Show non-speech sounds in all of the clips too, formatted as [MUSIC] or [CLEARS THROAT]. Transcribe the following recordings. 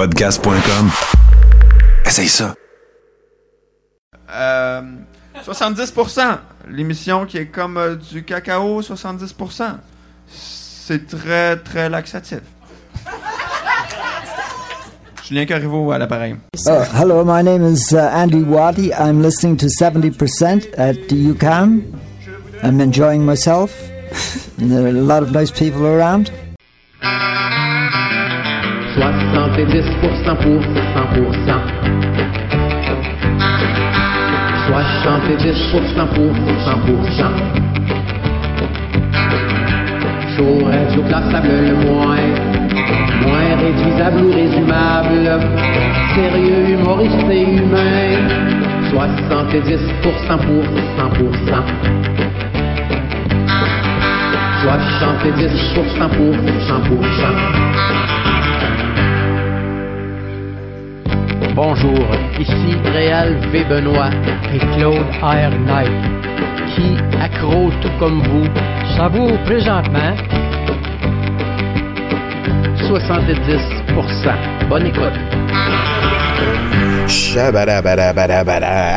Podcast.com. Essaye ça. Euh, 70%. L'émission qui est comme euh, du cacao, 70%. C'est très, très laxatif. [LAUGHS] Julien Corriveau à l'appareil. Uh, hello, my name is uh, Andy Waddy. I'm listening to 70% at the UCAM. I'm enjoying myself. [LAUGHS] there are a lot of nice people around. 70% pour 100%. 70% pour 100%. Chaud, radio-classable le moins. Moins réduisable ou résumable. Sérieux, humoriste et humain. 70% pour 100%. 70% pour 100%. Bonjour, ici Réal V. Benoît et Claude R. Knight, qui, accro tout comme vous, savoure présentement 70%. Bonne écoute.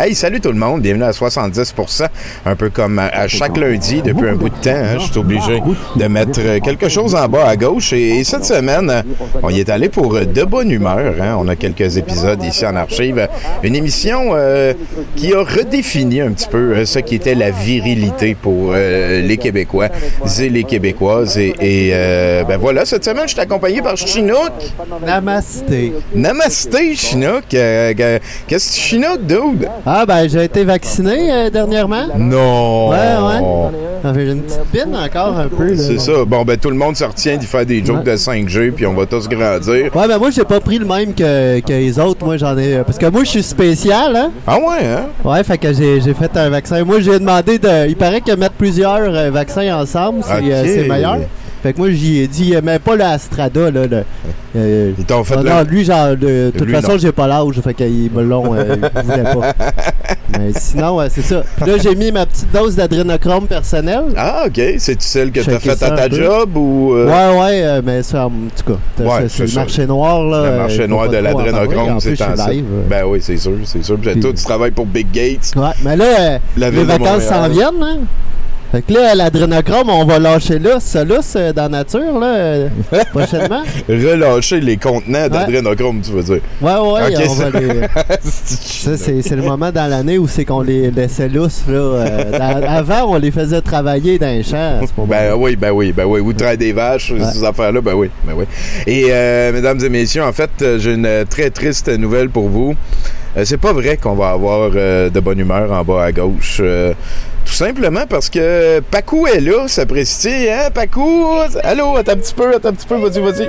Hey, salut tout le monde, bienvenue à 70%, un peu comme à chaque lundi depuis un bout de temps. hein, je suis obligé de mettre quelque chose en bas à gauche. Et, et cette semaine, on y est allé pour de bonne humeur. hein. On a quelques épisodes ici en archive. Une émission euh, qui a redéfini un petit peu euh, ce qui était la virilité pour euh, les Québécois et les Québécoises. Et, et, euh, ben voilà, cette semaine, je suis accompagné par Chinook. Namasté. Namasté, Chinook. Euh, euh, Qu'est-ce que tu Chinook, dude? Ah, ben, j'ai été vacciné euh, dernièrement. Non! Ouais, ouais. J'ai une petite pine encore un peu. là. C'est ça. Bon, ben tout le monde se retient d'y faire des jokes de 5G, puis on va tous grandir. Ouais, ben moi, j'ai pas pris le même que, que les autres. Moi, j'en ai. Parce que moi, je suis spécial, hein. Ah ouais, hein? Ouais, fait que j'ai j'ai fait un vaccin. Moi, j'ai demandé de. Il paraît que mettre plusieurs euh, vaccins ensemble, c'est Ok. euh, c'est meilleur. Fait que moi, j'y ai dit, euh, mais pas le Astrada, là. le- euh, Ils t'ont fait non, non, lui, genre, de, toute Lui, façon, non. j'ai pas l'âge, fait qu'ils me l'ont. euh, ils voulaient pas. [LAUGHS] Mais sinon, ouais, c'est ça. Puis là, j'ai mis ma petite dose d'adrénochrome personnel. Ah, OK. C'est-tu celle que t'as faite ça à ta job ou... euh, Ouais, ouais, mais ça, en tout cas, Ouais, c'est- le ça. marché noir, là. Le marché noir de l'adrénochrome, c'est en live, euh. Ben oui, c'est sûr, c'est sûr. Puis toi, tu travailles pour Big Gates. Ouais, mais là, les vacances s'en viennent, hein? Fait que là, l'adrénochrome, on va lâcher là, ça lousse euh, dans la nature, là, euh, [LAUGHS] prochainement. Relâcher les contenants d'adrénochrome, tu veux dire. Ouais, ouais, on ça- va les... [LAUGHS] Ça, c'est le moment dans l'année où c'est qu'on les laissait lousses, là. euh, dans- avant, on les faisait travailler dans les champs, à ce moment Ben oui, ben oui, ben oui. Ou traire des vaches, ces affaires-là, ben oui, ben oui. Et mesdames et messieurs, en fait, j'ai une très triste nouvelle pour vous. C'est pas vrai qu'on va avoir de bonne humeur en bas à gauche. Tout simplement parce que Pacou est là, s'apprécie, hein, Pacou? Allô, attends un petit peu, attends un petit peu, vas-y, vas-y.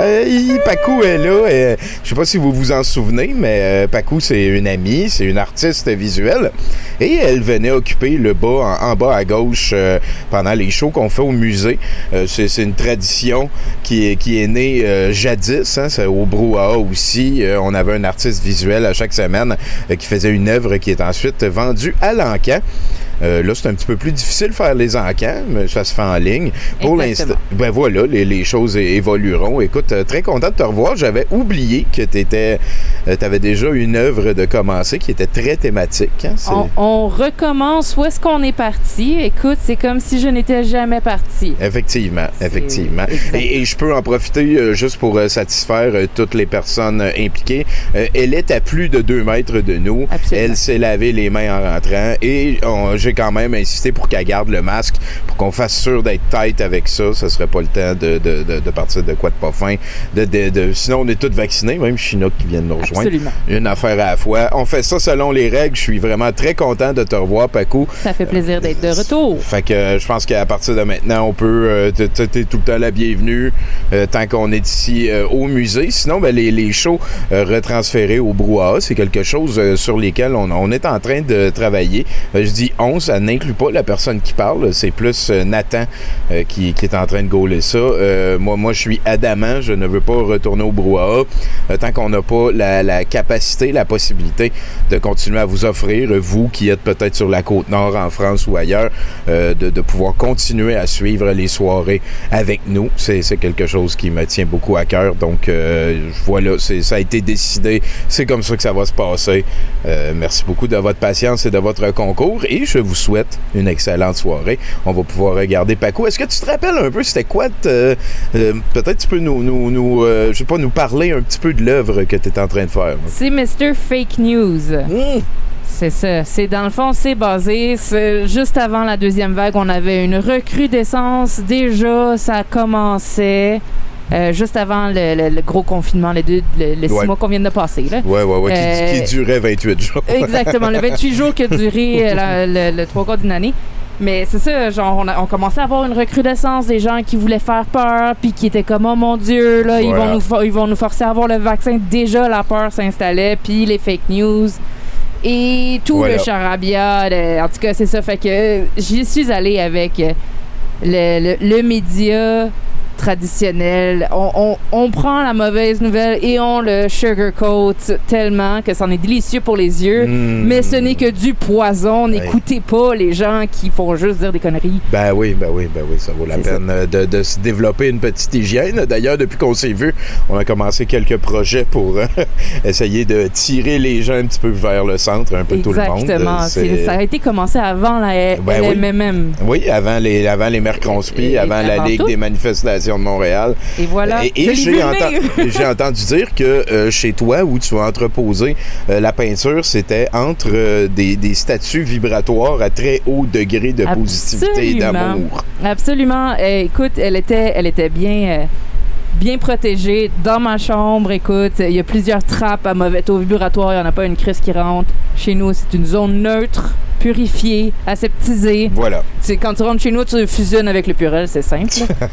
Hey, Pacou est là. je sais pas si vous vous en souvenez, mais euh, Pacou, c'est une amie, c'est une artiste visuelle. Et elle venait occuper le bas, en, bas à gauche, euh, pendant les shows qu'on fait au musée. Euh, c'est, une tradition qui est, née euh, jadis, hein, c'est au Brouhaha aussi. Euh, on avait un artiste visuel à chaque semaine euh, qui faisait une œuvre qui est ensuite vendue à l'encan. Euh, là, c'est un petit peu plus difficile de faire les encans, mais ça se fait en ligne. Pour l'instant, ben voilà, les, les choses évolueront. Écoute, euh, très content de te revoir. J'avais oublié que tu avais déjà une œuvre de commencer qui était très thématique. hein. On, on recommence où est-ce qu'on est parti? Écoute, c'est comme si je n'étais jamais parti. Effectivement, effectivement. Et, et je peux en profiter euh, juste pour euh, satisfaire euh, toutes les personnes euh, impliquées. Euh, elle est à plus de deux mètres de nous. Absolument. Elle s'est lavé les mains en rentrant et on- j'ai quand même insisté pour qu'elle garde le masque pour qu'on fasse sûr d'être tête avec ça. Ce serait pas le temps de, de, de, de partir de quoi de pas fin. De, sinon, on est tous vaccinés, même Chinook qui vient de nous rejoindre. Absolument. Une affaire à la fois. On fait ça selon les règles. Je suis vraiment très content de te revoir, Paco. Ça fait plaisir d'être de retour. Fait que euh, je pense qu'à partir de maintenant, on peut. euh, t- t- T'es tout le temps la bienvenue euh, tant qu'on est ici euh, au musée. Sinon, ben, les, les shows euh, retransférés au brouhaha, c'est quelque chose euh, sur lesquels on, on est en train de travailler. Euh, je dis on, ça n'inclut pas la personne qui parle. C'est plus euh, Nathan euh, qui, est en train de gauler ça. Euh, moi, moi, je suis adamant. Je ne veux pas retourner au brouhaha tant qu'on n'a pas la, capacité, la possibilité de continuer à vous offrir, vous qui êtes peut-être sur la côte nord en France ou ailleurs, de, pouvoir continuer à suivre les soirées avec nous. C'est quelque chose qui me tient beaucoup à cœur. Donc, voilà, ça a été décidé. C'est comme ça que ça va se passer. Merci beaucoup de votre patience et de votre concours et je souhaite une excellente soirée. On va pouvoir regarder Paco. Est-ce que tu te rappelles un peu c'était quoi euh, euh, peut-être tu peux nous, nous, nous euh, je sais pas nous parler un petit peu de l'œuvre que tu es en train de faire. C'est Mr. Fake News. Mmh. C'est ça. C'est dans le fond, c'est basé. juste avant la deuxième vague, on avait une recrudescence. Déjà, ça commençait. Euh, juste avant le, le- le gros confinement, les deux, le, le six mois qu'on vient de passer. Là. Ouais, ouais, ouais, qui- Euh, qui, durait 28 jours. [LAUGHS] Exactement, le 28 jours qui a duré [LAUGHS] euh, la- le, trois quarts d'une année. Mais c'est ça, genre, on, a, on commençait à avoir une recrudescence des gens qui voulaient faire peur, puis qui étaient comme, oh mon Dieu, là, ils, vont nous, ils vont nous forcer à avoir le vaccin. Déjà, la peur s'installait, puis les fake news. Et tout Voilà. le charabia. en tout cas, c'est ça. Fait que j'y suis allée avec le, le, le média traditionnel. On, on, on prend la mauvaise nouvelle et on le sugarcoat tellement que c'en est délicieux pour les yeux. Mmh. Mais ce n'est que du poison. N'écoutez pas les gens qui font juste dire des conneries. Ben oui, ben oui, ben oui, ça vaut la peine euh, de, de se développer une petite hygiène. D'ailleurs, depuis qu'on s'est vu, on a commencé quelques projets pour euh, [LAUGHS] essayer de tirer les gens un petit peu vers le centre, un peu tout le monde. Exactement. Ça a été commencé avant la Ben oui. LMMM. Oui, avant les, avant les Mercronspi, avant la Ligue tout. des manifestations de Montréal. Et voilà. Et, j'ai enten- [LAUGHS] entendu dire que euh, chez toi, où tu as entreposé euh, la peinture, c'était entre euh, des, des statues vibratoires à très haut degré de positivité et d'amour. Absolument. Euh, écoute, elle était, elle était bien, euh, bien protégée dans ma chambre. Écoute, il y a plusieurs trappes à mauvais taux vibratoire. Il n'y en a pas une crise qui rentre. Chez nous, c'est une zone neutre, purifiée, aseptisée. Voilà. Quand tu rentres chez nous, tu fusionnes avec le purel, c'est simple.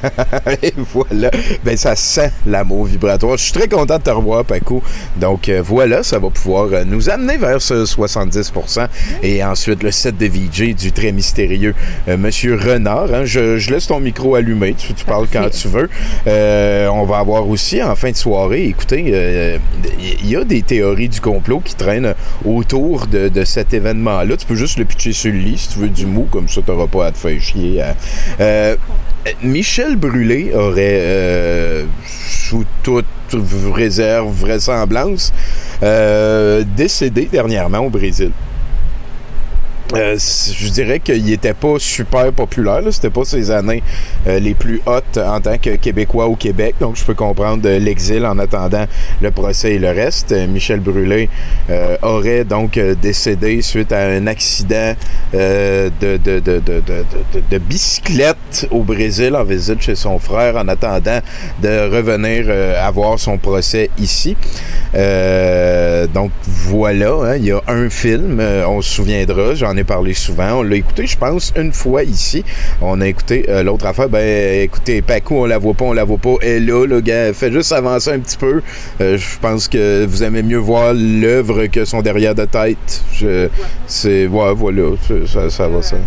[LAUGHS] Et voilà. Ben, ça sent l'amour vibratoire. Je suis très content de te revoir, Paco. Donc, euh, voilà, ça va pouvoir euh, nous amener vers ce 70% Et ensuite, le set de VJ du très mystérieux euh, Monsieur Renard. hein. Je, je laisse ton micro allumé. Tu, tu parles quand tu veux. Euh, on va avoir aussi, en fin de soirée, écoutez, il y a des théories du complot qui traînent autour de, de cet événement-là. Tu peux juste le pitcher sur le lit si tu veux du mou, comme ça, tu n'auras pas à te faire chier. hein. Euh, Michel Brûlé aurait, euh, sous toute réserve, vraisemblance, euh, décédé dernièrement au Brésil. Euh, je dirais qu'il était pas super populaire. C'était pas ses années euh, les plus hautes en tant que Québécois au Québec. Donc, je peux comprendre euh, l'exil en attendant le procès et le reste. Michel Brûlé aurait donc décédé suite à un accident de, bicyclette au Brésil en visite chez son frère en attendant de revenir avoir son procès ici. Donc voilà, hein, il y a un film, on se souviendra, ai parlé souvent, on l'a écouté, je pense, une fois ici. On a écouté euh, l'autre affaire, ben écoutez, Paco, on la voit pas, on la voit pas, et là, le gars, fait juste avancer un petit peu. Euh, je pense que vous aimez mieux voir l'œuvre que son derrière de tête. C'est, ouais, voilà, ça, ça va ça.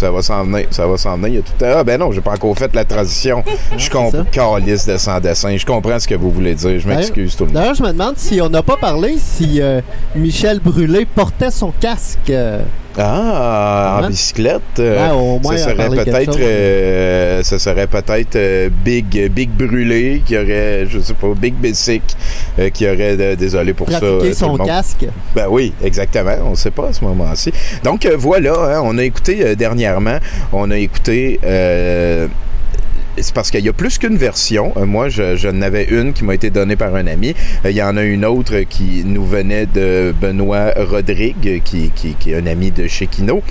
Ça va s'en venir, ça va s'en venir. Il y a tout à... Ah ben non, j'ai pas encore fait la transition. [LAUGHS] Je comprends, calice de sans dessin. Je comprends ce que vous voulez dire. Je m'excuse tout le monde. D'ailleurs, je me demande si on n'a pas parlé si euh, Michel Brûlé portait son casque. Ah, en Hein? bicyclette. euh, Ouais, au moins, ça serait peut-être, chose. euh, ça serait peut-être euh, Big, Big Brûlé qui aurait, je sais pas, Big Bessic euh, qui aurait, désolé pour ça. euh, tout son casque. Ben oui, exactement. On ne sait pas à ce moment-ci. Donc voilà, hein, on a écouté dernièrement, on a écouté. C'est parce qu'il y a plus qu'une version. Euh, moi, je, je n'avais une qui m'a été donnée par un ami. Euh, Il y en a une autre qui nous venait de Benoît Rodrigue, qui, est un ami de chez Kino.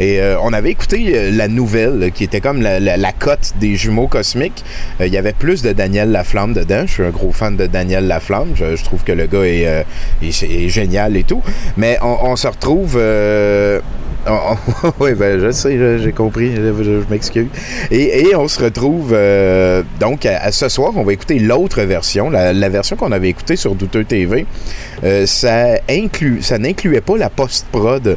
Et euh, on avait écouté la nouvelle, qui était comme la, cote des jumeaux cosmiques. Il y avait plus de Daniel Laflamme dedans. Je suis un gros fan de Daniel Laflamme. Je, trouve que le gars est, génial et tout. Mais on se retrouve... [LAUGHS] oui, ben je sais, j'ai compris, je, m'excuse. Et, on se retrouve euh, donc à, ce soir, on va écouter l'autre version, la, version qu'on avait écoutée sur Douteux TV. Euh, ça ça n'incluait pas la post-prod.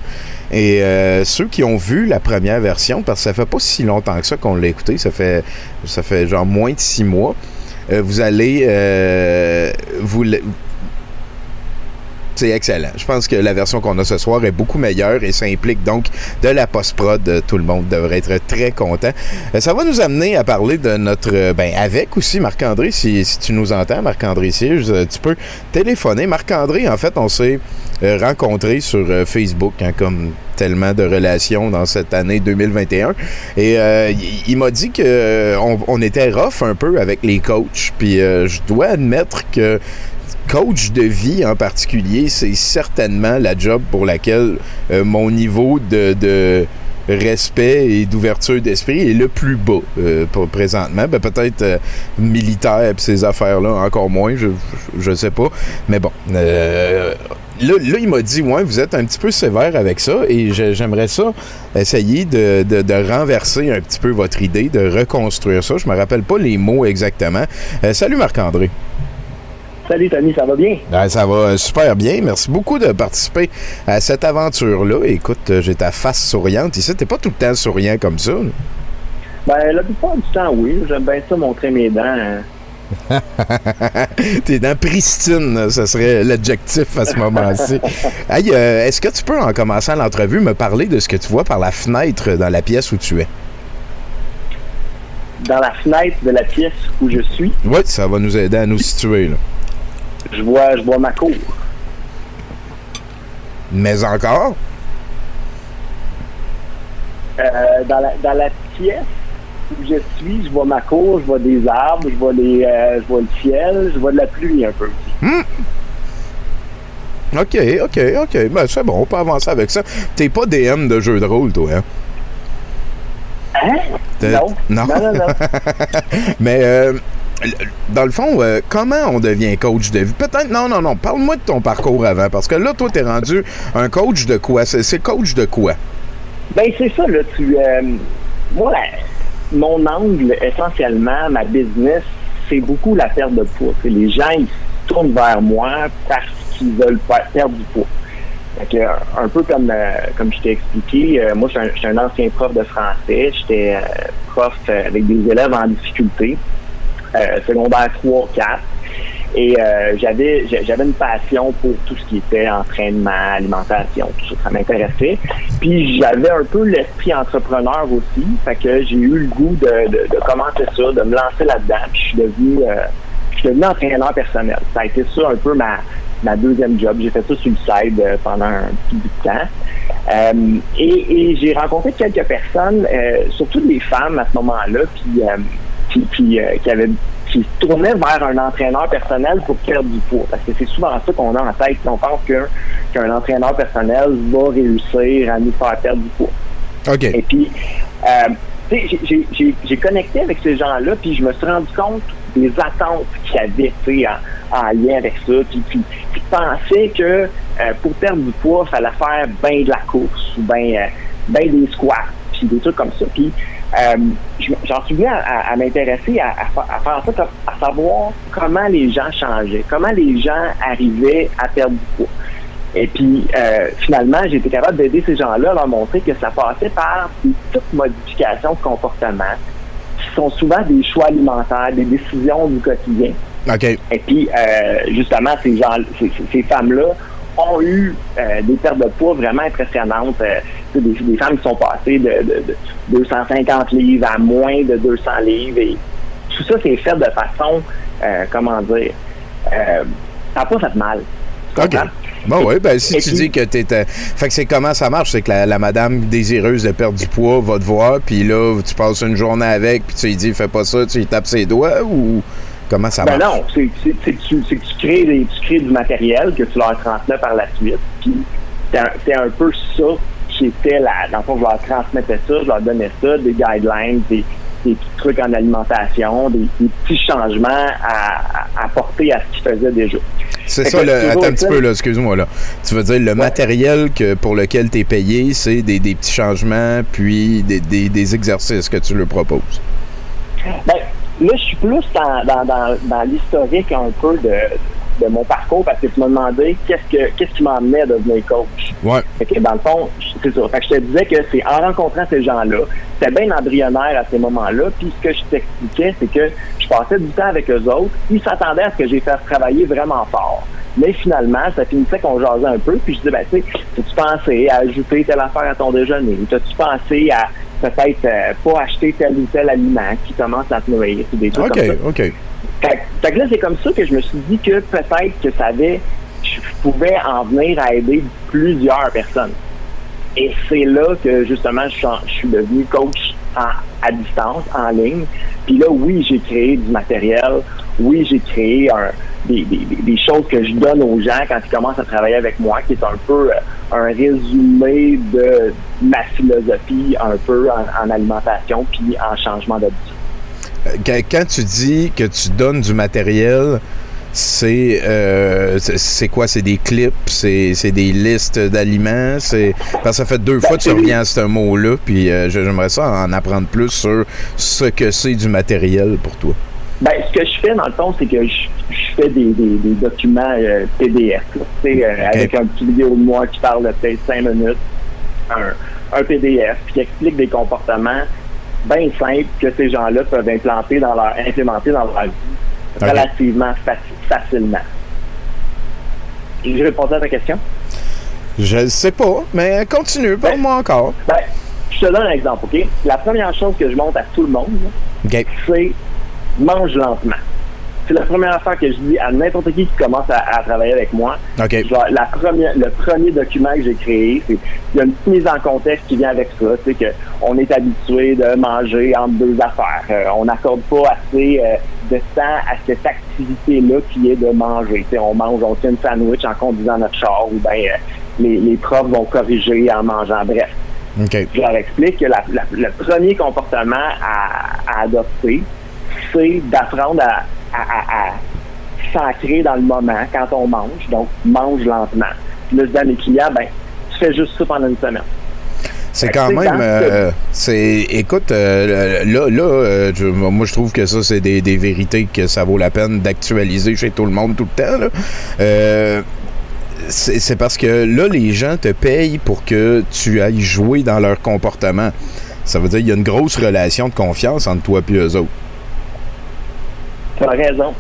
Et euh, ceux qui ont vu la première version, parce que ça fait pas si longtemps que ça qu'on l'a écouté, ça fait, ça fait genre moins de six mois, vous allez vous, c'est excellent. Je pense que la version qu'on a ce soir est beaucoup meilleure et ça implique donc de la post-prod. Tout le monde devrait être très content. Euh, Ça va nous amener à parler de notre... euh, Ben, avec aussi Marc-André, si, si tu nous entends, Marc-André Siege, euh, tu peux téléphoner. Marc-André, en fait, on s'est rencontrés sur Facebook, hein, comme tellement de relations dans cette année 2021. Et il, m'a dit que euh, on, on était rough un peu avec les coachs. Puis euh, je dois admettre que coach de vie en particulier, c'est certainement la job pour laquelle euh, mon niveau de, respect et d'ouverture d'esprit est le plus bas euh, pour présentement. Ben, peut-être euh, militaire et ces affaires-là, encore moins, je, je, sais pas. Mais bon, là, il m'a dit, ouais, vous êtes un petit peu sévère avec ça et j'aimerais ça essayer de, renverser un petit peu votre idée, de reconstruire ça. Je me rappelle pas les mots exactement. Salut Marc-André. Salut Tony, ça va bien? Ben, ça va super bien. Merci beaucoup de participer à cette aventure-là. Écoute, euh, j'ai ta face souriante ici. T'es pas tout le temps souriant comme ça. Ben, la plupart du temps, oui. J'aime bien ça montrer mes dents. hein. [LAUGHS] T'es dans pristine, ce serait l'adjectif à ce moment-ci. [LAUGHS] Hey, euh, est-ce que tu peux, en commençant l'entrevue, me parler de ce que tu vois par la fenêtre dans la pièce où tu es? Dans la fenêtre de la pièce où je suis, Oui, ça va nous aider à nous situer. Là. Je vois, je vois ma cour. Mais encore? Euh, dans, la, dans la pièce où je suis, je vois ma cour, je vois des arbres, je vois, les, euh, je vois le ciel, je vois de la pluie un peu. OK, OK, OK. Ben, c'est bon, on peut avancer avec ça. T'es pas DM de jeu de rôle, toi, hein? Hein? Non. Non. Non, non, non. [LAUGHS] Mais euh, dans le fond, euh, comment on devient coach de vie? Peut-être, non, non, non. Parle-moi de ton parcours avant, parce que là, toi, t'es rendu un coach de quoi? C'est coach de quoi? Ben, c'est ça, là. Tu, euh, moi, mon angle, essentiellement, ma business, c'est beaucoup la perte de poids. Les gens, ils tournent vers moi parce qu'ils veulent perdre du poids. Fait que, un peu comme, euh, je t'ai expliqué, euh, moi, je suis un, un ancien prof de français. J'étais euh, prof euh, avec des élèves en difficulté, euh, secondaire 3, 4. Et euh, j'avais j'a- j'avais une passion pour tout ce qui était entraînement, alimentation, tout ça, ça m'intéressait. Puis j'avais un peu l'esprit entrepreneur aussi, fait que j'ai eu le goût de, de, commencer ça, de me lancer là-dedans. Puis je suis devenu euh, devenu entraîneur personnel. Ça a été ça un peu ma, ma deuxième job. J'ai fait ça sur le side euh, pendant un petit bout de temps. Et j'ai rencontré quelques personnes, surtout des femmes à ce moment-là, puis, puis, puis, euh, qui se tournaient vers un entraîneur personnel pour perdre du poids. Parce que c'est souvent ça qu'on a en tête. On pense qu'un entraîneur personnel va réussir à nous faire perdre du poids. OK. Et puis, euh, tu sais, j'ai- connecté avec ces gens-là, puis je me suis rendu compte des attentes qu'il y avait, en, en lien avec ça, puis, puis, puis pensaient que euh, pour perdre du poids, il fallait faire bien de la course, ou bien ben des squats, puis des trucs comme ça. Puis, euh, je- j'en suis venu à, à- à m'intéresser à, à fa- à faire ça, comme- à savoir comment les gens changeaient, comment les gens arrivaient à perdre du poids. Et puis, euh, finalement, j'ai été capable d'aider ces gens-là à leur montrer que ça passait par des petites modifications de comportement qui sont souvent des choix alimentaires, des décisions du quotidien. Et puis, euh, justement, ces gens, ces femmes-là ont eu euh, des pertes de poids vraiment impressionnantes. Euh, tu des, des femmes qui sont passées de, de- de 250 livres à moins de 200 livres. Et tout ça, c'est fait de façon, euh, comment dire, euh, ça n'a pas fait mal. Tu OK. Bon, oui, ben si tu dis que t'es. euh, Fait que c'est comment ça marche? C'est que la, la madame désireuse de perdre du poids va te voir, puis là, tu passes une journée avec, puis tu lui dis, fais pas ça, tu lui tapes ses doigts, ou comment ça Ben marche? non, c'est que, tu, crées des, tu crées du matériel que tu leur transmets par la suite. Puis c'est un, peu ça qui était la. Dans le fond, je leur transmettais ça, je leur donnais ça, des guidelines, des, des petits trucs en alimentation, des, des petits changements à, à apporter à ce qu'ils faisaient déjà. C'est ça, le- attends un petit peu, là, excuse-moi, là. Tu veux dire, le matériel que, pour lequel tu es payé, c'est des, des petits changements, puis des, des, des exercices que tu leur proposes? Ben, là, je suis plus dans, dans, dans, dans l'historique un peu de, de mon parcours parce que tu m'as demandé qu'est-ce que qu'est-ce qui m'a amené à devenir coach. Ouais. Fait que dans le fond, c'est ça. Fait que je te disais que c'est en rencontrant ces gens-là, c'était bien embryonnaire à ces moments-là. Puis ce que je t'expliquais, c'est que je passais du temps avec eux autres. Ils s'attendaient à ce que j'ai fait travailler vraiment fort. Mais finalement, ça finissait qu'on jasait un peu. Puis je disais, ben, tu sais, as-tu pensé à ajouter telle affaire à ton déjeuner? T'as-tu pensé à peut-être euh, pas acheter tel ou tel aliment qui commence à te nourrir? ou des trucs OK, comme ça. OK. Fait, fait que là, c'est comme ça que je me suis dit que peut-être que ça avait, je pouvais en venir à aider plusieurs personnes. Et c'est là que justement je suis, en- je suis devenu coach en- à distance, en ligne. Puis là, oui, j'ai créé du matériel. Oui, j'ai créé un- des, des- des- des choses que je donne aux gens quand ils commencent à travailler avec moi, qui est un peu euh, un résumé de ma philosophie, un peu en, en alimentation puis en changement d'habitude. Euh, Quand, tu dis que tu donnes du matériel, c'est euh, c'est- quoi? C'est des clips? C'est des listes d'aliments? C'est Parce que ça fait deux fois que tu reviens à ce mot-là, puis euh, j'aimerais ça en apprendre plus sur ce que c'est du matériel pour toi. Ben, ce que je fais, dans le fond, c'est que je, je fais des, des, des documents euh, PDF, là, tu sais, euh, avec un petit vidéo de moi qui parle peut-être cinq minutes, un, un PDF, puis qui explique des comportements bien simples que ces gens-là peuvent implanter dans leur, implémenter dans leur vie relativement faci- facilement. J'ai répondu à ta question? Je sais pas, mais continue, parle-moi encore. Ben, je te donne un exemple, OK? La première chose que je montre à tout le monde, c'est mange lentement. C'est la première affaire que je dis à n'importe qui qui commence à, à travailler avec moi. OK. Genre, la première, le premier document que j'ai créé, c'est il y a une petite mise en contexte qui vient avec ça. Sais que on est habitué de manger entre deux affaires. Euh, on n'accorde pas assez euh, de temps à cette activité-là qui est de manger. On mange, on tient une sandwich en conduisant notre char ou bien euh, les, les profs vont corriger en mangeant. Bref. OK. Je leur explique que la- la- le premier comportement à, à adopter, c'est d'apprendre à, à, à- à s'ancrer dans le moment quand on mange. Donc, mange lentement. Puis là, je dis à mes clients, ben, tu fais juste ça pendant une semaine. C'est quand même. euh, c'est, écoute, euh, là, là euh, je- moi, je trouve que ça, c'est des, des vérités que ça vaut la peine d'actualiser chez tout le monde tout le temps. là. C'est, c'est parce que là, les gens te payent pour que tu ailles jouer dans leur comportement. Ça veut dire qu'il y a une grosse relation de confiance entre toi et eux autres. T'as raison.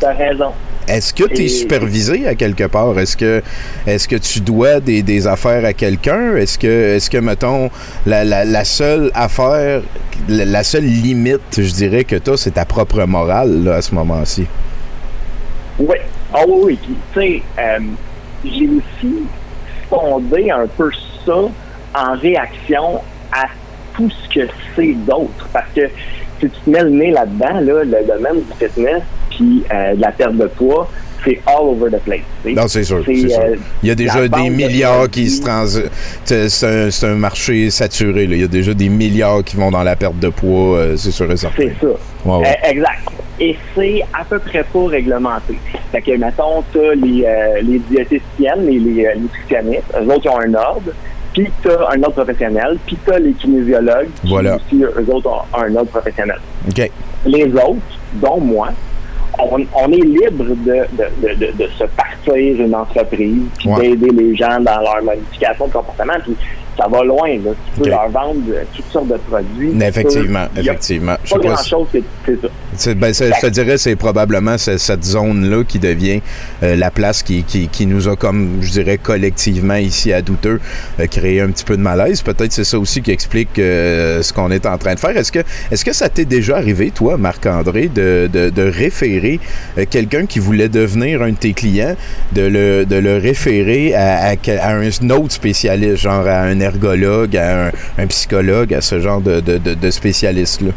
T'as raison. Est-ce que tu es Et- supervisé à quelque part? Est-ce que est-ce que tu dois des, des affaires à quelqu'un? Est-ce que est-ce que mettons la, la, la seule affaire la, la seule limite, je dirais que tu c'est ta propre morale là, à ce moment-ci? Oui. Ah oui, oui. Puis, tu sais, euh, j'ai aussi fondé un peu ça en réaction à tout ce que c'est d'autre. Parce que si tu te mets le nez là-dedans, là, le domaine du fitness puis euh, de la perte de poids, c'est all over the place. tu. Non, c'est sûr. c'est sûr. euh, Il y a déjà des de milliards qui se trans... C'est un, marché saturé. là. Il y a déjà des milliards qui vont dans la perte de poids, euh, c'est sûr et certain. C'est ça. Euh, exact. Et c'est à peu près pas réglementé. Fait que, mettons, t'as les, euh, les diététiciennes les euh, nutritionnistes, eux autres, ils ont un ordre, puis t'as un ordre professionnel, puis t'as les kinésiologues, qui Voilà. aussi, eux autres, ont un ordre professionnel. OK. Les autres, dont moi, on, on est libre de, de, de, se partir une entreprise, puis Ouais. d'aider les gens dans leur modification de comportement, puis ça va loin, là. Tu peux leur vendre toutes sortes de produits. Effectivement, effectivement. Pas pas grand si- chose que c'est ça. Ben, je te dirais, c'est probablement ce- cette zone-là qui devient euh, la place qui, qui, nous a, comme je dirais, collectivement ici à Douteux, euh, créé un petit peu de malaise. Peut-être c'est ça aussi qui explique euh, ce qu'on est en train de faire. Est-ce que, est-ce que ça t'est déjà arrivé, toi, Marc-André, de, de, de référer quelqu'un qui voulait devenir un de tes clients, de le, de le référer à, un autre spécialiste, genre à un ergologue, à un, psychologue, à ce genre de, de, de spécialiste-là?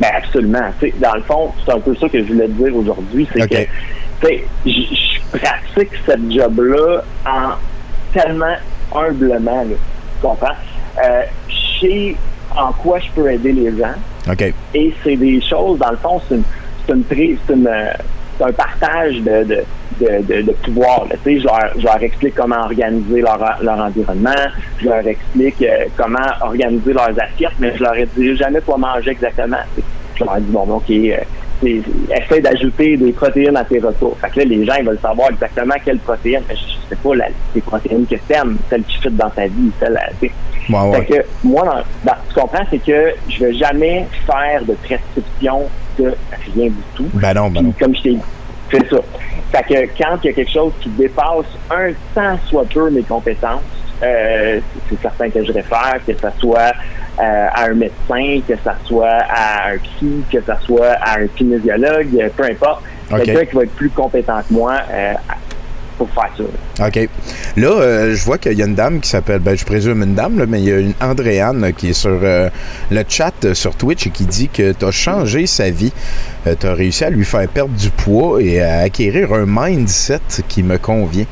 Ben absolument. Tu sais, dans le fond, c'est un peu ça que je voulais te dire aujourd'hui, c'est OK. que je pratique cette job-là en tellement humblement, là, tu comprends? Euh, je sais en quoi je peux aider les gens OK. et c'est des choses, dans le fond, c'est une, c'est une, une, euh, c'est un partage de, de, de, de, de pouvoir. là. Je leur, je leur explique comment organiser leur, leur environnement, je leur explique euh, comment organiser leurs assiettes, mais je leur ai dit jamais quoi manger exactement. Je leur ai dit, bon, ben, OK, euh, essaie d'ajouter des protéines à tes repas. Fait que là, les gens, ils veulent savoir exactement quelles protéines. Mais je je sais pas la- les protéines que t'aimes, celles qui fit dans ta vie, celles, euh, tu sais. Ouais. Fait que moi, dans, dans- tu comprends, c'est que je vais jamais faire de prescription de rien du tout. Ben non, ben non. comme je t'ai dit, c'est ça. Fait que quand il y a quelque chose qui dépasse un tant soit peu mes compétences, euh, c'est certain que je réfère, que ce soit euh, à un médecin, que ce soit à un psy, que ce soit à un kinésiologue, peu importe. Ok. Quelqu'un qui va être plus compétent que moi euh, pour faire ça. OK. Là, euh, je vois qu'il y a une dame qui s'appelle, ben, je présume une dame, là, mais il y a une Andréane euh, qui est sur euh, le chat euh, sur Twitch et qui dit que tu as changé sa vie. tu as réussi à lui faire perdre du poids et à acquérir un mindset qui me convient.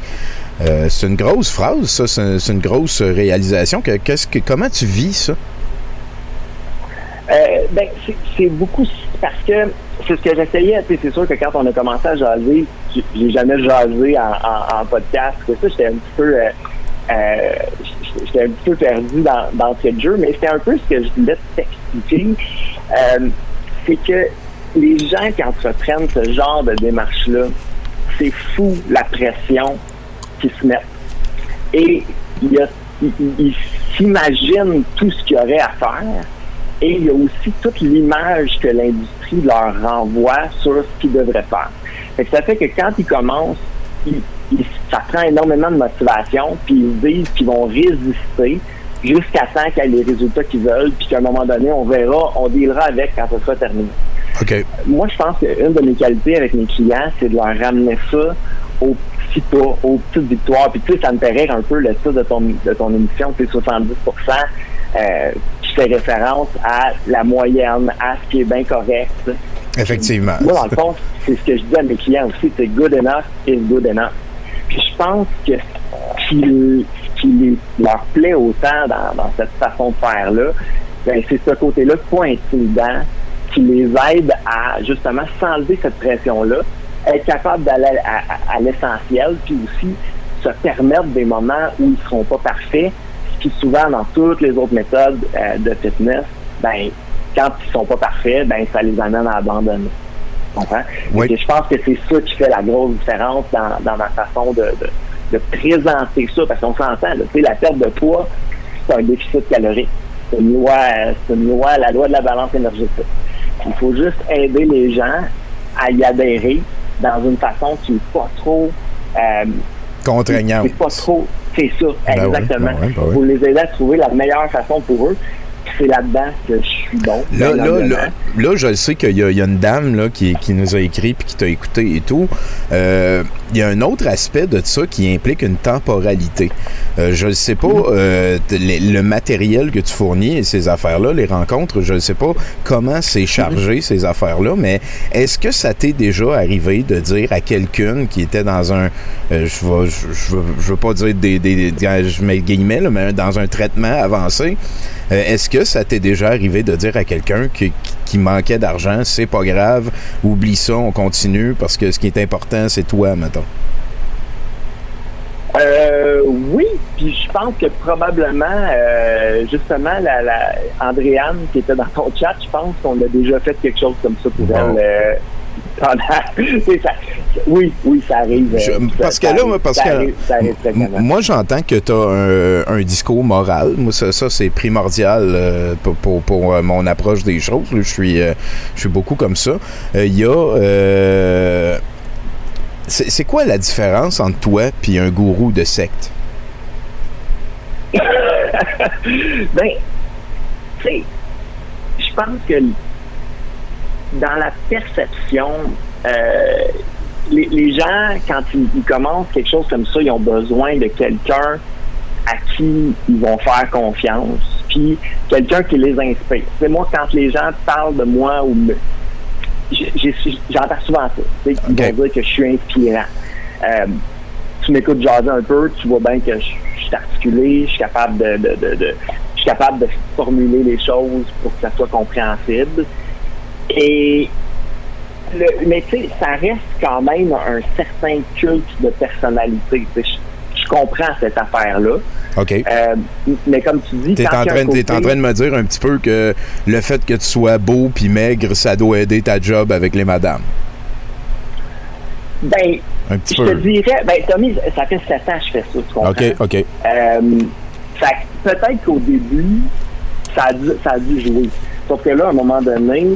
Euh, c'est une grosse phrase, ça. C'est une grosse réalisation. Que, qu'est-ce que, comment tu vis ça? Euh, ben, c'est- c'est beaucoup parce que c'est ce que j'essayais. C'est sûr que quand on a commencé à jaser, j'ai- jamais jasé en, en, en podcast. Ça, j'étais un petit peu, euh, euh, j'étais un petit peu perdu dans, d'entrée de jeu, mais c'était un peu ce que je voulais t'expliquer. Euh, c'est que les gens, quand entreprennent ce genre de démarche-là, c'est fou la pression qu'ils se mettent. Et ils s'imaginent tout ce qu'il y aurait à faire. Et il y a aussi toute l'image que l'industrie leur renvoie sur ce qu'ils devraient faire. Fait que ça fait que quand ils commencent, ils- ils- ça prend énormément de motivation, puis ils se disent qu'ils vont résister jusqu'à temps qu'il y ait les résultats qu'ils veulent, puis qu'à un moment donné, on verra, on dealera avec quand ça sera terminé. OK. Moi, je pense qu'une de mes qualités avec mes clients, c'est de leur ramener ça aux petits pas, aux petites victoires. Puis tu sais, ça me rire un peu le titre de ton, de ton émission, c'est 70 euh, fait référence à la moyenne, à ce qui est bien correct. Effectivement. Moi, dans le fond, c'est ce que je dis à mes clients aussi, c'est good enough is good enough. Puis je pense que ce qui, leur plaît autant dans, dans cette façon de faire-là, ben, c'est ce côté-là pas intimidant qui les aide à justement s'enlever cette pression-là, être capable d'aller à, à- à l'essentiel, puis aussi se permettre des moments où ils seront pas parfaits, qui souvent dans toutes les autres méthodes euh, de fitness, ben quand ils sont pas parfaits, ben ça les amène à abandonner. Tu comprends? Oui. Et je pense que c'est ça qui fait la grosse différence dans, dans ma façon de, de, de présenter ça, parce qu'on s'entend, là, tu sais, la perte de poids, c'est un déficit calorique. C'est une loi, c'est une loi, la loi de la balance énergétique. Il faut juste aider les gens à y adhérer dans une façon qui n'est pas trop euh, Contraignant. c'est pas trop. C'est ça, Ben oui, exactement. ben oui, ben oui. Faut les aider à trouver la meilleure façon pour eux. C'est là-dedans que je suis bon. Là, là, là, là, je sais qu'il y, a- il y a une dame là, qui, qui nous a écrit puis qui t'a écouté et tout. Euh, il y a un autre aspect de ça qui implique une temporalité. Euh, je ne sais pas, euh, le, le matériel que tu fournis et ces affaires-là, les rencontres, je ne sais pas comment c'est chargé ces affaires-là, mais est-ce que ça t'est déjà arrivé de dire à quelqu'un qui était dans un, euh, je ne je, je veux, je veux pas dire des, des, des- je mets guillemets, là, mais dans un traitement avancé, euh, est-ce que ça t'est déjà arrivé de dire à quelqu'un qui, qui manquait d'argent, c'est pas grave, oublie ça, on continue parce que ce qui est important, c'est toi, mettons? Euh, oui, puis je pense que probablement, euh, justement, la, la Andréane qui était dans ton chat, je pense qu'on a déjà fait quelque chose comme ça pour elle. euh, [LAUGHS] ça- oui, oui, ça arrive. euh, ça- parce que ça là, arrive, moi, parce ça que ça arrive moi, j'entends que tu as un, un discours moral. Moi, ça, ça, c'est primordial euh, pour, pour, pour, euh, mon approche des choses. Je suis, euh, je suis beaucoup comme ça. Euh, Il y a. euh, c'est c'est quoi la différence entre toi et un gourou de secte? [LAUGHS] ben, tu sais, je pense que dans la perception, euh, les, les gens, quand ils, ils commencent quelque chose comme ça, ils ont besoin de quelqu'un à qui ils vont faire confiance, puis quelqu'un qui les inspire. C'est moi, quand les gens parlent de moi ou me, j'entends souvent ça. Ils Ok. vont dire que je suis inspirant. Euh, tu m'écoutes jaser un peu, tu vois bien que je, je suis articulé, je suis capable de, de, de, de- je suis capable de formuler les choses pour que ça soit compréhensible. Et le- mais tu sais, ça reste quand même un certain culte de personnalité. Je, je comprends cette affaire-là. OK. Euh, mais comme tu dis, T'es en, train, t'es en train de me dire un petit peu que le fait que tu sois beau puis maigre, ça doit aider ta job avec les madames. Ben, Un petit je te dirais, ben Tommy, ça fait sept ans que je fais ça, tu comprends? OK, OK. Euh, fait que peut-être qu'au début, ça a, dû, ça a dû jouer. Sauf que là, à un moment donné,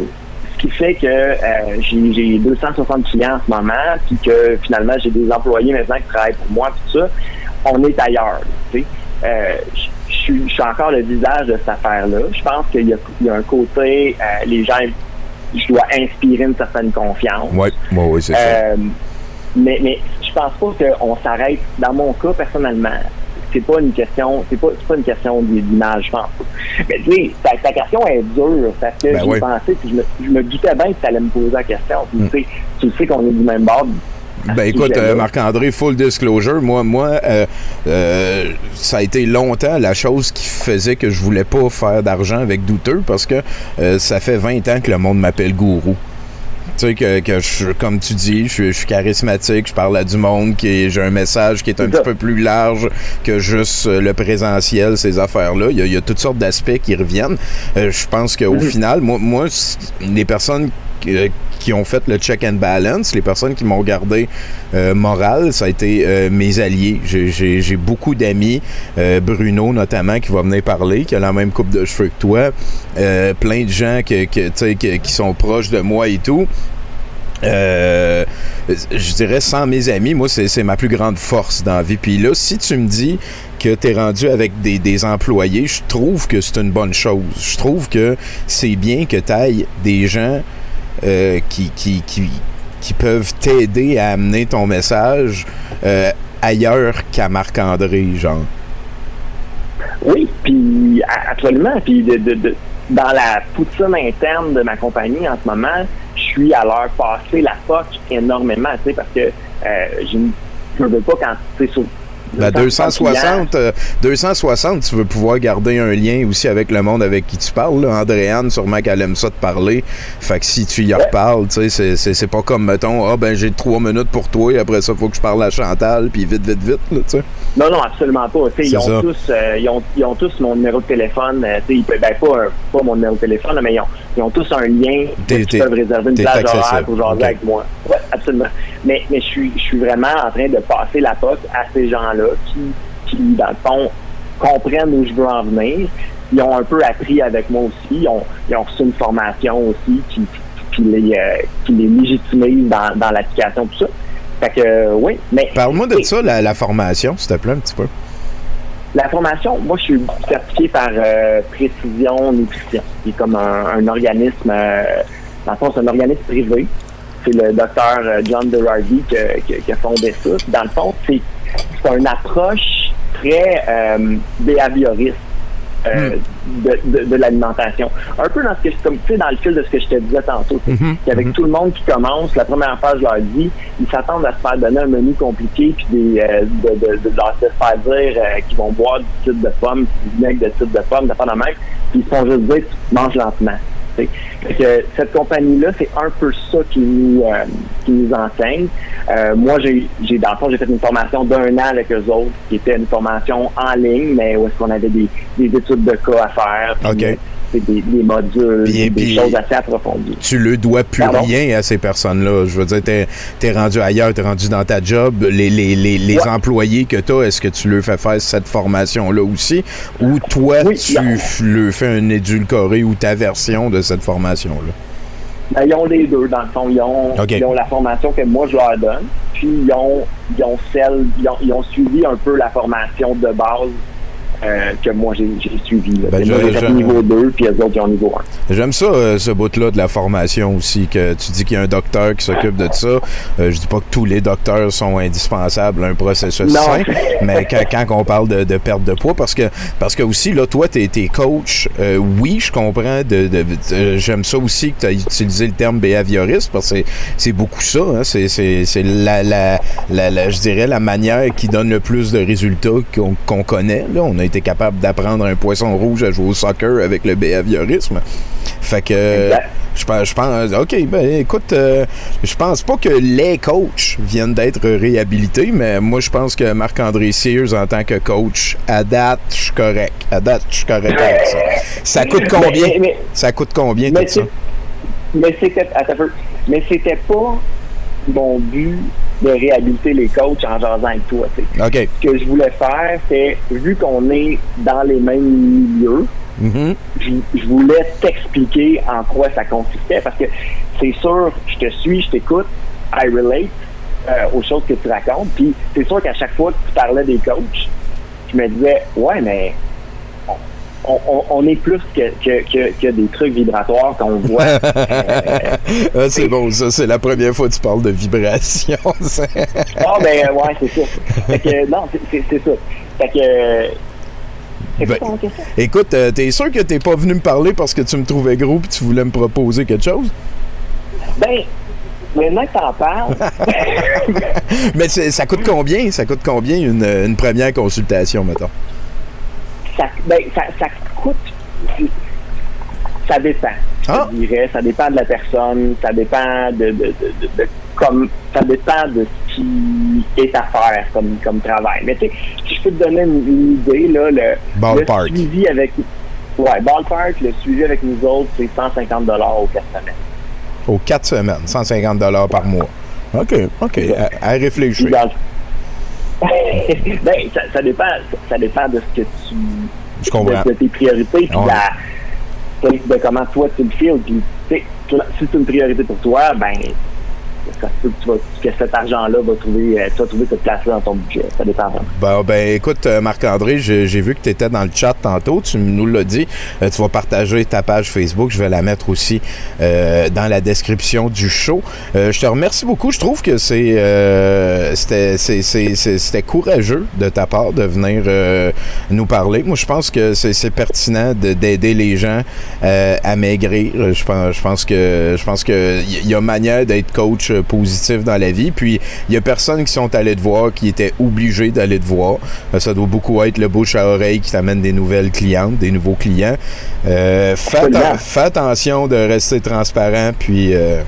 qui fait que euh, j'ai j'ai 260 clients en ce moment, puis que finalement, j'ai des employés maintenant qui travaillent pour moi, tout ça, on est ailleurs. tu sais. Euh, je- suis- encore le visage de cette affaire-là. Je pense qu'il y, y a un côté, euh, les gens, je dois inspirer une certaine confiance. Oui, ouais, ouais, c'est ça. Euh, mais, mais je pense pas qu'on s'arrête. Dans mon cas, personnellement, c'est pas une question, c'est pas, pas une question d'image, je pense. Mais tu sais, ta, ta question est dure parce que Ben j'ai oui. puis je me, je me doutais bien que tu allais me poser la question. Puis Mm. tu sais, tu sais qu'on est du même bord. Ben écoute, euh, Marc-André, full disclosure, moi, moi, euh, euh, ça a été longtemps la chose qui faisait que je voulais pas faire d'argent avec douteux parce que ça fait 20 ans que le monde m'appelle gourou. Tu sais, que, que je, comme tu dis, je, suis- je suis charismatique, je parle à du monde, qui j'ai un message qui est un ça. petit peu plus large que juste euh, le présentiel, ces affaires-là. Il y a, il y a toutes sortes d'aspects qui reviennent. Euh, je pense qu'au Mhm. final, moi, moi les personnes qui- qui ont fait le check and balance, les personnes qui m'ont gardé euh, moral, ça a été euh, mes alliés. J'ai- beaucoup d'amis, euh, Bruno notamment, qui va venir parler, qui a la même coupe de cheveux que toi, euh, plein de gens que, qui sont proches de moi et tout. Euh, je dirais sans mes amis, moi, c'est c'est ma plus grande force dans la vie. Puis là, si tu me dis que tu es rendu avec des, des employés, je trouve que c'est une bonne chose. Je trouve que c'est bien que tu ailles des gens euh, qui, qui, qui, qui peuvent t'aider à amener ton message euh, ailleurs qu'à Marc-André, genre. Oui, puis absolument. Puis de, de, de- dans la poutine interne de ma compagnie en ce moment, je suis à leur passer la POC énormément, tu sais, parce que euh, je ne veux pas quand sais sur La 260 260, euh, 260, tu veux pouvoir garder un lien aussi avec le monde avec qui tu parles. Là. Andréane, sûrement qu'elle aime ça te parler. Fait que si tu y reparles, tu sais, c'est- pas comme, mettons, ah ben j'ai trois minutes pour toi et après ça, faut que je parle à Chantal, puis vite, vite, vite, là, tu sais. Non, non, absolument pas. Ils ça. ont, tous, euh, ils, ont, ils ont tous mon numéro de téléphone. euh, tu sais, ils peuvent- ben, pas, un- pas mon numéro de téléphone, mais ils ont, ils ont tous un lien. Ils peuvent réserver une plage horaire pour jaser avec moi. Oui, absolument. Mais, mais je, suis, vraiment en train de passer la pote à ces gens-là qui, qui, dans le fond, comprennent où je veux en venir. Ils ont un peu appris avec moi aussi. Ils ont, ils ont reçu une formation aussi qui, qui, les, euh, qui les légitimise dans, dans l'application, tout ça. Fait que, euh, oui, mais... Parle-moi de ça, la, la formation, s'il te plaît, un petit peu. La formation, moi, je suis certifié par euh, Précision Nutrition, qui est comme un, un organisme, dans le fond, c'est un organisme privé. C'est le docteur John Berardi qui, qui qui a fondé ça. Dans le fond, c'est c'est une approche très euh, behavioriste euh, de, de, de l'alimentation. Un peu dans ce que je, comme tu sais, dans le fil de ce que je te disais tantôt. mhm. tout le monde qui commence, la première fois, je leur dis, ils s'attendent à se faire donner un menu compliqué, puis des, euh, de, de, de leur se faire dire euh, qu'ils vont boire du sucre de pomme, du vinaigre de sucre de pomme, de pas de même, puis ils se font juste dire, tu manges lentement. Que cette compagnie-là, c'est un peu ça qui nous, euh, qui nous enseigne. Euh, moi, j'ai, j'ai dans le fond, j'ai fait une formation d'un an avec eux autres, qui était une formation en ligne, mais où est-ce qu'on avait des, des études de cas à faire, puis, OK. Des, des modules, des choses assez approfondies. Tu le dois plus Pardon? rien à ces personnes-là. Je veux dire, t'es es rendu ailleurs, t'es rendu dans ta job. Les, les, les, les Ouais. employés que t'as, est-ce que tu leur fais faire cette formation-là aussi? Ou toi, Oui, tu f- leur fais un édulcoré ou ta version de cette formation-là? Ben, ils ont les deux, dans le fond. Ils ont, ils ont la formation que moi, je leur donne. Puis, ils ont, ils ont celle, ils ont, ils ont suivi un peu la formation de base euh, que moi, j'ai suivi. Là. Ben, moi, j'ai niveau 2, puis eux autres, ils ont niveau 1. J'aime ça, euh, ce bout-là de la formation aussi, que tu dis qu'il y a un docteur qui s'occupe de ça. Euh, je dis pas que tous les docteurs sont indispensables à un processus Non. sain, mais quand, quand on parle de, de perte de poids, parce que parce que aussi, là, toi, t'es es coach. Euh, oui, je comprends. De, de- de- J'aime ça aussi que tu as utilisé le terme behavioriste, parce que c'est- beaucoup ça. Hein? C'est la, la, la, la- je dirais, la manière qui donne le plus de résultats qu'on connaît. Là. On a été capable d'apprendre un poisson rouge à jouer au soccer avec le behaviorisme. Fait que, Exact. Je pense, je pense, OK, ben écoute, euh, je pense pas que les coachs viennent d'être réhabilités, mais moi, je pense que Marc-André Sears, en tant que coach, à date, je suis correct. À date, je suis correct avec ça. Ça coûte combien? Mais- mais- ça coûte combien, Mais tout ça? Mais c'était, mais c'était pas mon but de réhabiliter les coachs en jasant avec toi. Ce que je voulais faire, c'est, vu qu'on est dans les mêmes milieux, Mhm. je, je voulais t'expliquer en quoi ça consistait parce que c'est sûr, je te suis, je t'écoute, I relate euh, aux choses que tu racontes. Puis c'est sûr qu'à chaque fois que tu parlais des coachs, je me disais, ouais, mais on, on- on est plus que, que, que, que des trucs vibratoires qu'on voit. [LAUGHS] Ah, c'est bon, ça, c'est la première fois que tu parles de vibration. [LAUGHS] Ah, ben, ouais, c'est ça. Fait que, non, c'est- ça. Fait que. Ben? Écoute, euh, t'es sûr que t'es pas venu me parler parce que tu me trouvais gros puis tu voulais me proposer quelque chose? Ben, maintenant que t'en parles, [LAUGHS] Mais ça coûte combien? Ça coûte combien une, une première consultation, mettons? Ça, ben, ça, ça coûte. Ça dépend. Ah. Je dirais, ça dépend de la personne, ça dépend de, de, de, de- comme, ça dépend de ce qui est à faire comme, comme travail. Mais tu sais, si je peux te donner une, une idée, là, le, le suivi avec, ouais, ballpark, le suivi avec nous autres, c'est 150 dollars au quatre semaines. Aux quatre semaines, 150 par mois. OK, OK. À, à réfléchir. Dans ben, ça, ça dépend, ça dépend de ce que tu, Je comprends. de, de tes priorités, puis Ouais. la- de comment toi tu le files. Puis, tu sais, si c'est une priorité pour toi, ben, que, cet argent-là va trouver, euh, tu trouver place-là dans ton budget. Ça dépend. Ben, ben, écoute, euh, Marc-André, j'ai vu que tu étais dans le chat tantôt. Tu nous l'as dit. Euh, tu vas partager ta page Facebook. Je vais la mettre aussi dans la description du show. Je te remercie beaucoup. Je trouve que c'est c'était courageux de ta part de venir nous parler. Moi, je pense que c'est pertinent de- d'aider les gens à maigrir. Je pense, je pense que je pense que y y a manière d'être coach positif dans la vie. Puis il y a personne qui sont allés te voir qui étaient obligés d'aller te voir. Euh, Ça doit beaucoup être le bouche à oreille qui t'amène des nouvelles clientes, des nouveaux clients. Euh, fais, attention de rester transparent. Puis euh,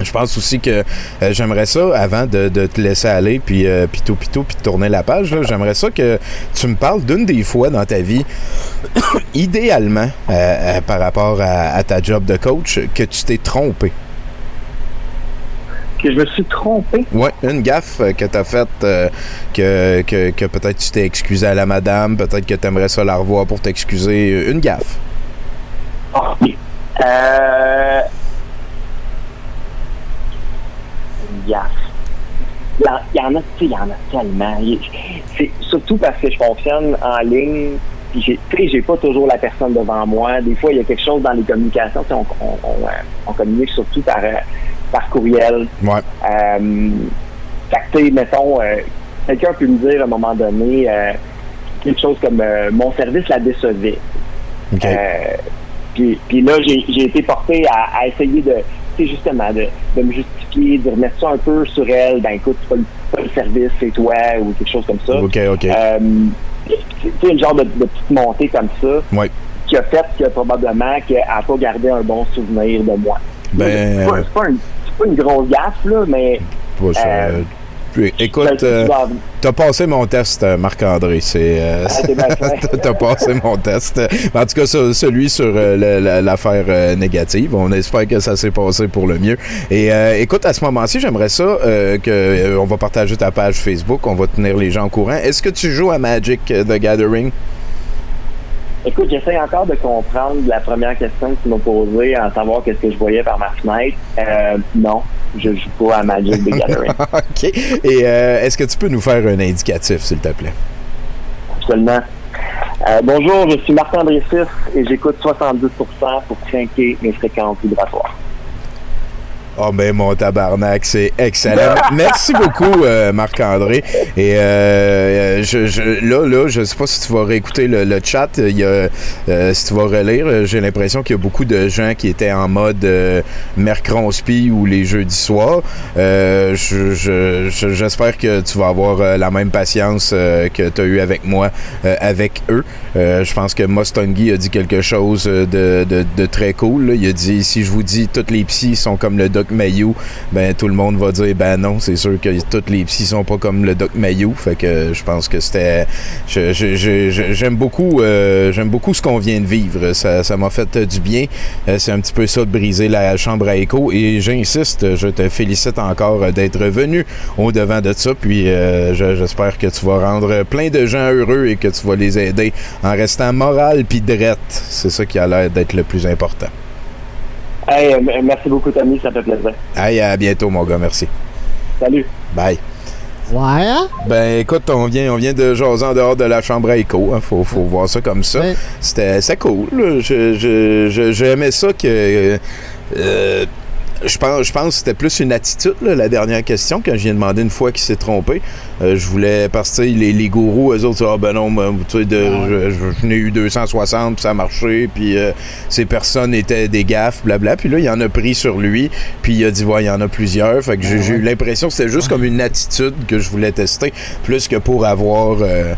je pense aussi que euh, j'aimerais ça, avant de, de te laisser aller, puis euh, puis tout, puis tout, puis de tourner la page, j'aimerais ça que tu me parles d'une des fois dans ta vie, [COUGHS] idéalement, euh, euh, par rapport à, à ta job de coach, que tu t'es trompé. Que je me suis trompé. Ouais, une gaffe euh, que tu as faite, euh, que, que, que peut-être tu t'es excusé à la madame, peut-être que tu aimerais ça la revoir pour t'excuser. Une gaffe. Ok. Euh... Une gaffe. Il y en- a, tu sais, il y en a tellement. C'est surtout parce que je fonctionne en ligne. Puis j'ai, tu j'ai pas toujours la personne devant moi. Des fois, il y a quelque chose dans les communications. tu sais, On, on, on, euh, on communique surtout par, par courriel. Ouais. Euh, fait que, mettons, euh, quelqu'un peut me dire à un moment donné euh, quelque chose comme euh, mon service la décevait. OK. Euh, puis, puis là, j'ai été porté à, à essayer de, justement, de, de me justifier, de remettre ça un peu sur elle. Ben écoute, c'est pas, le- pas le service, c'est toi, ou quelque chose comme ça. OK, sais, une genre de, de petite montée comme ça Ouais. qui a fait que probablement qu'elle n'a pas gardé un bon souvenir de moi. Ben, c'est pas, c'est c'est pas une grosse gaffe, là, mais Pas ça. euh, Puis, Écoute, tu euh, t'as passé mon test, euh, Marc-André. C'est, euh, Ah, [LAUGHS] t'as- passé mon test. En tout cas, celui sur l'affaire négative. On espère que ça s'est passé pour le mieux. Et euh, écoute, à ce moment-ci, j'aimerais ça que on va partager ta page Facebook. On va tenir les gens au courant. Est-ce que tu joues à Magic the Gathering? Écoute, j'essaie encore de comprendre la première question que tu m'as posée, en savoir qu'est-ce que je voyais par ma fenêtre. Euh, non, je joue pas à Magic the Gathering. [LAUGHS] OK. Et euh, est-ce que tu peux nous faire un indicatif, s'il te plaît? Absolument. Euh, bonjour, je suis Martin Brécis et j'écoute 70% pour trinquer mes fréquences vibratoires. Oh, ben mon tabarnak, c'est excellent. [LAUGHS] Merci beaucoup, euh, Marc-André. Et euh, je, je, là, là, je sais pas si tu vas réécouter le, le chat. Il y a, euh, si tu vas relire, j'ai l'impression qu'il y a beaucoup de gens qui étaient en mode euh, mercredi ou les jeudis soirs. Euh, je- je- je- J'espère que tu vas avoir euh, la même patience euh, que tu as eu avec moi, euh, avec eux. Euh, je pense que Mustongi a dit quelque chose euh, de, de- de très cool. là. Il a dit si je vous dis toutes les psys sont comme le Doc Mayou, ben tout le monde va dire ben non, c'est sûr que toutes les psys sont pas comme le Doc Mayou. Fait que je pense que c'était. euh, j'aime beaucoup ce qu'on vient de vivre. Ça, m'a fait euh, du bien. Euh, c'est un petit peu ça de briser la chambre à écho. Et j'insiste, je te félicite encore euh, d'être venu au devant de ça. Puis euh, je- j'espère que tu vas rendre plein de gens heureux et que tu vas les aider en restant moral puis drette. C'est ça qui a l'air d'être le plus important. Hey, merci beaucoup, Tommy, ça fait plaisir. Allez, à bientôt, mon gars. Merci. Salut. Bye. Ouais, hein? Ben écoute, on vient, on vient de jaser en dehors de la chambre à écho. Hein. Faut, faut voir ça comme ça. Ouais. C'était c'était cool. Je- je- je- J'aimais ça que. euh, je pense, je pense que c'était plus une attitude, là, la dernière question, quand je viens demandé une fois qui s'est trompé. Euh, je voulais, parce que les, les gourous, eux autres, ah ben non, ben, tu sais, de- je, je- je n'ai eu 260, puis ça a marché, puis euh, ces personnes étaient des gaffes, blabla. Puis là, il en a pris sur lui, puis il a dit, ouais, il y en a plusieurs. Fait que j'ai j'ai eu l'impression que c'était juste comme une attitude que je voulais tester, plus que pour avoir. euh,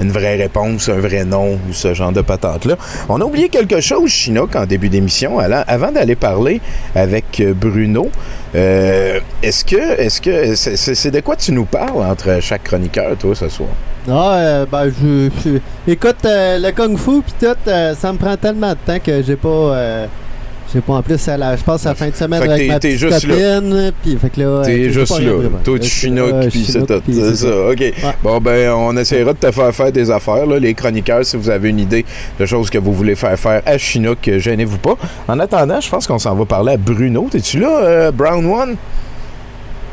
une vraie réponse, un vrai nom ou ce genre de patente-là. On a oublié quelque chose, Chinook, en début d'émission. Avant d'aller parler avec euh, Bruno, euh, est-ce que, est-ce que, c'est, de quoi tu nous parles entre chaque chroniqueur, toi, ce soir? Ah, euh, ben, je, Écoute, euh, le Kung Fu pis tout, euh, ça me prend tellement de temps que j'ai pas. J'ai pas en plus, à la- je passe la fin de semaine Fait que avec t'es- ma petite juste là. copine. Puis, fait que là. T'es juste là. Toi, tu chinook, puis c'est tout. C'est ça, OK. Bon, ben, on essaiera de te faire faire des affaires, là, les chroniqueurs, si vous avez une idée de choses que vous voulez faire faire à Chinook, euh, gênez-vous pas. En attendant, je pense qu'on s'en va parler à Bruno. T'es-tu là, euh, Brown One?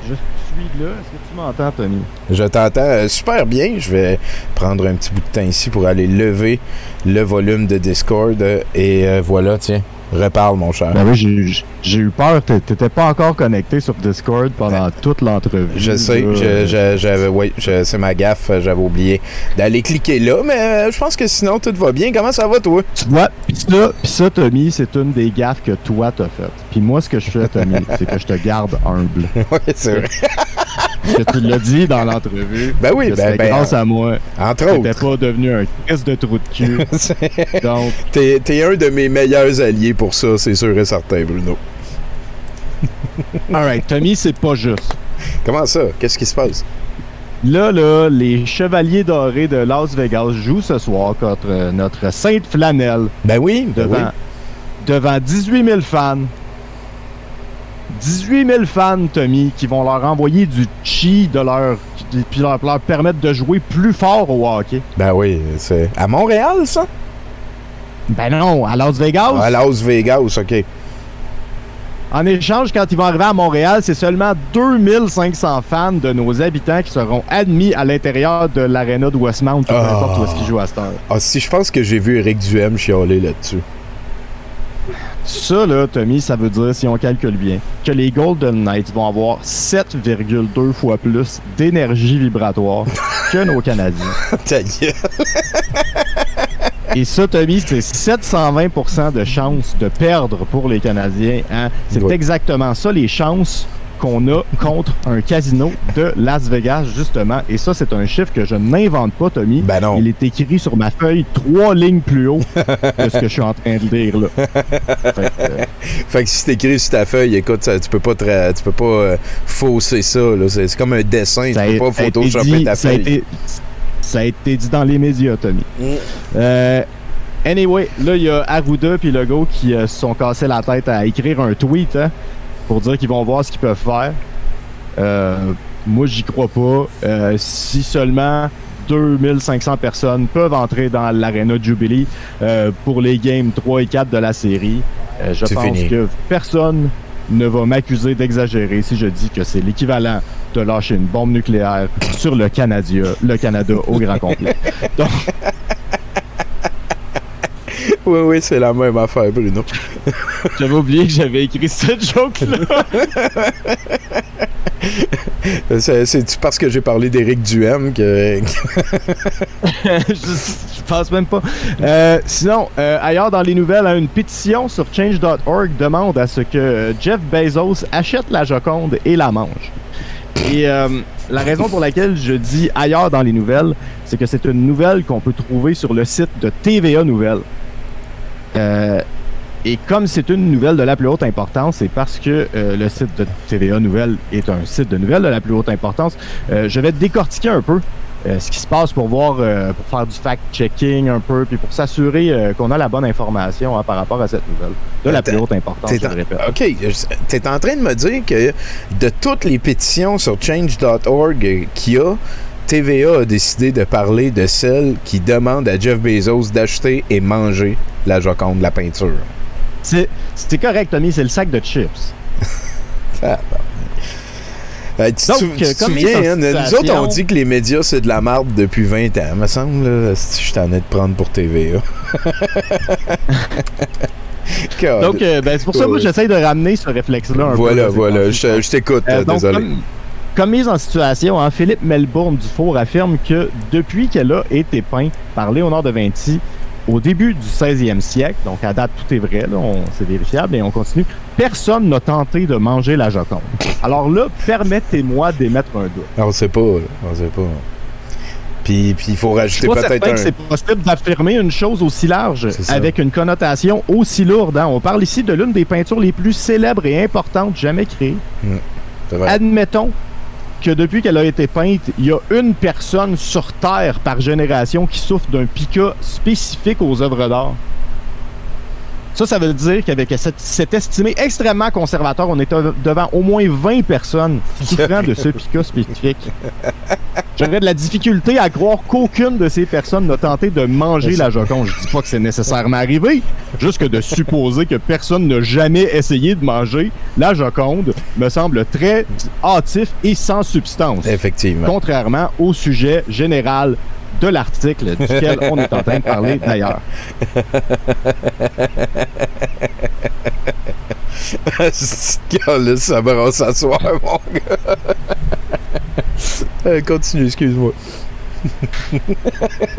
Je suis là. Est-ce que tu m'entends, Tommy? Je t'entends euh, super bien. Je vais prendre un petit bout de temps ici pour aller lever le volume de Discord. euh, et euh, voilà, tiens, reparle, mon cher. Ben oui, j'ai- j'ai eu peur. T'é- T'étais pas encore connecté sur Discord pendant toute l'entrevue. Je sais, je- oui, c'est ma gaffe, j'avais oublié d'aller cliquer là, mais euh, je pense que sinon tout va bien. Comment ça va, toi? Tu vois, pis ça, pis ça, Tommy, c'est une des gaffes que toi t'as faites. Puis moi, ce que je fais, Tommy, [LAUGHS] c'est que je te garde humble. oui, c'est vrai. Que tu l'as dit dans l'entrevue. Ben oui, ben, ben, grâce à moi. Entre T'étais autres. pas devenu un crise de trou de cul. [LAUGHS] Donc, T'es, t'es un de mes meilleurs alliés pour ça, c'est sûr et certain, Bruno. alright, Tommy, c'est pas juste. Comment ça? Qu'est-ce qui se passe? Là, là, les Chevaliers Dorés de Las Vegas jouent ce soir contre euh, notre Sainte Flanelle Ben oui, ben devant, oui. devant 18 000 fans. 18 000 fans, Tommy, qui vont leur envoyer du chi de leur, puis leur, leur permettre de jouer plus fort au hockey. Ben oui, c'est à Montréal, ça? Ben non, à Las Vegas. À Las Vegas, OK. En échange, quand ils vont arriver à Montréal, c'est seulement 2500 fans de nos habitants qui seront admis à l'intérieur de l'aréna de Westmount, ou peu Ah. importe où est-ce qu'ils jouent à cette heure. Ah, si je pense que j'ai vu Eric Duhem chialer là-dessus. Ça, là, Tommy, ça veut dire, si on calcule bien, que les Golden Knights vont avoir 7,2 fois plus d'énergie vibratoire [LAUGHS] que nos Canadiens. Ta gueule. Et ça, Tommy, c'est 720% de chances de perdre pour les Canadiens. hein? C'est exactement ça, les chances qu'on a contre un casino de Las Vegas, justement. Et ça, c'est un chiffre que je n'invente pas, Tommy. Ben non. Il est écrit sur ma feuille trois lignes plus haut que ce que je suis en train de lire, là. [LAUGHS] Fait que, euh, Fait que si c'est écrit sur ta feuille, écoute, ça- tu peux pas tra- tu peux pas euh, fausser ça. là. C'est comme un dessin, Ça tu peux pas a photoshopper ta ça a feuille. été- ça a été dit dans les médias, Tommy. Mm. Euh, anyway, là, il y a Arruda puis Legault qui euh, se sont cassés la tête à écrire un tweet hein, pour dire qu'ils vont voir ce qu'ils peuvent faire. Euh, moi, j'y crois pas. Euh, si seulement 2500 personnes peuvent entrer dans l'Arena Jubilee euh, pour les games 3 et 4 de la série, je pense fini. que personne ne va m'accuser d'exagérer si je dis que c'est l'équivalent de lâcher une bombe nucléaire sur le Canada, le Canada au grand complet. [LAUGHS] Donc, Oui, oui, c'est la même affaire, Bruno. [LAUGHS] J'avais oublié que j'avais écrit cette joke-là. [LAUGHS] C'est- C'est-tu parce que j'ai parlé d'Éric Duhem que. [LAUGHS] je, je pense même pas. Euh, sinon, euh, ailleurs dans les nouvelles, hein, une pétition sur change.org demande à ce que euh, Jeff Bezos achète la Joconde et la mange. Et euh, la raison pour laquelle je dis ailleurs dans les nouvelles, c'est que c'est une nouvelle qu'on peut trouver sur le site de TVA Nouvelles. Euh, et comme c'est une nouvelle de la plus haute importance, c'est parce que euh, le site de TVA Nouvelles est un site de nouvelles de la plus haute importance, euh, je vais décortiquer un peu euh, ce qui se passe pour voir, pour faire du fact-checking un peu, puis pour s'assurer qu'on a la bonne information hein, par rapport à cette nouvelle de la plus haute importance, je en- le répète. OK. T'es en train de me dire que de toutes les pétitions sur change.org qu'il y a, TVA a décidé de parler de celle qui demande à Jeff Bezos d'acheter et manger la Joconde, la peinture. C'est c'est correct, Tommy, c'est le sac de chips. Ah, [LAUGHS] Euh, tu Donc, tu- tu euh, comme souviens, hein, nous autres, on dit que les médias, c'est de la marde depuis 20 ans, me semble. Là, si je t'en ai de prendre pour TVA. [LAUGHS] Donc, euh, ben, c'est pour ça que j'essaye de ramener ce réflexe-là un peu. voilà, voilà, je, je t'écoute, Euh, désolé. Comme, comme mise en situation, hein, Philippe Melbourne Dufour affirme que depuis qu'elle a été peinte par Léonard de Vinci au début du 16e siècle, donc à date tout est vrai, c'est vérifiable et on continue, personne n'a tenté de manger la Joconde. Alors là, permettez-moi d'émettre un doute. On sait pas, on sait pas. Puis puis il faut rajouter peut-être un... que c'est possible d'affirmer une chose aussi large avec une connotation aussi lourde. hein. On parle ici de l'une des peintures les plus célèbres et importantes jamais créées. Admettons que depuis qu'elle a été peinte, il y a une personne sur Terre par génération qui souffre d'un pica spécifique aux œuvres d'art. Ça, ça veut dire qu'avec cet, estimé extrêmement conservateur, on est devant au moins 20 personnes souffrant de ce pica spécifique. J'aurais de la difficulté à croire qu'aucune de ces personnes n'a tenté de manger la Joconde. Je dis pas que c'est nécessairement arrivé, juste que de supposer que personne n'a jamais essayé de manger la Joconde me semble très hâtif et sans substance. Effectivement. Contrairement au sujet général de l'article duquel on est en train de parler d'ailleurs. [LAUGHS] Ça va s'asseoir, mon gars. Euh, continue, excuse-moi.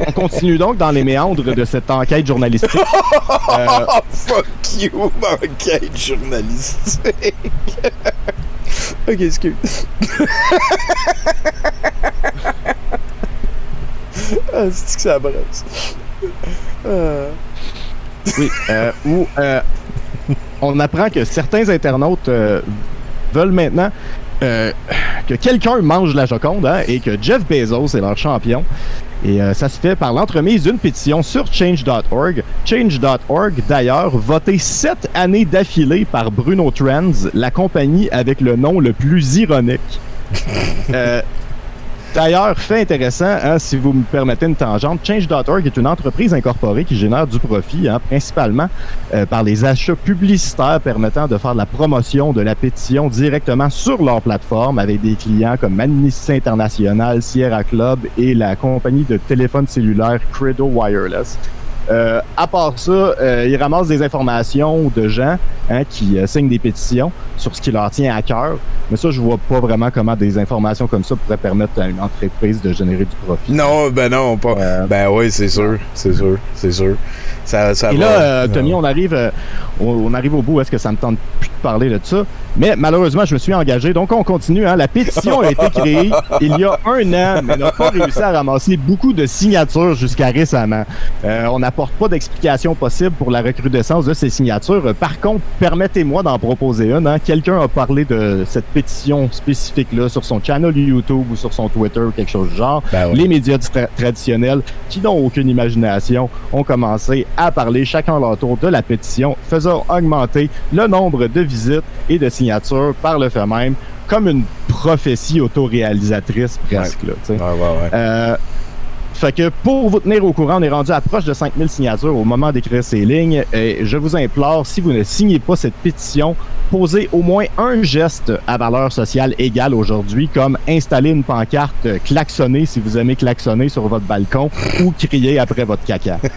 On continue donc dans les méandres de cette enquête journalistique. Euh, [LAUGHS] Oh, fuck you, enquête journalistique. [LAUGHS] ok, excuse. [LAUGHS] ah, c'est que ça brasse. Ah. Oui, euh, où euh, on apprend que certains internautes euh, veulent maintenant que quelqu'un mange la Joconde hein, et que Jeff Bezos est leur champion. Et ça se fait par l'entremise d'une pétition sur change.org. Change.org, d'ailleurs, voté sept années d'affilée par Bruno Trends, la compagnie avec le nom le plus ironique. [LAUGHS] Euh, D'ailleurs, fait intéressant, hein, si vous me permettez une tangente, Change.org est une entreprise incorporée qui génère du profit, hein, principalement euh, par les achats publicitaires permettant de faire de la promotion de la pétition directement sur leur plateforme avec des clients comme Amnesty International, Sierra Club et la compagnie de téléphone cellulaire Credo Wireless. Euh, à part ça, euh, ils ramassent des informations de gens hein, qui euh, signent des pétitions sur ce qui leur tient à cœur. Mais ça, je vois pas vraiment comment des informations comme ça pourraient permettre à une entreprise de générer du profit. Non, ben non, pas. Euh, ben oui, c'est sûr, c'est sûr, c'est sûr. Ça, ça Et va. là, euh, Tommy, on arrive, euh, on, on arrive au bout. Est-ce que ça me tente plus de parler de ça? Mais malheureusement, je me suis engagé. Donc, on continue. Hein. La pétition a été créée [LAUGHS] il y a un an, mais n'a pas réussi à ramasser beaucoup de signatures jusqu'à récemment. Euh, on n'apporte pas d'explication possible pour la recrudescence de ces signatures. Par contre, permettez-moi d'en proposer une. Hein. Quelqu'un a parlé de cette pétition spécifique-là sur son channel YouTube ou sur son Twitter ou quelque chose du genre. Ben oui. Les médias tra- traditionnels qui n'ont aucune imagination ont commencé à parler chacun leur tour de la pétition, faisant augmenter le nombre de visites et de signatures par le fait même, comme une prophétie autoréalisatrice presque. Là, ouais, ouais. Euh, fait que pour vous tenir au courant, on est rendu à proche de 5000 signatures au moment d'écrire ces lignes. Et je vous implore, si vous ne signez pas cette pétition, posez au moins un geste à valeur sociale égale aujourd'hui, comme installer une pancarte, klaxonner si vous aimez klaxonner sur votre balcon ou crier après votre caca. [LAUGHS]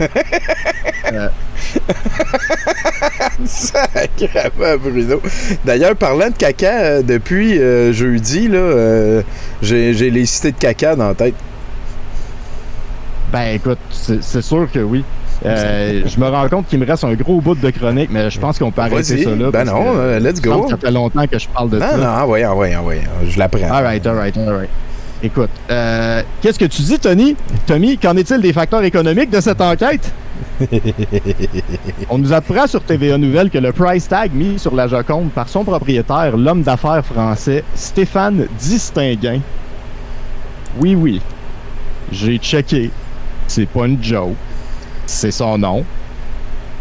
Euh, [LAUGHS] Sacrément, Bruno. D'ailleurs, parlant de caca, euh, depuis euh, jeudi, là, euh, j'ai j'ai les cités de caca dans la tête. Ben écoute, c'est sûr que oui. Euh, [LAUGHS] je me rends compte qu'il me reste un gros bout de chronique, mais je pense qu'on peut arrêter ça là. Ben non, que euh, let's go. Ça fait longtemps que je parle de Non, ça. non, envoyez, envoyez, envoyez. Je l'apprends. Alright, alright, alright. Écoute, euh, qu'est-ce que tu dis, Tony? Tommy, qu'en est-il des facteurs économiques de cette enquête? [LAUGHS] On nous apprend sur TVA Nouvelle que le price tag mis sur la Joconde par son propriétaire, l'homme d'affaires français Stéphane Distinguin. Oui, oui. J'ai checké. C'est pas une joke. C'est son nom.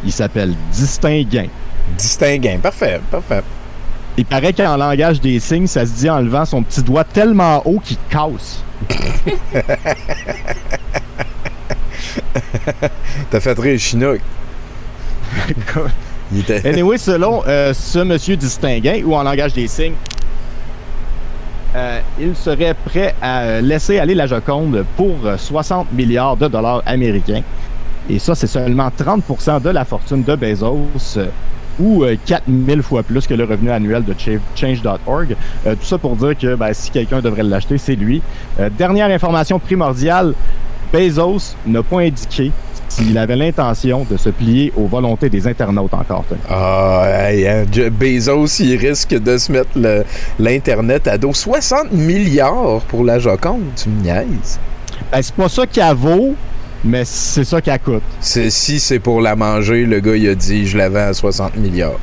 Il s'appelle Distinguin. Distinguin. Parfait, parfait. Il paraît qu'en langage des signes, ça se dit en levant son petit doigt tellement haut qu'il casse. [LAUGHS] T'as fait rire Chinook. [LAUGHS] Anyway, selon euh, ce monsieur distingué, ou en langage des signes, euh, il serait prêt à euh, laisser aller la Joconde pour euh, 60 milliards de dollars américains. Et ça, c'est seulement 30 de la fortune de Bezos, euh, ou euh, 4000 fois plus que le revenu annuel de Cha- Change.org. Euh, tout ça pour dire que ben, si quelqu'un devrait l'acheter, c'est lui. Euh, dernière information primordiale, Bezos n'a pas indiqué s'il avait l'intention de se plier aux volontés des internautes encore. Ah, hey, hein, Bezos, il risque de se mettre l'Internet à dos. 60 milliards pour la Joconde, tu me niaises. Ben, c'est pas ça qu'elle vaut, mais c'est ça qu'elle coûte. Si c'est pour la manger, le gars, il a dit, je la vends à 60 milliards.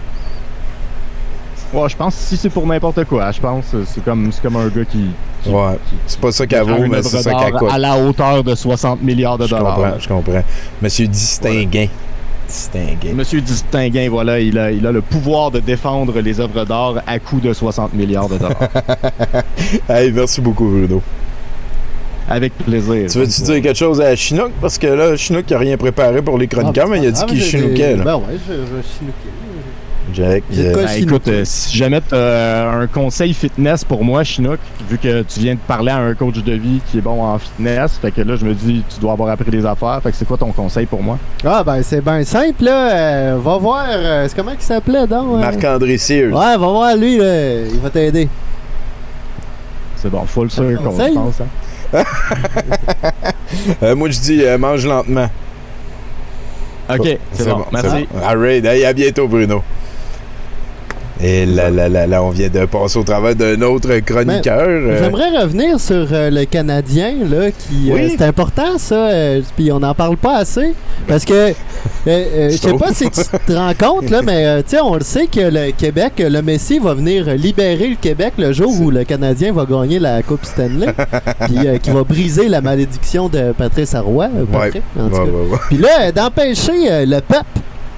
Ouais, je pense que si c'est pour n'importe quoi, je pense que c'est comme, c'est comme un gars qui. qui- Ouais, c'est pas ça qu'elle vaut, mais c'est ça qu'elle coûte. À la hauteur de 60 milliards de Je dollars. comprends, je comprends. Monsieur Distinguin. Distinguin. Monsieur Distinguin, voilà, il a, il a le pouvoir de défendre les œuvres d'art à coût de 60 milliards de dollars. [LAUGHS] Hey, merci beaucoup, Bruno. Avec plaisir. Tu veux-tu dire quelque chose à Chinook? Parce que là, Chinook, il a rien préparé pour les chroniqueurs, mais il a dit Ah, qu'il chinookait. Ben ouais, je, je chinookais. Jack, euh, quoi Ben, écoute, euh, si jamais tu un conseil fitness pour moi, Chinook, vu que tu viens de parler à un coach de vie qui est bon en fitness, fait que là, je me dis, tu dois avoir appris des affaires. Fait que c'est quoi ton conseil pour moi? Ah, ben c'est bien simple, là. Euh, va voir. euh, c'est comment il s'appelait, donc? euh? Marc-André Sears. Ouais, va voir lui, là. Il va t'aider. C'est bon, full circle, conseil? je pense. hein. [LAUGHS] Euh, moi, je dis, euh, mange lentement. Ok, c'est bon, merci. bon. All right. Hey, à bientôt, Bruno. Et là, là, là, là, on vient de passer au travers d'un autre chroniqueur. euh, J'aimerais revenir sur euh, le Canadien, là, qui... euh, Oui. c'est important, ça, euh, puis on n'en parle pas assez, parce que, [LAUGHS] je sais pas si tu te rends compte, là, mais, euh, tu sais, on le sait que le Québec, le Messi va venir libérer le Québec le jour où le Canadien va gagner la Coupe Stanley, [LAUGHS] puis qui va briser la malédiction de Patrice Arroy, Ouais, ouais, ouais. Puis là, d'empêcher Le peuple.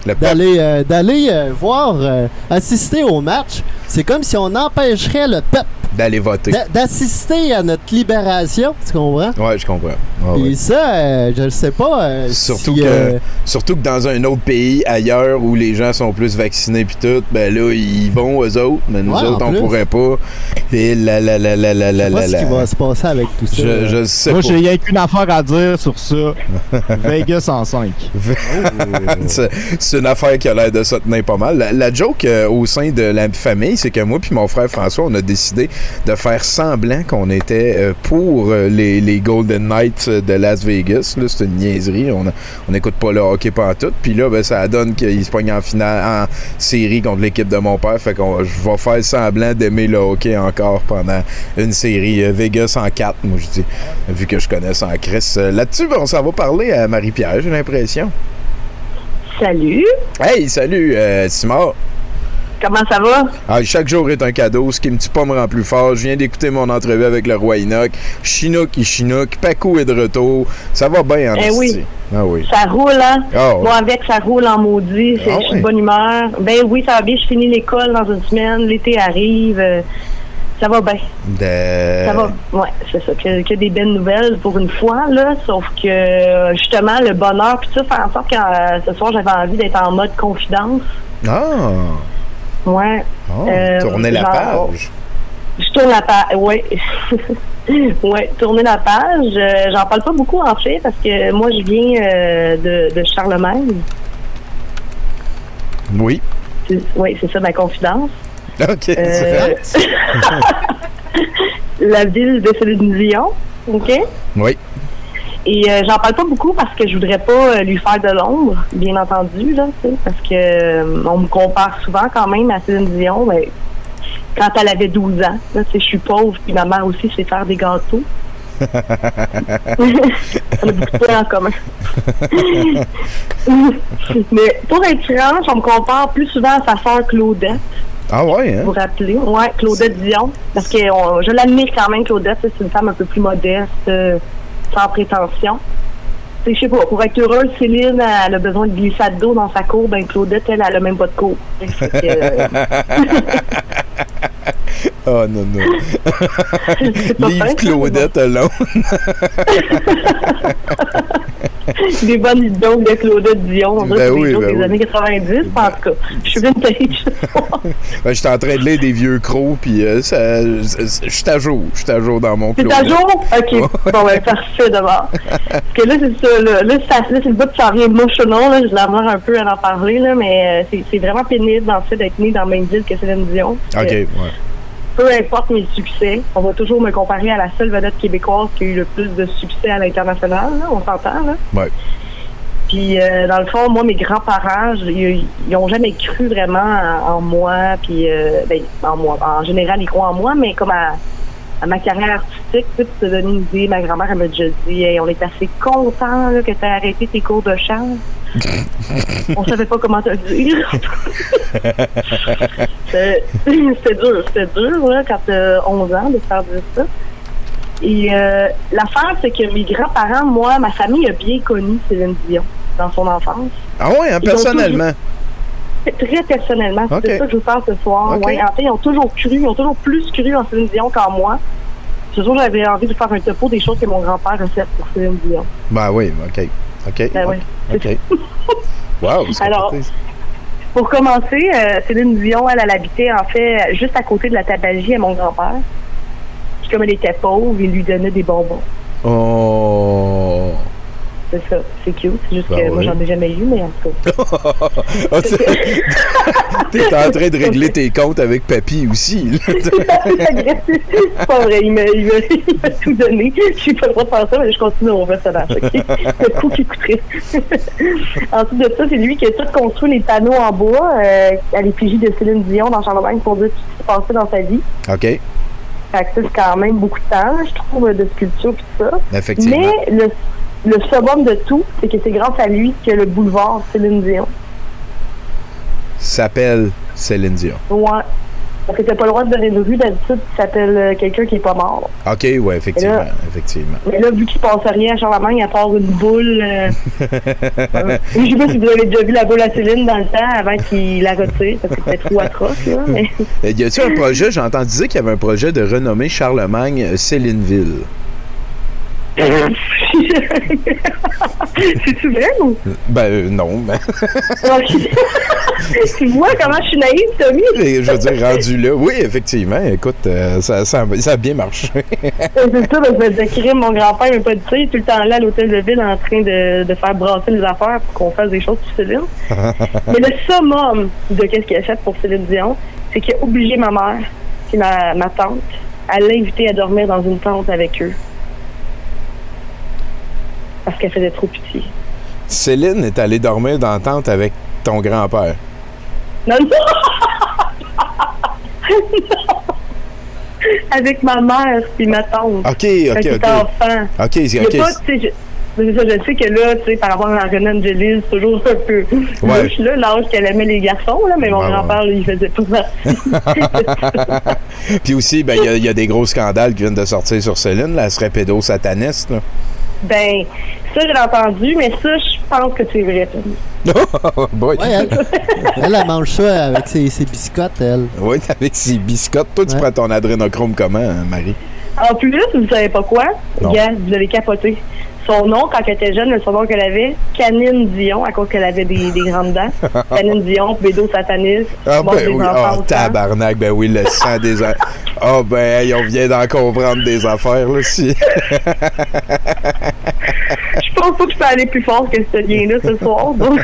D'aller euh, d'aller euh, voir, euh, assister au match, c'est comme si on empêcherait le peuple D'aller voter. d'a- d'assister à notre libération, tu comprends? Ouais, je comprends. Ouais, Et ouais. ça, euh, je ne sais pas. euh, Surtout, si, que, euh, surtout que dans un autre pays ailleurs où les gens sont plus vaccinés puis tout, ben là, ils vont eux autres, mais nous Ouais, autres, on pourrait pas. Et là, là, là, là, là, je là, sais pas là, ce qui va se passer avec tout ça. Je, je sais Moi, pas. j'ai rien qu'une affaire à dire sur ça. [LAUGHS] Vegas en 5. [LAUGHS] c'est une affaire qui a l'air de se tenir pas mal. La, la joke euh, au sein de la famille, c'est que moi puis mon frère François, on a décidé de faire semblant qu'on était euh, pour euh, les, les Golden Knights de Las Vegas. Là, c'est une niaiserie. On n'écoute pas le hockey pas tout. Puis là, ben, ça donne qu'il se pogne en finale, en série contre l'équipe de mon père. Fait qu'on je vais faire semblant d'aimer le hockey encore pendant une série. Euh, Vegas en 4, moi je dis. Vu que je connais ça en Chris. Euh, Là-dessus, ben, on s'en va parler à Marie-Pierre, j'ai l'impression. Salut, Hey, salut, euh, Simard. Comment ça va? Ah, chaque jour est un cadeau, ce qui me tue pas me rend plus fort. Je viens d'écouter mon entrevue avec le roi Enoch. Chinook, il chinook. Paco est de retour. Ça va bien en Eh oui. Ah oui. Ça roule, hein? Ouais. Moi, avec, ça roule en maudit. C'est- Ah Je suis de bonne humeur. Ben oui, ça va bien. Je finis l'école dans une semaine. L'été arrive. euh, Ça va bien. De... Ça va, ouais, c'est ça. Que, que des belles nouvelles pour une fois, là. Sauf que, euh, justement, le bonheur, puis ça fait en sorte que euh, ce soir, j'avais envie d'être en mode confidence. Ah! Ouais. Oh, Euh, tournez la genre, page. Je tourne la page, oui. [LAUGHS] oui, tourner la page. Euh, J'en parle pas beaucoup, en fait, parce que moi, je viens euh, de, de Charlemagne. Oui. Oui, c'est ça ma confidence. OK. Euh, [LAUGHS] la ville de Céline Dion, OK? Oui. Et euh, j'en parle pas beaucoup parce que je voudrais pas euh, lui faire de l'ombre, bien entendu, là, tu sais, parce que euh, on me compare souvent quand même à Céline Dion, mais quand elle avait 12 ans, là, je suis pauvre, puis ma mère aussi sait faire des gâteaux. [LAUGHS] on a beaucoup de points en commun. [LAUGHS] mais pour être franche, on me compare plus souvent à sa sœur Claudette. Ah ouais, hein? Vous vous rappelez? Oui, Claudette Dion. Parce que on- je l'admire quand même, Claudette. C'est une femme un peu plus modeste, euh, sans prétention. Je sais pas, pour être heureuse, Céline, a besoin de glissade d'eau dans sa cour. Ben, Claudette, elle, elle a même pas de cour. [LAUGHS] Oh non, non. Livre Claudette alone. [LAUGHS] des bonnes jokes de Claudette Dion. Ben oui, des ben des oui. années 90. En tout cas, je suis vintage. [LAUGHS] Ben, J'étais en train de lire des vieux crocs, puis euh, ça- je suis à jour. Je suis à jour dans mon Claudette. à jour? OK. Bon, ben, parfait d'abord. Parce que là, c'est ça. Là, là, ça- là, c'est le bout qui s'en vient émotionnel. Là, je l'avoir un peu à en parler, là, mais euh, c'est, vraiment pénible, en fait, d'être né dans la même ville que Céline Dion. OK, que ouais. Peu importe mes succès, on va toujours me comparer à la seule vedette québécoise qui a eu le plus de succès à l'international. là, on s'entend, là. Ouais. Puis, euh, dans le fond, moi, mes grands-parents, ils ils ont jamais cru vraiment en, en moi. Puis, euh, ben, en moi. En général, ils croient en moi, mais comme à, à ma carrière artistique, tu te donner une idée, ma grand-mère, elle m'a déjà dit Hey, on est assez content là, que tu as arrêté tes cours de chant. [LAUGHS] on savait pas comment te le dire. C'était [LAUGHS] c'était dur, c'était dur, là, quand t'as 11 ans, de faire dire ça. Et euh, l'affaire, c'est que mes grands-parents, moi, ma famille a bien connu Céline Dion dans son enfance. Ah ouais, hein, Ils ont personnellement. Très personnellement, c'est ça que je vous parle ce soir. Ouais, en fait, ils ont toujours cru, ils ont toujours plus cru en Céline Dion qu'en moi. Toujours, j'avais envie de faire un topo des choses que mon grand-père a faites pour Céline Dion. Ben oui, OK. OK. Ben oui. OK. [LAUGHS] Wow, c'est Alors. Pour commencer, euh, Céline Dion, elle, elle habitait en fait juste à côté de la tabagie à mon grand-père. Puis comme elle était pauvre, il lui donnait des bonbons. Oh. C'est ça, c'est cute. C'est juste Ben que moi, j'en ai jamais eu, mais en tout cas. [LAUGHS] Ah, [LAUGHS] t'es en train de régler tes comptes avec papy aussi. [LAUGHS] c'est pas vrai, il m'a, tout donné. J'ai pas le droit de faire ça, mais je continue mon personnage. OK? Le coup qui coûterait. Ensuite de ça, c'est lui qui a tout construit les panneaux en bois euh, à l'effigie de Céline Dion dans Charlemagne pour dire tout ce qui s'est passé dans sa vie. OK. Fait que ça, c'est quand même beaucoup de temps, je trouve, de sculpture et tout ça. Effectivement. Mais le, le summum de tout, c'est que c'est grâce à lui que le boulevard Céline Dion. S'appelle Céline Dion. Ouais. Parce que t'as pas le droit de donner une rue d'habitude qui s'appelle euh, quelqu'un qui est pas mort. OK, ouais, effectivement. Là- effectivement. Mais là, vu qu'il se passe rien à Charlemagne, à part une boule. euh, [LAUGHS] euh, je sais pas si vous avez déjà vu la boule à Céline dans le temps avant qu'il la retire, parce que c'était trop atroce, là. Mais... [LAUGHS] Euh, Y a-tu un projet, j'ai entendu dire qu'il y avait un projet de renommer Charlemagne euh, Célineville. [LAUGHS] C'est-tu vrai ou? Ben euh, non, mais [LAUGHS] [LAUGHS] tu vois comment je suis naïve, Tommy? je veux dire, rendu là, oui, effectivement, écoute, euh, ça, ça, ça a bien marché. C'est ça, parce que de crime, mon grand-père m'a pas. Il est tout le temps là à l'hôtel de ville en train de, de faire brasser les affaires pour qu'on fasse des choses pour Céline. Mais le summum de qu'est-ce qu'il a fait pour Céline Dion, c'est qu'il a obligé ma mère, qui est ma, ma tante, à l'inviter à dormir dans une tente avec eux. Parce qu'elle faisait trop pitié. Céline est allée dormir dans la tente avec ton grand-père. Non, non! Non! [LAUGHS] Avec ma mère puis ma tante. OK, Quand OK, il OK. enfant. OK, y c'est OK. pas, je, ça, je sais que là, tu sais, par rapport à René Angelis, c'est toujours un peu Ouais. louche, là, l'âge qu'elle aimait les garçons, là, mais mon Ouais, grand-père, il faisait pas [LAUGHS] partie. Puis aussi, ben, il y a- il y, a des gros scandales qui viennent de sortir sur Céline. Là, elle serait pédosataniste. Là. Ben, ça, j'ai entendu, mais ça, je pense que c'est vrai. [LAUGHS] Oh, boy. Ouais, elle, [LAUGHS] elle, elle mange ça avec ses, ses biscottes, elle. Oui, avec ses biscottes. Toi, tu Ouais. prends ton adrénochrome comment, hein, Marie? En plus, vous savez pas quoi? Non. Gars, vous avez capoté. Son nom, quand elle était jeune, le son nom qu'elle avait, Canine Dion, à cause qu'elle avait des, des grandes dents. [LAUGHS] Canine Dion, bédo sataniste, Ah ben oui, oh tabarnak, ben oui, le sang des... a- [LAUGHS] Oh ben, hey, on vient d'en comprendre des affaires, là, si. Je pense pas que je peux aller plus fort que ce lien-là ce soir. Donc, [LAUGHS]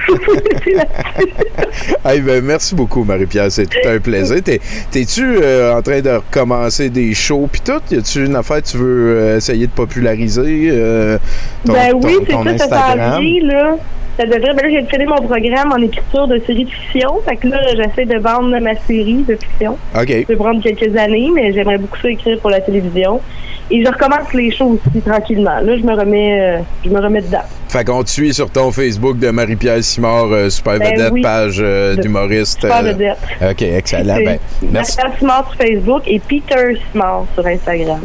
hey, ben merci beaucoup, Marie-Pierre, c'est tout un plaisir. T'es- T'es-tu euh, en train de recommencer des shows pis tout? Y a-tu une affaire que tu veux euh, essayer de populariser? euh, ton, ben oui, c'est ça, ça s'en là. Ça devrait, ben là, j'ai créé mon programme en écriture de série de fiction. Fait que là, j'essaie de vendre ma série de fiction. OK. Ça peut prendre quelques années, mais j'aimerais beaucoup ça écrire pour la télévision. Et je recommence les shows aussi tranquillement. Là, je me remets, euh, je me remets dedans. Fait qu'on te suit sur ton Facebook de Marie-Pierre Simard, euh, Super Ben Vedette, oui. page euh, d'humoriste. Super euh, vedette. OK, excellent. Ben, merci. Marie-Pierre Simard sur Facebook et Peter Simard sur Instagram.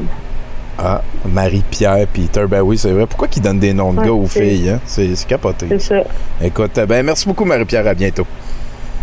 Ah, Marie-Pierre, Peter, ben oui, c'est vrai. Pourquoi qu'ils donnent des noms de Ouais, gars aux filles, hein? C'est capoté. C'est ça. Écoute, euh, ben merci beaucoup, Marie-Pierre, à bientôt.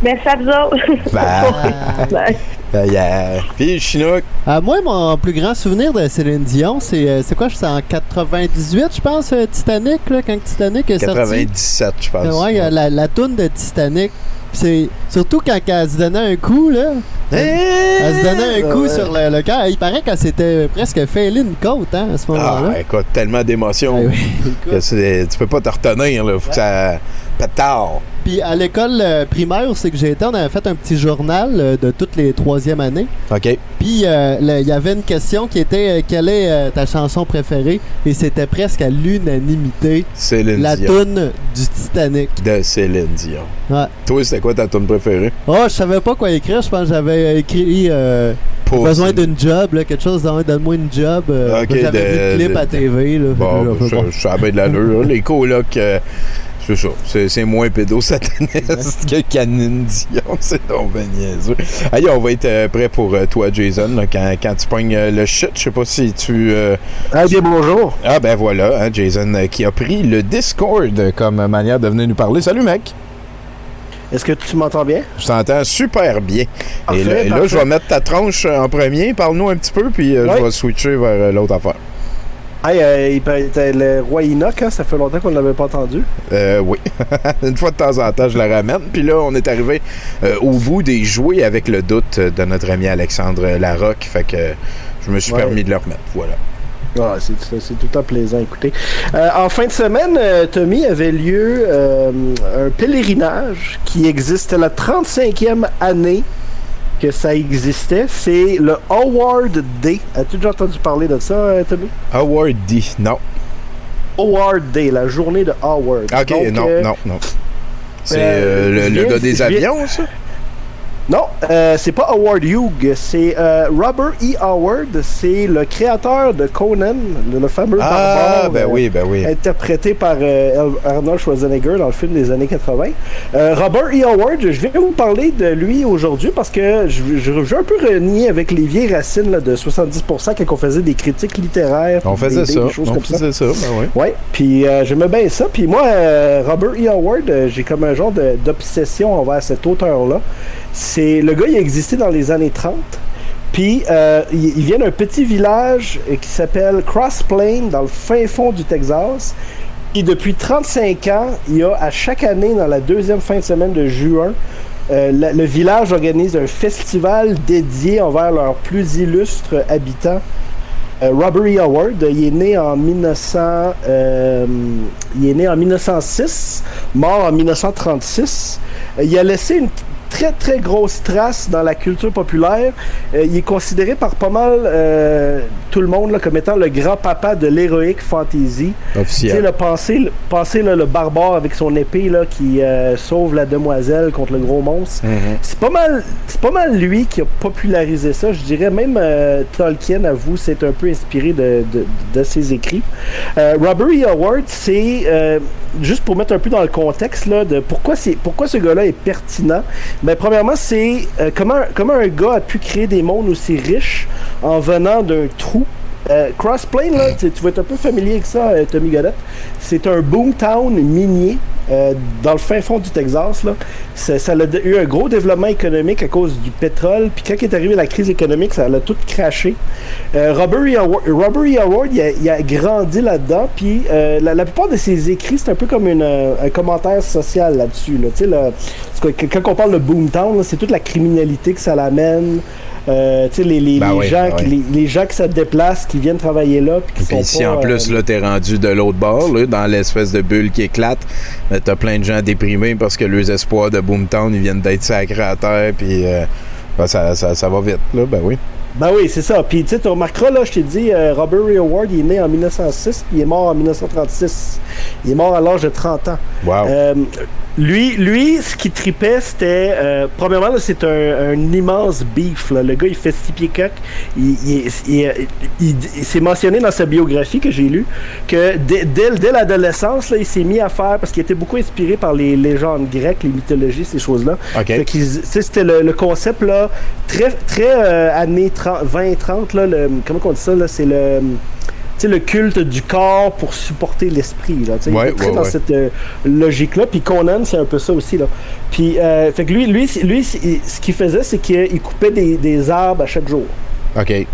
Merci à vous autres. [LAUGHS] Bye. Bye. Bye. yeah. Puis, Chinook, Euh, moi, mon plus grand souvenir de Céline Dion, c'est euh, c'est quoi? C'est en 98, je pense, euh, Titanic, là, quand Titanic est sorti. 97, je pense. Euh, ouais, euh, la, la toune de Titanic. C'est surtout quand elle se donnait un coup, là. Elle se donnait un coup Ouais. sur le, le cœur. Il paraît qu'elle s'était presque failé une côte, hein, à ce moment-là. Ah, écoute, tellement d'émotions. Ah oui, [LAUGHS] que c'est- tu peux pas te retenir, là. Faut que ça pétard. Puis à l'école euh, primaire c'est que j'ai été, on avait fait un petit journal euh, de toutes les troisième années. OK. Puis euh, le- il y avait une question qui était quelle est ta chanson préférée? Et c'était presque à l'unanimité Céline la Dion. toune du Titanic. De Céline Dion. Ouais. Toi, c'était quoi ta tune préférée? Oh, je savais pas quoi écrire. Je pense que j'avais écrit euh, besoin d'une job, là, quelque chose dans donne-moi une job. euh, Ok, j'avais de- vu le clip de- à TV. Là, Bon, [LAUGHS] a bien de l'allure. Les colocs, euh, c'est ça. C'est, c'est moins pédosataniste que Canine Dion. [LAUGHS] C'est donc ben niaiseux. Allez, on va être euh, prêt pour euh, toi, Jason, là, quand, quand tu pognes euh, le shit. Je sais pas si tu... Ah bien bonjour. Ah ben voilà, hein, Jason qui a pris le Discord comme manière de venir nous parler. Salut mec! Est-ce que tu m'entends bien? Je t'entends super bien. Parfait, Et là, je vais mettre ta tronche en premier. Parle-nous un petit peu, puis je vais switcher vers l'autre affaire. Hey, euh, il paraît- t'as le roi Enoch, hein, ça fait longtemps qu'on ne l'avait pas entendu. Euh, oui. [LAUGHS] Une fois de temps en temps, je la ramène. Puis là, on est arrivé euh, au bout des jouets avec le doute de notre ami Alexandre Larocque. Fait que je me suis Ouais. permis de le remettre. Voilà. Ah, c'est, c'est- c'est tout le temps plaisant à écouter. Euh, en fin de semaine, euh, Tommy avait lieu euh, un pèlerinage qui existe la 35e année que ça existait. C'est le Howard Day. As-tu déjà entendu parler de ça, euh, Tommy? Howard D. Non. Howard Day, la journée de Howard. Ok, Donc, non, euh, non, non. C'est euh, le, le gars des avions, ça? Non, euh, c'est pas Howard Hughes, c'est euh, Robert E. Howard, c'est le créateur de Conan, le, le fameux Ah, barbare. ben euh, oui, ben oui. Interprété par euh, Arnold Schwarzenegger dans le film des années 80. Euh, Robert E. Howard, je viens vous parler de lui aujourd'hui parce que je, je, je veux un peu renier avec les vieilles racines là, de 70% quand on faisait des critiques littéraires. On des- faisait des- ça. des choses On comme faisait ça, ben oui. Ouais, puis euh, j'aimais bien ça. Puis moi, euh, Robert E. Howard, euh, j'ai comme un genre d'obsession envers cet auteur-là. C'est le gars, il a existé dans les années 30. Puis euh, il, vient d'un petit village euh, qui s'appelle Cross Plain dans le fin fond du Texas. Et depuis 35 ans, il y a à chaque année, dans la deuxième fin de semaine de juin, euh, le village organise un festival dédié envers leurs plus illustres habitants. Euh, Robert E. Howard, il est né en 1900, euh, il est né en 1906, mort en 1936. Euh, il a laissé une t- très très grosse trace dans la culture populaire. Euh, il est considéré par pas mal euh, tout le monde là, comme étant le grand papa de l'héroïque fantasy. Officiel. Tu sais, le passé, le, passé, là, le barbare avec son épée là, qui euh, sauve la demoiselle contre le gros monstre. C'est pas mal, c'est pas mal lui qui a popularisé ça. Je dirais même Tolkien, avoue, s'est un peu inspiré de, de, de ses écrits. Robert E. Howard, c'est juste pour mettre un peu dans le contexte là, de pourquoi c'est pourquoi ce gars-là est pertinent. Ben premièrement, c'est euh, comment comment un gars a pu créer des mondes aussi riches en venant d'un trou? Euh, Crossplane, là, tu, vas être un peu familier avec ça, euh, Tommy Godette. C'est un boomtown minier euh, dans le fin fond du Texas. Là. Ça, a eu un gros développement économique à cause du pétrole. Puis quand est arrivée la crise économique, ça a tout craché. Euh, Robert E. E. Il a, il grandi là-dedans. Puis la, la plupart de ses écrits, c'est un peu comme un commentaire social là-dessus. Là. Là, quand on parle de boomtown, c'est toute la criminalité que ça l'amène. Euh, les, les, Ben les oui, gens, ben oui. les, les gens qui se déplacent, qui viennent travailler là, puis qui si pas, en plus, euh, là, t'es rendu de l'autre bord, là, dans l'espèce de bulle qui éclate, ben, t'as plein de gens déprimés parce que leurs espoirs de Boomtown, ils viennent d'être sacrés à terre, puis euh, ben, ça, ça, ça va vite, là, ben oui. Ben oui, c'est ça. Puis tu sais, tu remarqueras, là, je t'ai dit, euh, Robert Ray Howard, il est né en 1906, puis il est mort en 1936. Il est mort à l'âge de 30 ans. Wow. Euh, lui, lui, ce qui tripait, c'était. euh, premièrement, là, c'est un, un immense beef. là. Le gars, il fait 6 pieds coq. Il, il, il- il- il s'est mentionné dans sa biographie que j'ai lue que dès, dès, dès l'adolescence, là, il s'est mis à faire, parce qu'il était beaucoup inspiré par les légendes grecques, les mythologies, ces choses-là. OK. Fait qu'il- tu sais, c'était le, le concept là, très, très euh, années 30, 20-30. Là, le, comment on dit ça? là, C'est le. le culte du corps pour supporter l'esprit. Là, tu sais, il Ouais, est très ouais, dans ouais. cette euh, logique-là. Puis Conan, c'est un peu ça aussi. Là. Puis, euh, fait que lui, lui, lui ce qu'il faisait, c'est qu'il coupait des, des arbres à chaque jour. OK.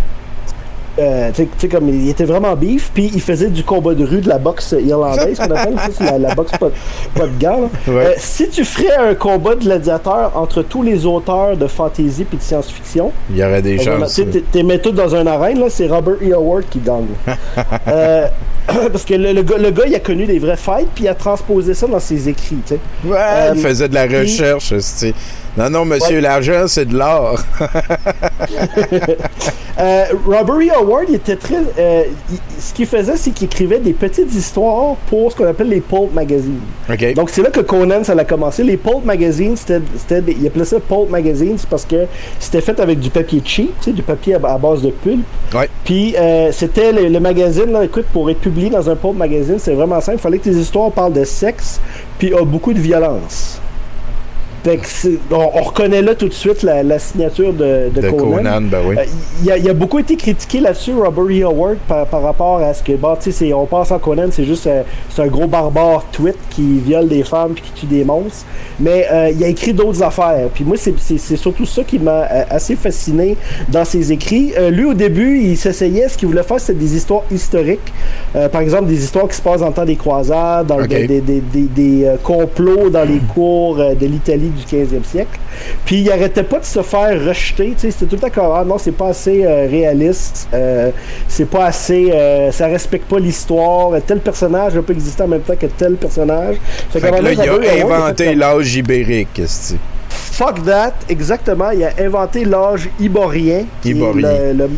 Euh, tu sais- comme il était vraiment bif, puis il faisait du combat de rue, de la boxe irlandaise, qu'on appelle, ça, c'est la, la boxe pas, pas de gants. là. Ouais. Euh, si tu ferais un combat de gladiateur entre tous les auteurs de fantasy puis de science-fiction, Il y aurait des tu chances. t'es- mets tous dans un arène, là, c'est Robert E. Howard qui gagne. [LAUGHS] Euh, [CLEARS THROAT] parce que le, le gars, le gars, il a connu des vrais fights, puis il a transposé ça dans ses écrits, tu sais. Ouais, Euh, il faisait de la recherche, Non, non, monsieur, Ouais. l'argent, c'est de l'or. [LAUGHS] Euh, Robert E. Howard, il était très. euh, il- ce qu'il faisait, c'est qu'il écrivait des petites histoires pour ce qu'on appelle les pulp magazines. Donc c'est là que Conan ça a commencé. Les pulp magazines, c'était, des- il appelait ça pulp magazines parce que c'était fait avec du papier cheap, tu sais, du papier à, à base de pulpe. Ouais. Puis euh, c'était le, le magazine, là, écoute, pour être publié dans un pulp magazine, c'est vraiment simple. Il fallait que tes histoires parlent de sexe, puis a beaucoup de violence. Fait que c'est- on, on reconnaît là tout de suite la, la signature de, de De Conan. Conan, ben oui. Euh, Il a, il a beaucoup été critiqué là-dessus, Robert E. Howard, par, par rapport à ce que, bon, tu sais, c'est- on pense en Conan, c'est juste euh, c'est un gros barbare tweet qui viole des femmes puis qui tue des monstres. Mais euh, il a écrit d'autres affaires. Puis moi, c'est- surtout ça qui m'a assez fasciné dans ses écrits. Euh, lui, au début, il s'essayait, ce qu'il voulait faire, c'était des histoires historiques. Euh, par exemple, des histoires qui se passent dans le temps des croisades, dans des, des- des- des- complots dans les cours de l'Italie du 15e siècle. Puis il arrêtait pas de se faire rejeter. tu sais, C'était tout le temps comme ah non, c'est pas assez euh, réaliste, euh, c'est pas assez, euh, ça respecte pas l'histoire. Tel personnage n'a pas existé en même temps que tel personnage. Fait Fait que là, il a inventé l'âge ibérique, est Fuck that, exactement. Il a inventé l'âge iborien. Iborien. Le, le-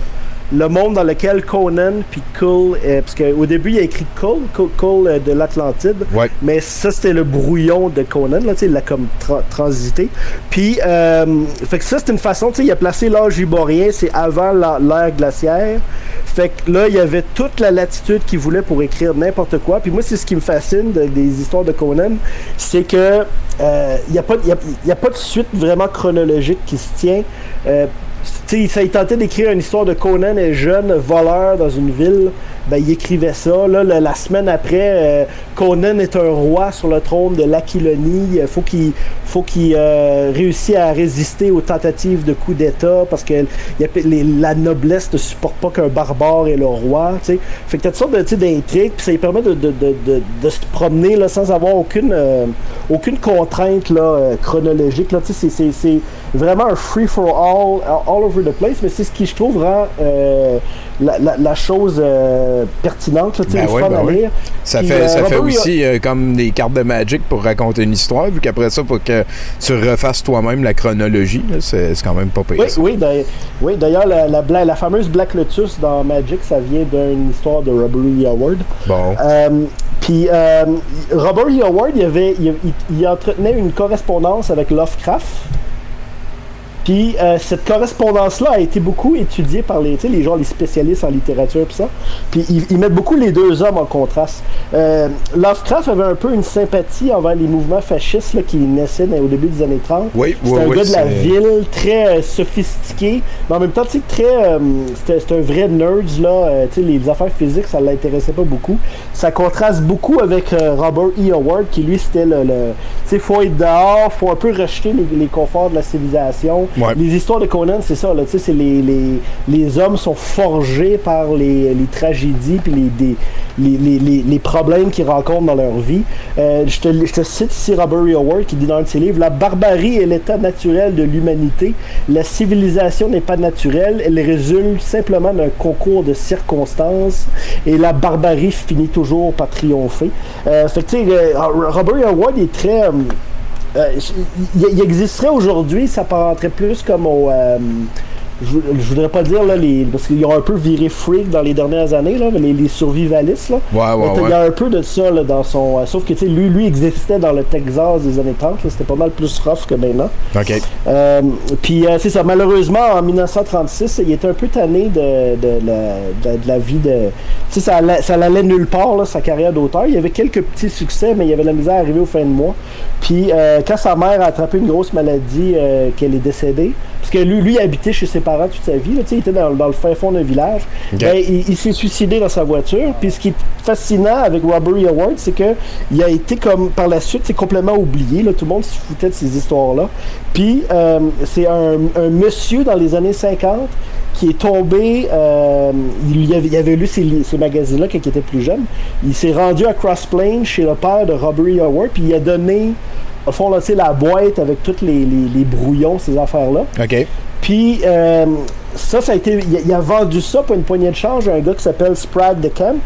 le monde dans lequel Conan puis Kull, euh, parce qu'au début il a écrit Kull, Kull, euh, de l'Atlantide, Ouais. mais ça c'était le brouillon de Conan, là, il l'a comme tra- transité. Puis, euh, fait que ça c'est une façon, tu sais, il a placé l'âge iborien, c'est avant l'ère glaciaire. Fait que là, il y avait toute la latitude qu'il voulait pour écrire n'importe quoi. Puis moi, c'est ce qui me fascine de- des histoires de Conan, c'est que il n'y a, a pas de suite vraiment chronologique qui se tient. Sais, ça, il tentait d'écrire une histoire de Conan, un jeune voleur dans une ville. Ben, il écrivait ça. Là, la, la semaine après, euh, Conan est un roi sur le trône de l'Aquilonie. Il faut qu'il faut qu'il euh, réussisse à résister aux tentatives de coup d'État parce que les- la noblesse ne supporte pas qu'un barbare est le roi. tu sais. Fait que t'as toutes sortes d'intrigues, puis ça lui permet de, de, de, de, se promener sans avoir aucune, euh, aucune contrainte là, chronologique. C'est, c'est vraiment un free for all, all over the place, mais c'est ce qui, je trouve, rend euh, la, la, la chose euh, pertinente, là, tu sais, Ben le oui, fun ben à oui. lire. Ça Puis, fait, euh, ça fait Robert, aussi comme des cartes de Magic pour raconter une histoire, vu qu'après ça, faut que tu refasses toi-même la chronologie. C'est quand même pas pire. Oui, oui, d'ailleurs, oui, la, la, fameuse Black Lotus dans Magic, ça vient d'une histoire de Robert E. Howard. Bon. Puis Robert E. Howard, il, avait, il, il- il entretenait une correspondance avec Lovecraft. Puis euh, cette correspondance-là a été beaucoup étudiée par les, les gens, les spécialistes en littérature et ça. Puis ils, ils mettent beaucoup les deux hommes en contraste. Euh, Lovecraft avait un peu une sympathie envers les mouvements fascistes là, qui naissaient dans- au début des années 30. Oui, C'était oui, un oui, gars de la ville, très euh, sophistiqué, mais en même temps, tu sais, très. euh, C'était un vrai nerd, là. tu sais, les affaires physiques, ça l'intéressait pas beaucoup. Ça contraste beaucoup avec Robert E. Howard, qui lui, c'était le. le tu sais, faut être dehors, faut un peu rejeter les, les conforts de la civilisation. Les histoires de Conan, c'est ça, là. C'est les, les, les hommes sont forgés par les, les tragédies, puis les, les, les, problèmes qu'ils rencontrent dans leur vie. Euh, je, te, je te cite ici Robert E. Howard qui dit dans un de ses livres La barbarie est l'état naturel de l'humanité. La civilisation n'est pas naturelle, elle résulte simplement d'un concours de circonstances et la barbarie finit toujours par triompher. Euh, fait que, euh, Robert E. Howard est très. Euh, il, existerait aujourd'hui, ça s'apparenterait plus comme au. euh, je, je voudrais pas dire là, les, parce qu'ils ont un peu viré freak dans les dernières années, là, mais les, les survivalistes. Là. Ouais, ouais, Il y a un peu de ça là, dans son. euh, sauf que tu sais, lui, lui existait dans le Texas des années 30. là, C'était pas mal plus rough que maintenant. OK. Euh, puis euh, c'est ça, malheureusement, en 1936, il était un peu tanné de, de la, de- de la vie de. Tu sais, ça, allait- ça allait nulle part, là, sa carrière d'auteur. Il y avait quelques petits succès, mais il y avait de la misère à arriver au fin de mois. Puis euh, quand sa mère a attrapé une grosse maladie, euh, qu'elle est décédée, parce que lui, lui, habitait chez ses parents toute sa vie, là, il était dans, dans le fin fond d'un village, ben, il, il s'est suicidé dans sa voiture. Puis ce qui est fascinant avec Robert E. Howard, c'est que il a été comme par la suite, c'est complètement oublié. Là, tout le monde se foutait de ces histoires-là. Puis euh, c'est un, un monsieur dans les années 50 qui est tombé, euh, il, avait, il avait lu ces, ces magazines-là quand il était plus jeune. Il s'est rendu à Cross Plains chez le père de Robert E. Howard, puis il a donné, au fond, là, la boîte avec tous les, les- les brouillons, ces affaires-là. OK. Puis euh, ça, ça a été. Il a, vendu ça pour une poignée de change à un gars qui s'appelle Sprague de Camp,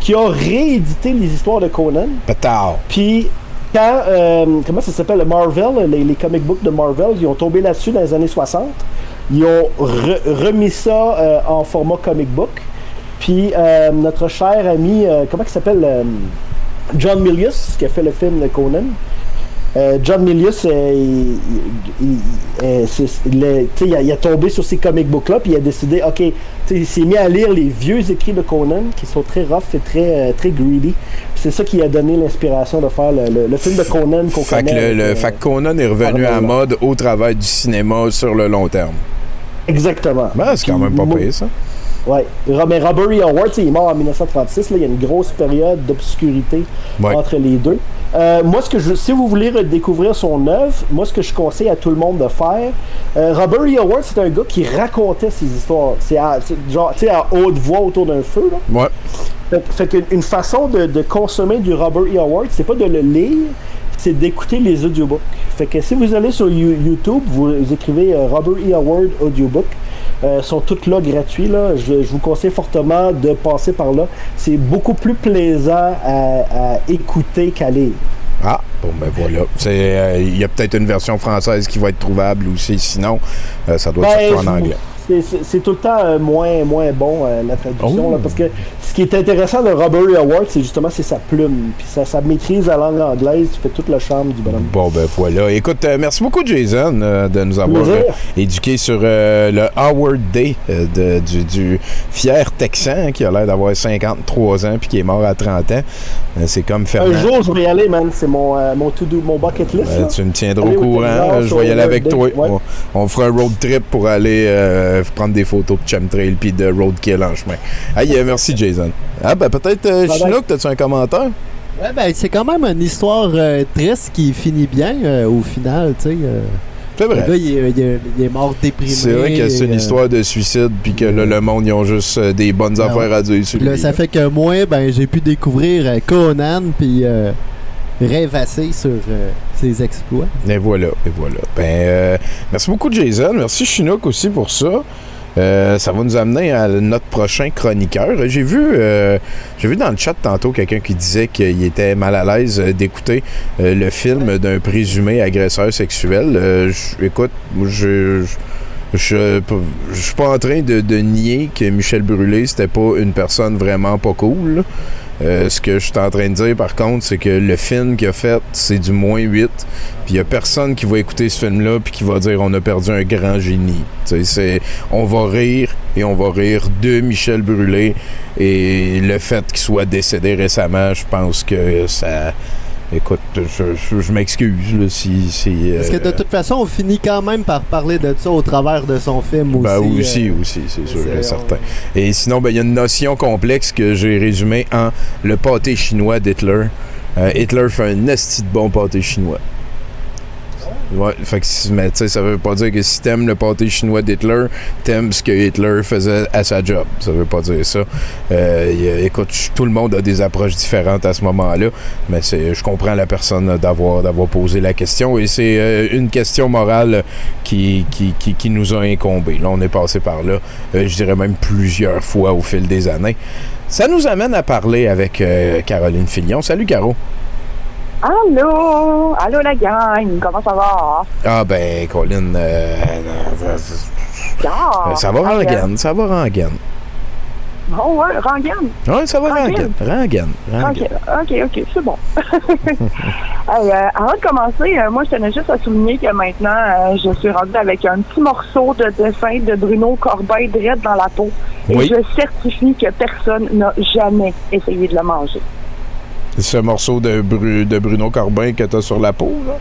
qui a réédité les histoires de Conan. Pétard. Puis quand euh, comment ça s'appelle le Marvel, les, les comic books de Marvel, ils ont tombé là-dessus dans les années 60. Ils ont re- remis ça euh, en format comic book. Puis notre cher ami, comment il s'appelle John Milius, qui a fait le film de Conan. Euh, John Milius, euh, il, il- euh, il a, il a tombé sur ces comic books-là, puis il a décidé, ok, il s'est mis à lire les vieux écrits de Conan, qui sont très rough et très, très greedy. C'est ça qui a donné l'inspiration de faire le, le- le film de Conan qu'on Fait que, connaît. le, avec, le- fait que Conan est revenu à mode au travail du cinéma sur le long terme. Exactement. Ben, c'est quand même pas pire, ça. Ouais. Ro- Mais Robert E. Howard, il est mort en 1936. Là, il y a une grosse période d'obscurité Ouais. entre les deux. Euh, moi, ce que je, si vous voulez redécouvrir son œuvre, moi, ce que je conseille à tout le monde de faire, euh, Robert E. Howard, c'est un gars qui racontait ses histoires. C'est genre, tu sais, à haute voix autour d'un feu. Là. Ouais. Fait, fait qu'une une façon de, de consommer du Robert E. Howard, c'est pas de le lire, c'est d'écouter les audiobooks. Fait que si vous allez sur You- YouTube, vous, écrivez euh, Robert E. Howard audiobook. Euh, sont toutes là gratuits. Là. Je, je vous conseille fortement de passer par là. C'est beaucoup plus plaisant à, à écouter qu'à lire. Ah, bon, ben voilà. Euh, Il y a peut-être une version française qui va être trouvable aussi. Sinon, euh, ça doit être Ben, surtout en anglais. C'est- tout le temps euh, moins, moins bon euh, la traduction. Oh. là, parce que ce qui est intéressant de Robert E. Howard, c'est justement c'est sa plume. Puis sa, sa maîtrise la langue anglaise fait toute le charme du bonhomme. Bon, ben voilà. Écoute, euh, merci beaucoup, Jason, euh, de nous avoir euh, éduqués sur le Howard Day de- du, du fier Texan hein, qui a l'air d'avoir 53 ans puis qui est mort à 30 ans. C'est comme Fernand. Un jour, je vais y aller, man. C'est mon, mon to-do, mon bucket list. Là. tu me tiendras au courant. Je vais y aller avec Day. toi. Ouais. On, on fera un road trip pour aller euh, prendre des photos de chemtrail puis de roadkill en chemin. Hey, euh, merci, Jason. Ah, ben peut-être, euh. Chinook, t'as-tu un commentaire? Ouais, ben, c'est quand même une histoire euh, triste qui finit bien au final, tu sais. C'est vrai. Gars, il, est- il est- il est mort déprimé. C'est vrai que c'est une euh, histoire de suicide, puis que là, le monde, ils ont juste des bonnes Non. affaires à dire sur Là, lui. ça fait que moi, ben, j'ai pu découvrir Conan, puis euh, rêvasser sur euh, ses exploits. Et voilà, et voilà. Ben, euh, merci beaucoup, Jason. Merci, Chinook, aussi, pour ça. Euh, ça va nous amener à notre prochain chroniqueur. J'ai vu, vu dans le chat tantôt quelqu'un qui disait qu'il était mal à l'aise d'écouter le film d'un présumé agresseur sexuel. Écoute, je, je suis pas en train de, de nier que Michel Brûlé, c'était pas une personne vraiment pas cool. Euh, ce que je suis en train de dire, par contre, c'est que le film qu'il a fait, c'est du moins 8. Puis il y a personne qui va écouter ce film-là puis qui va dire on a perdu un grand génie. C'est on va rire et on va rire de Michel Brûlé et le fait qu'il soit décédé récemment, je pense que ça Écoute, je, je- je m'excuse si, si Parce que de euh, toute façon, on finit quand même par parler de ça au travers de son film aussi. Ben aussi, euh, aussi, c'est sûr c'est- et certain. Et sinon, ben, il y a une notion complexe que j'ai résumée en le pâté chinois d'Hitler. Euh, Hitler fait un esti de bon pâté chinois. Ouais, fait que, mais tu sais, ça veut pas dire que si t'aimes le pâté chinois d'Hitler, t'aimes ce que Hitler faisait à sa job. Ça veut pas dire ça. Euh, écoute, tout le monde a des approches différentes à ce moment-là, mais je comprends la personne d'avoir, posé la question et c'est euh, une question morale qui, qui, qui, nous a incombé. Là, on est passé par là, euh, je dirais même plusieurs fois au fil des années. Ça nous amène à parler avec Caroline Filion. Salut, Caro. Allô? Allô, la gang? Comment ça va? Ah ben, Colin, euh, euh, Ah, ça va rengaine, ça va rengaine. Oh, ouais, Rangan. Ouais, ça va Rangaine. rengaine, rengaine, Ok, ok, ok, c'est bon. [LAUGHS] [LAUGHS] Hey, euh, avant de commencer, euh, moi, je tenais juste à souligner que maintenant, euh, je suis rendue avec un petit morceau de dessin de Bruno Corbeil direct dans la peau. Et Oui. je certifie que personne n'a jamais essayé de le manger. Ce morceau de, Bru- de Bruno Corbin que t'as sur la peau, là?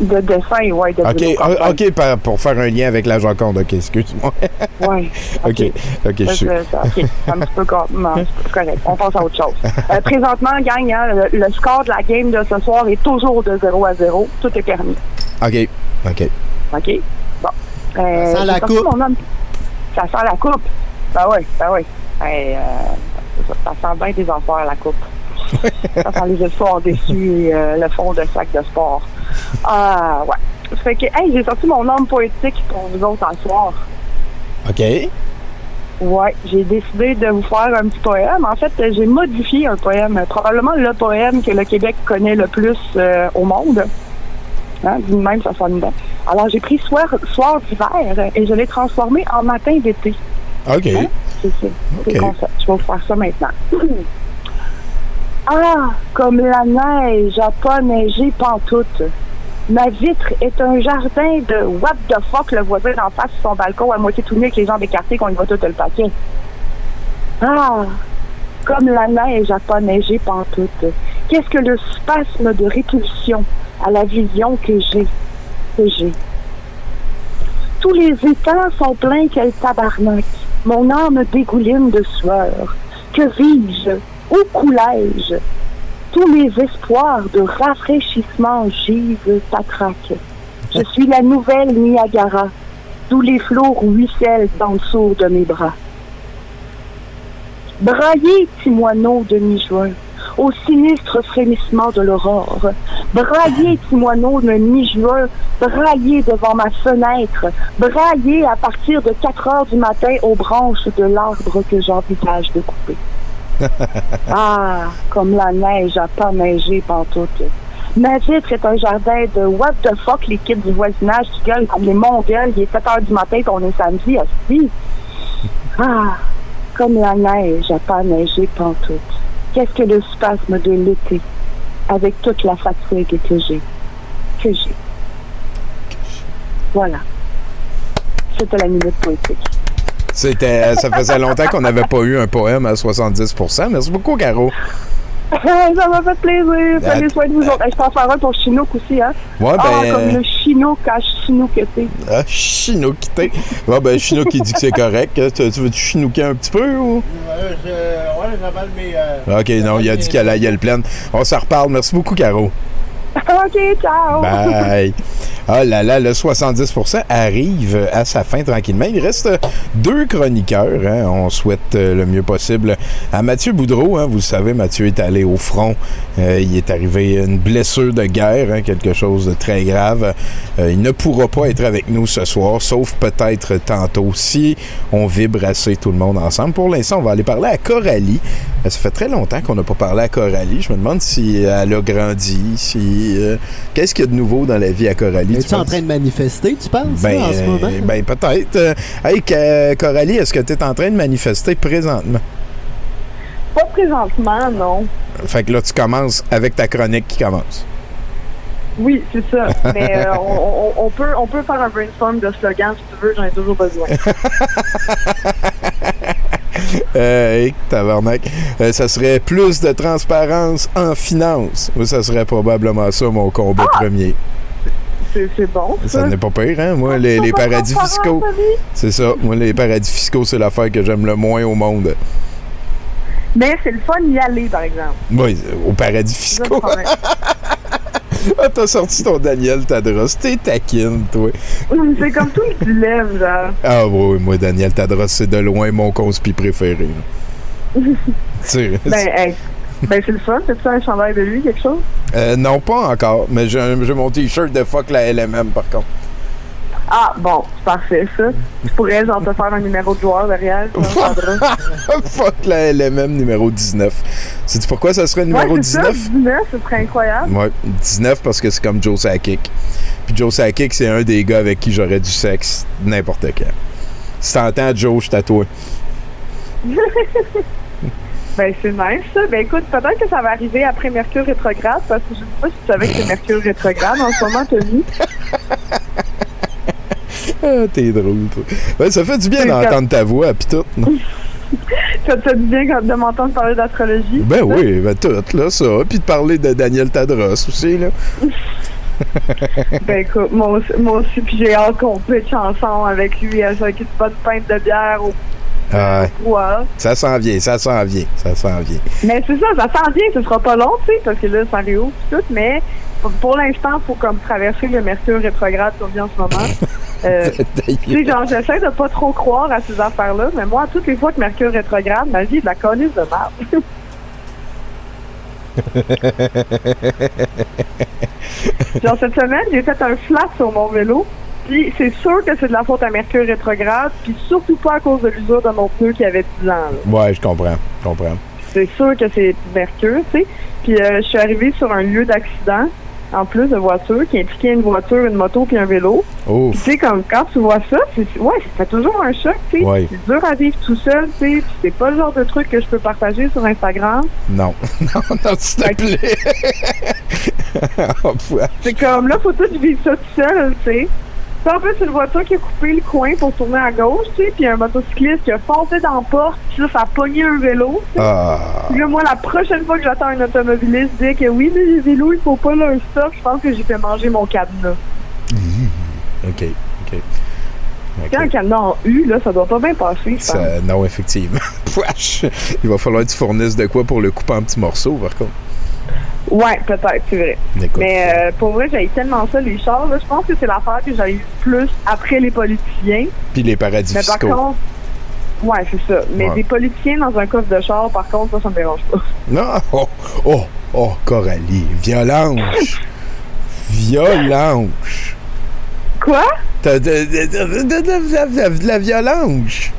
De dessin, ouais, de Ok, Bruno Corbeil. ah, ok, par- pour faire un lien avec la Joconde, ok, excuse-moi. [LAUGHS] Ouais. [LAUGHS] ok, ok, je Ça, suis. ça, ok, c'est un petit peu correct. On passe à autre chose. [LAUGHS] Euh, présentement, gang, hein, le, le score de la game de ce soir est toujours de 0 à 0. Tout est permis. Ok, ok. OK? Bon. Euh, Ça sent la coupe. mon homme. Ça sent la coupe. Ben oui, ben oui. Hey, euh, ça, ça sent bien des affaires, la coupe. Sent les efforts dessus et euh, le fond de sac de sport. Ah, ouais. Fait que, hey, j'ai sorti mon homme poétique pour vous autres en soir. Ok. Ouais, j'ai décidé de vous faire un petit poème. En fait, j'ai modifié un poème, probablement le poème que le Québec connaît le plus euh, au monde. Hein, même, ça sonne bien. Alors, j'ai pris soir, soir d'hiver et je l'ai transformé en matin d'été. Ok. Hein? C'est ça. C'est Ok. le concept. Je vais vous faire ça maintenant. [CLEARS THROAT] ah, comme la neige a pas neigé pantoute. Ma vitre est un jardin de what the fuck, le voisin d'en face sur son balcon à moitié tout nu avec les jambes écartées qu'on y va tout le paquet. Ah, comme la neige a pas neigé pantoute. Qu'est-ce que le spasme de répulsion à la vision que j'ai, que j'ai? Tous les étangs sont pleins quel tabarnak. Mon âme dégouline de sueur. Que vis-je? Où coulais-je? Tous mes espoirs de rafraîchissement gisent patraque. Je suis la nouvelle Niagara, d'où les flots ruissellent en dessous de mes bras. Braillez, petits moineaux de mi-juin, au sinistre frémissement de l'aurore. Braillez, petits moineaux de mi-juin, braillez devant ma fenêtre, braillez à partir de 4 heures du matin aux branches de l'arbre que j'envisage de couper. [LAUGHS] Ah, comme la neige a pas neigé pantoute. Ma vitre est un jardin de what the fuck les kids du voisinage qui gueulent comme les mongols. Il est 7 heures du matin et on est samedi, aussi. [LAUGHS] Ah, comme la neige a pas neigé pantoute. Qu'est-ce que le spasme de l'été avec toute la fatigue que j'ai. Que j'ai. Voilà. C'était la minute poétique. C'était, ça faisait longtemps qu'on n'avait pas eu un poème à 70%. Merci beaucoup, Caro. [LAUGHS] ça m'a fait plaisir. Prenez soin de vous autres. Je pense faire un pour Chinook aussi, hein? Ouais, ah, ben, comme euh, le Chinook à Chinook était. Ah, Chino quitté. Ouais, ben, Chino qui dit que c'est correct. Tu, tu veux-tu chinouquer un petit peu ou? Ouais, j'avale mes. Ok, non, il a dit qu'elle allait le pleine. On s'en reparle. Merci beaucoup, Caro. [LAUGHS] OK, ciao! Bye. Ah là là, le 70% arrive à sa fin tranquillement. Il reste deux chroniqueurs. hein. On souhaite euh, le mieux possible à Mathieu Boudreau. hein. Vous savez, Mathieu est allé au front. Euh, il est arrivé une blessure de guerre, hein, quelque chose de très grave. Euh, il ne pourra pas être avec nous ce soir, sauf peut-être tantôt si on vibre assez tout le monde ensemble. Pour l'instant, on va aller parler à Coralie. Ça fait très longtemps qu'on n'a pas parlé à Coralie. Je me demande si elle a grandi, si... euh, Qu'est-ce qu'il y a de nouveau dans la vie à Coralie? Es-tu en train de manifester, tu penses, Ben, là, en ce moment? euh, ben peut-être. Euh, hey, que- Coralie, est-ce que tu es en train de manifester présentement? Pas présentement, non. Fait que là, tu commences avec ta chronique qui commence. Oui, c'est ça. Mais euh, on, on- on peut, on peut faire un brainstorm de slogan si tu veux, j'en ai toujours besoin. [LAUGHS] [LAUGHS] Euh, hey, tabarnak. Euh, ça serait plus de transparence en finance. Moi, ça serait probablement ça, mon combat premier. C'est bon. Ça n'est pas pire, hein? Moi, les, les paradis fiscaux. C'est ça. Moi, les paradis fiscaux, c'est l'affaire que j'aime le moins au monde. Mais c'est le fun d'y aller, par exemple. Oui, au paradis ça, fiscaux. [LAUGHS] [LAUGHS] Ah, t'as sorti ton Daniel Tadros. T'es taquine, toi. c'est comme tout le dilemme, genre. Ah oui, moi, Daniel Tadros, c'est de loin mon conspi préféré. [LAUGHS] ben, hey, ben c'est le fun. C'est-tu un chandail de lui, quelque chose? euh, non, pas encore, mais j'ai mon t-shirt de fuck la LMM, par contre. Ah, bon, c'est parfait, ça. Tu pourrais, genre, te faire un numéro de joueur derrière. [LAUGHS] fuck la LMM numéro 19. Sais-tu pourquoi ça serait le numéro ouais, c'est ça, 19? 19, ce serait incroyable. Ouais, 19 parce que c'est comme Joe Sakic. Puis Joe Sakic, c'est un des gars avec qui j'aurais du sexe n'importe quand. Si t'entends Joe, je t'attoue. [LAUGHS] Ben, c'est nice, ça. Ben, écoute, peut-être que ça va arriver après Mercure rétrograde, parce que je sais pas si tu savais que c'est Mercure rétrograde en ce moment, Tony. [LAUGHS] Ah, t'es drôle, toi. Ouais, ça fait du bien d'entendre ta voix, pis tout. non? [LAUGHS] Ça te fait du bien quand- de m'entendre parler d'astrologie? Ben oui, ben tout, là, ça. Puis de parler de Daniel Tadros aussi, là. [LAUGHS] Ben, écoute, moi aussi, moi aussi puis j'ai hâte qu'on pitch ensemble avec lui, avec une bonne pinte de bière au Ah, ouais. ça s'en vient, ça s'en vient, ça s'en vient. Mais c'est ça, ça s'en vient, ce sera pas long, tu sais, parce que là, ça réouvre tout, mais pour, l'instant, faut comme traverser le Mercure rétrograde qu'on vit en ce moment. [LAUGHS] Euh, sais, genre, j'essaie de pas trop croire à ces affaires-là, mais moi, toutes les fois que Mercure rétrograde, ma vie est de la colisse de merde. [LAUGHS] genre, cette semaine, j'ai fait un flat sur mon vélo, puis c'est sûr que c'est de la faute à Mercure rétrograde, puis surtout pas à cause de l'usure de mon pneu qui avait 10 ans, là. Ouais, je comprends, je comprends. C'est sûr que c'est Mercure, tu sais. Puis euh, je suis arrivée sur un lieu d'accident, en plus de voiture, qui impliquait une voiture, une moto puis un vélo. Tu sais, comme quand tu vois ça, c'est ouais, fait toujours un choc, tu sais. Ouais. C'est dur à vivre tout seul, tu sais. Puis c'est pas le genre de truc que je peux partager sur Instagram. Non. [LAUGHS] non, non, s'il te plaît. [LAUGHS] C'est comme là, faut tout vivre ça tout seul, tu sais. Puis en plus, c'est une voiture qui a coupé le coin pour tourner à gauche, tu sais, puis un motocycliste qui a foncé dans la porte, puis là, ça a pogné un vélo, tu sais. Ah. Puis là, moi, la prochaine fois que j'attends un automobiliste dire que oui, mais les vélos, il faut pas leur stop, je pense que j'ai fait manger mon cadenas. OK, OK. Tu sais, un cadenas en U, là, ça doit pas bien passer. Ça- non, effectivement. [LAUGHS] Wesh. Il va falloir que tu fournisses de quoi pour le couper en petits morceaux, par contre. Ouais, peut-être, c'est vrai. Mais euh, pour vrai, j'aille tellement ça, les chars, là. Je pense que c'est l'affaire que j'aille plus après les politiciens. Puis les paradis Mais par fiscaux. contre, ouais, c'est ça. Mais Ouais. des politiciens dans un coffre de char, par contre, ça, ça me dérange pas. Non! Oh, oh, oh, Coralie. Violence. Violence. Quoi? T'as de la violence.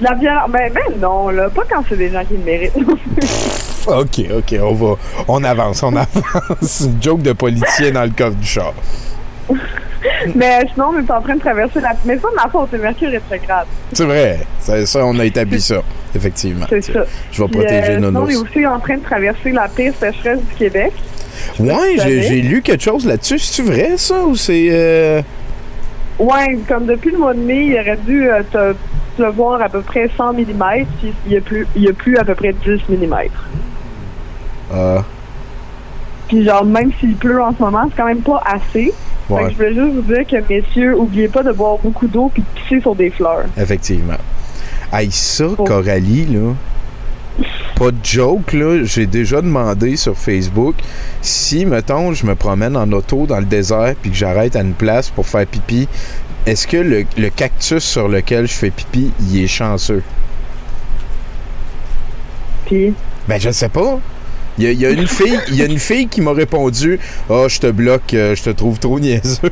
La violence. Ben, ben non, là. Pas quand c'est des gens qui le méritent. [LAUGHS] OK, OK, on va. On avance, on [LAUGHS] avance. Une joke de politicien dans le coffre du char. Mais sinon, on est en train de traverser la. Mais c'est pas de ma faute, c'est Mercure rétrograde. C'est vrai. Ça, ça, on a établi ça. Effectivement. C'est ça. Je vais Puis, protéger euh, sinon, on est aussi en train de traverser la pire sécheresse du Québec. Ouais, j'ai lu quelque chose là-dessus. C'est-tu vrai, ça, ou c'est. euh, Ouais, comme depuis le mois de mai, il aurait dû euh, pleuvoir à peu près 100 mm, puis il y a plus, il y a plus à peu près 10 mm. Ah. Puis genre, même s'il pleut en ce moment, c'est quand même pas assez. Fait que je voulais juste vous dire que, messieurs, oubliez pas de boire beaucoup d'eau puis de pisser sur des fleurs. Effectivement. Hey, ça, Coralie, là. Pas de joke, là. J'ai déjà demandé sur Facebook si, mettons, je me promène en auto dans le désert puis que j'arrête à une place pour faire pipi, est-ce que le, le cactus sur lequel je fais pipi, il est chanceux? Puis? Ben, je sais pas. Il y, a, il y a une [LAUGHS] fille, il y a une fille qui m'a répondu Ah, je te bloque, euh, je te trouve trop niaiseux. [LAUGHS]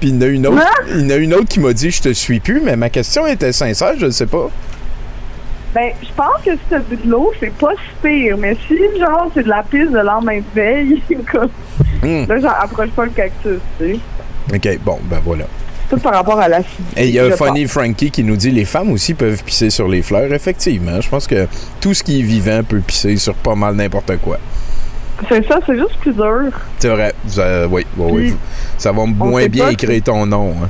Puis il y en a une autre, il y en a une autre qui m'a dit Je te suis plus, mais ma question était sincère, je ne sais pas. Ben, je pense que si t'as bu de l'eau, c'est pas si pire. Mais si, genre, c'est de la piste de lendemain de veille, [LAUGHS] comme... Hmm. là, j'en approche pas le cactus, tu sais. OK, bon, ben voilà. Tout par rapport à la Et il y a Funny Frankie qui nous dit les femmes aussi peuvent pisser sur les fleurs. Effectivement, je pense que tout ce qui est vivant peut pisser sur pas mal n'importe quoi. C'est ça, c'est juste plus dur. C'est vrai. Euh, oui, oui, oui. Puis, Ça va moins bien écrire ton nom. hein.